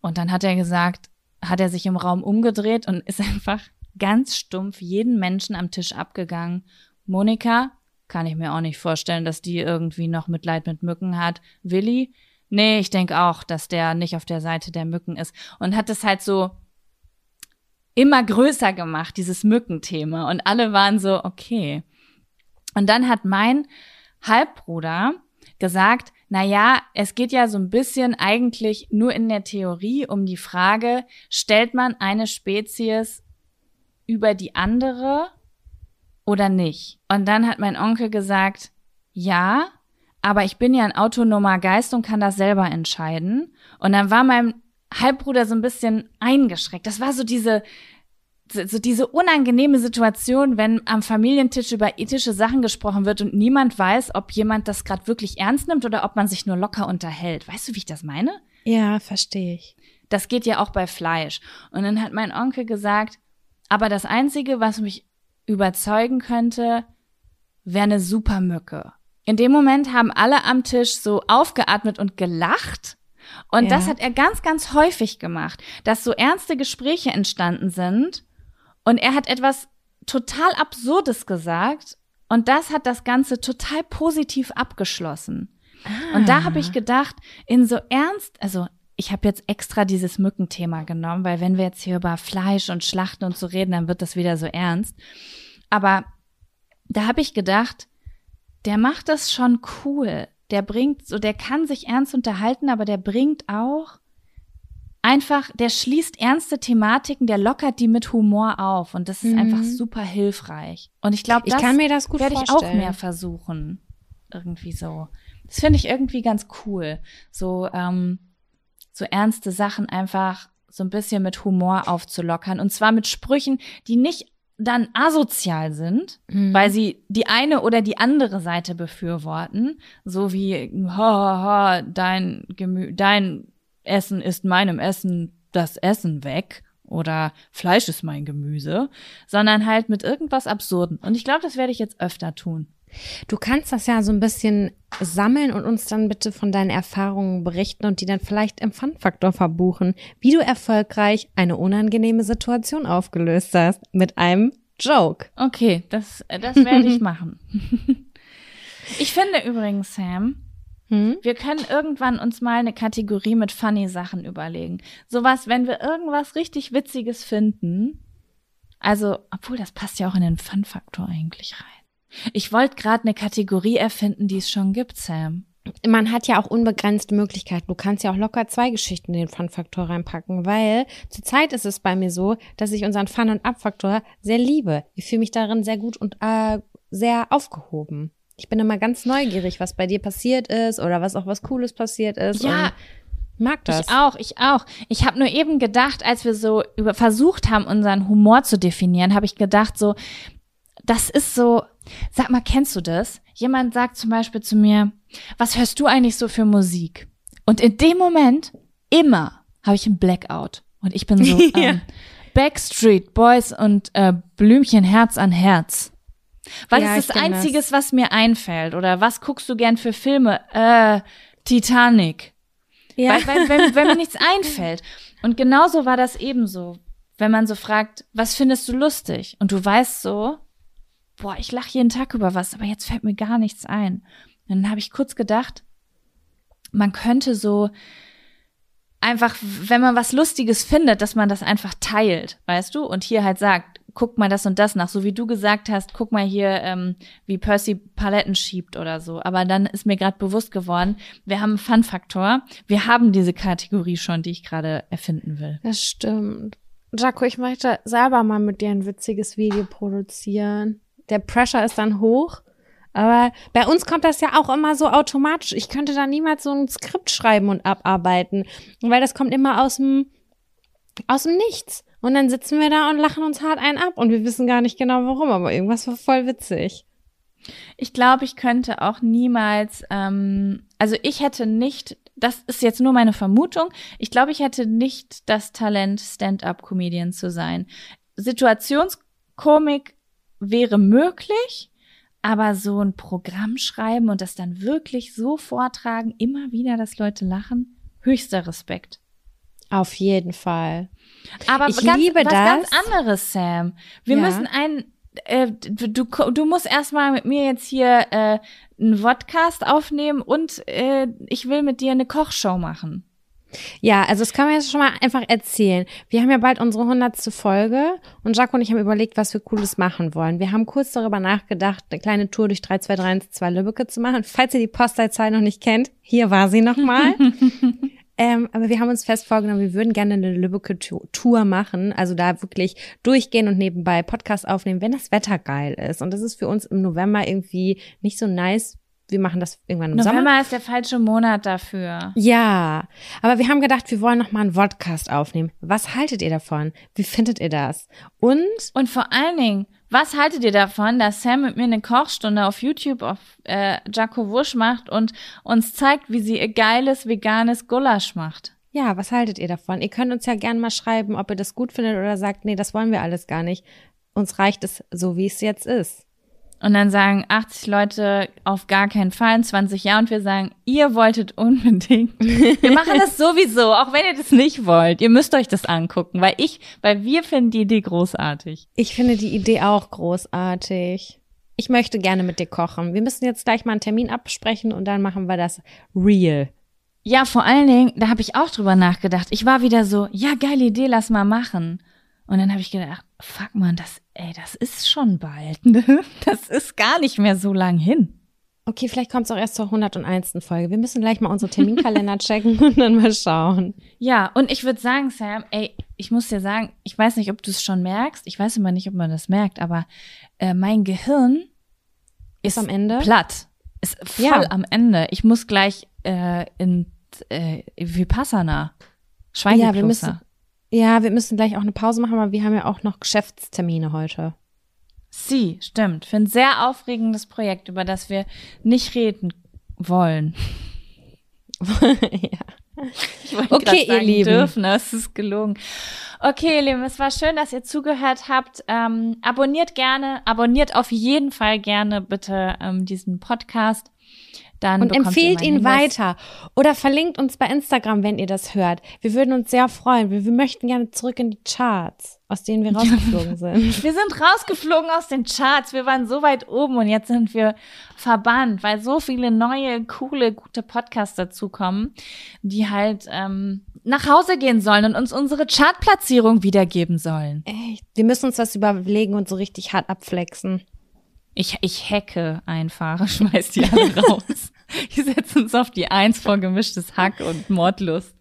Und dann hat er gesagt, hat er sich im Raum umgedreht und ist einfach ganz stumpf jeden Menschen am Tisch abgegangen. Monika, kann ich mir auch nicht vorstellen, dass die irgendwie noch Mitleid mit Mücken hat. Willi, nee, ich denke auch, dass der nicht auf der Seite der Mücken ist. Und hat es halt so immer größer gemacht, dieses Mückenthema. Und alle waren so, okay. Und dann hat mein Halbbruder gesagt, na ja, es geht ja so ein bisschen eigentlich nur in der Theorie um die Frage, stellt man eine Spezies über die andere oder nicht? Und dann hat mein Onkel gesagt, ja, aber ich bin ja ein autonomer Geist und kann das selber entscheiden. Und dann war mein Halbbruder so ein bisschen eingeschränkt. Das war so diese, so diese unangenehme Situation, wenn am Familientisch über ethische Sachen gesprochen wird und niemand weiß, ob jemand das gerade wirklich ernst nimmt oder ob man sich nur locker unterhält. Weißt du, wie ich das meine? ja, verstehe ich. Das geht ja auch bei Fleisch. Und dann hat mein Onkel gesagt, aber das Einzige, was mich überzeugen könnte, wäre eine Supermücke. In dem Moment haben alle am Tisch so aufgeatmet und gelacht. Und ja. das hat er ganz, ganz häufig gemacht, dass so ernste Gespräche entstanden sind. Und er hat etwas total Absurdes gesagt. Und das hat das Ganze total positiv abgeschlossen. Ah. Und da habe ich gedacht, in so ernst, also ich habe jetzt extra dieses Mückenthema genommen, weil wenn wir jetzt hier über Fleisch und Schlachten und so reden, dann wird das wieder so ernst. Aber da habe ich gedacht, der macht das schon cool. Der bringt so, der kann sich ernst unterhalten, aber der bringt auch einfach, der schließt ernste Thematiken, der lockert die mit Humor auf und das ist mhm. einfach super hilfreich. Und ich glaube, das, ich kann mir das gut werde ich auch mehr versuchen. Irgendwie so. Das finde ich irgendwie ganz cool. So, ähm, so ernste Sachen einfach so ein bisschen mit Humor aufzulockern. Und zwar mit Sprüchen, die nicht dann asozial sind, mhm. weil sie die eine oder die andere Seite befürworten, so wie ha, ha, ha dein Gemü dein Essen ist meinem Essen das Essen weg oder Fleisch ist mein Gemüse, sondern halt mit irgendwas Absurden. Und ich glaube, das werde ich jetzt öfter tun. Du kannst das ja so ein bisschen sammeln und uns dann bitte von deinen Erfahrungen berichten und die dann vielleicht im Fun-Faktor verbuchen, wie du erfolgreich eine unangenehme Situation aufgelöst hast mit einem Joke. Okay, das, das werde ich machen. ich finde übrigens, Sam, hm? wir können irgendwann uns mal eine Kategorie mit funny Sachen überlegen. Sowas, wenn wir irgendwas richtig Witziges finden. Also, obwohl das passt ja auch in den Fun-Faktor eigentlich rein. Ich wollte gerade eine Kategorie erfinden, die es schon gibt, Sam. Man hat ja auch unbegrenzte Möglichkeiten. Du kannst ja auch locker zwei Geschichten in den Fun-Faktor reinpacken, weil zurzeit ist es bei mir so, dass ich unseren Fun- und Up-Faktor sehr liebe. Ich fühle mich darin sehr gut und äh, sehr aufgehoben. Ich bin immer ganz neugierig, was bei dir passiert ist oder was auch was Cooles passiert ist. Ja, mag das. Ich auch, ich auch. Ich habe nur eben gedacht, als wir so über versucht haben, unseren Humor zu definieren, habe ich gedacht, so, das ist so, sag mal, kennst du das? Jemand sagt zum Beispiel zu mir, was hörst du eigentlich so für Musik? Und in dem Moment, immer, habe ich einen Blackout. Und ich bin so, ähm, Backstreet Boys und äh, Blümchen Herz an Herz. Was ja, ist das Einziges, das. was mir einfällt? Oder was guckst du gern für Filme? Äh, Titanic. Ja. Weil, weil, wenn, wenn mir nichts einfällt. Und genauso war das ebenso. Wenn man so fragt, was findest du lustig? Und du weißt so, boah, ich lache jeden Tag über was, aber jetzt fällt mir gar nichts ein. Und dann habe ich kurz gedacht, man könnte so einfach, wenn man was Lustiges findet, dass man das einfach teilt, weißt du? Und hier halt sagt, guck mal das und das nach, so wie du gesagt hast, guck mal hier, ähm, wie Percy Paletten schiebt oder so. Aber dann ist mir gerade bewusst geworden, wir haben einen Fun-Faktor, wir haben diese Kategorie schon, die ich gerade erfinden will. Das stimmt. Jaco, ich möchte selber mal mit dir ein witziges Video produzieren der Pressure ist dann hoch. Aber bei uns kommt das ja auch immer so automatisch. Ich könnte da niemals so ein Skript schreiben und abarbeiten, weil das kommt immer aus dem, aus dem Nichts. Und dann sitzen wir da und lachen uns hart einen ab und wir wissen gar nicht genau warum, aber irgendwas war voll witzig. Ich glaube, ich könnte auch niemals, ähm, also ich hätte nicht, das ist jetzt nur meine Vermutung, ich glaube, ich hätte nicht das Talent, Stand-up-Comedian zu sein. Situationskomik wäre möglich, aber so ein Programm schreiben und das dann wirklich so vortragen, immer wieder, dass Leute lachen, höchster Respekt. Auf jeden Fall. Aber ich ganz, liebe was das. ganz anderes, Sam. Wir ja. müssen ein, äh, du, du musst erstmal mit mir jetzt hier äh, einen Podcast aufnehmen und äh, ich will mit dir eine Kochshow machen. Ja, also das kann man jetzt schon mal einfach erzählen. Wir haben ja bald unsere hundertste Folge und Jaco und ich haben überlegt, was wir Cooles machen wollen. Wir haben kurz darüber nachgedacht, eine kleine Tour durch 3232 Lübbecke zu machen. Falls ihr die Postleitzahl noch nicht kennt, hier war sie nochmal. ähm, aber wir haben uns fest vorgenommen, wir würden gerne eine Lübbecke Tour machen, also da wirklich durchgehen und nebenbei Podcast aufnehmen, wenn das Wetter geil ist. Und das ist für uns im November irgendwie nicht so nice, wir machen das irgendwann im November Sommer. November ist der falsche Monat dafür. Ja, aber wir haben gedacht, wir wollen noch mal einen Podcast aufnehmen. Was haltet ihr davon? Wie findet ihr das? Und und vor allen Dingen, was haltet ihr davon, dass Sam mit mir eine Kochstunde auf YouTube auf äh, Jaco Wusch macht und uns zeigt, wie sie ihr geiles veganes Gulasch macht? Ja, was haltet ihr davon? Ihr könnt uns ja gerne mal schreiben, ob ihr das gut findet oder sagt, nee, das wollen wir alles gar nicht. uns reicht es so, wie es jetzt ist. Und dann sagen 80 Leute auf gar keinen Fall in 20 Jahren und wir sagen, ihr wolltet unbedingt. Wir machen das sowieso, auch wenn ihr das nicht wollt. Ihr müsst euch das angucken, weil ich, weil wir finden die Idee großartig. Ich finde die Idee auch großartig. Ich möchte gerne mit dir kochen. Wir müssen jetzt gleich mal einen Termin absprechen und dann machen wir das real. Ja, vor allen Dingen, da habe ich auch drüber nachgedacht. Ich war wieder so, ja, geile Idee, lass mal machen. Und dann habe ich gedacht, fuck man, das, ey, das ist schon bald, ne? Das ist gar nicht mehr so lang hin. Okay, vielleicht kommt es auch erst zur 101. Folge. Wir müssen gleich mal unsere Terminkalender checken und dann mal schauen. Ja, und ich würde sagen, Sam, ey, ich muss dir sagen, ich weiß nicht, ob du es schon merkst. Ich weiß immer nicht, ob man das merkt, aber äh, mein Gehirn ist, ist am Ende platt. Ist voll ja. am Ende. Ich muss gleich äh, in äh, Vipassana. Schweigekloster. Ja, wir müssen, ja, wir müssen gleich auch eine Pause machen, aber wir haben ja auch noch Geschäftstermine heute. Sie, stimmt. Für ein sehr aufregendes Projekt, über das wir nicht reden wollen. ja. okay, ihr Lieben. Dürfen, das ist gelogen. Okay, ihr Lieben, es war schön, dass ihr zugehört habt. Ähm, abonniert gerne, abonniert auf jeden Fall gerne bitte ähm, diesen Podcast. Dann und empfehlt ihn weiter oder verlinkt uns bei Instagram, wenn ihr das hört. Wir würden uns sehr freuen. Wir, wir möchten gerne zurück in die Charts, aus denen wir rausgeflogen sind. Wir sind rausgeflogen aus den Charts. Wir waren so weit oben und jetzt sind wir verbannt, weil so viele neue, coole, gute Podcasts dazukommen, die halt ähm, nach Hause gehen sollen und uns unsere Chartplatzierung wiedergeben sollen. Echt? Wir müssen uns das überlegen und so richtig hart abflexen. Ich, ich hacke einfach, schmeiß die alle raus. ich setze uns auf die Eins vor gemischtes Hack und Mordlust.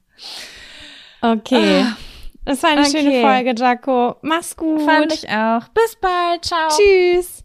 Okay. Ah, das war eine okay. schöne Folge, Jaco. Mach's gut. Fand ich auch. Bis bald. Ciao. Tschüss.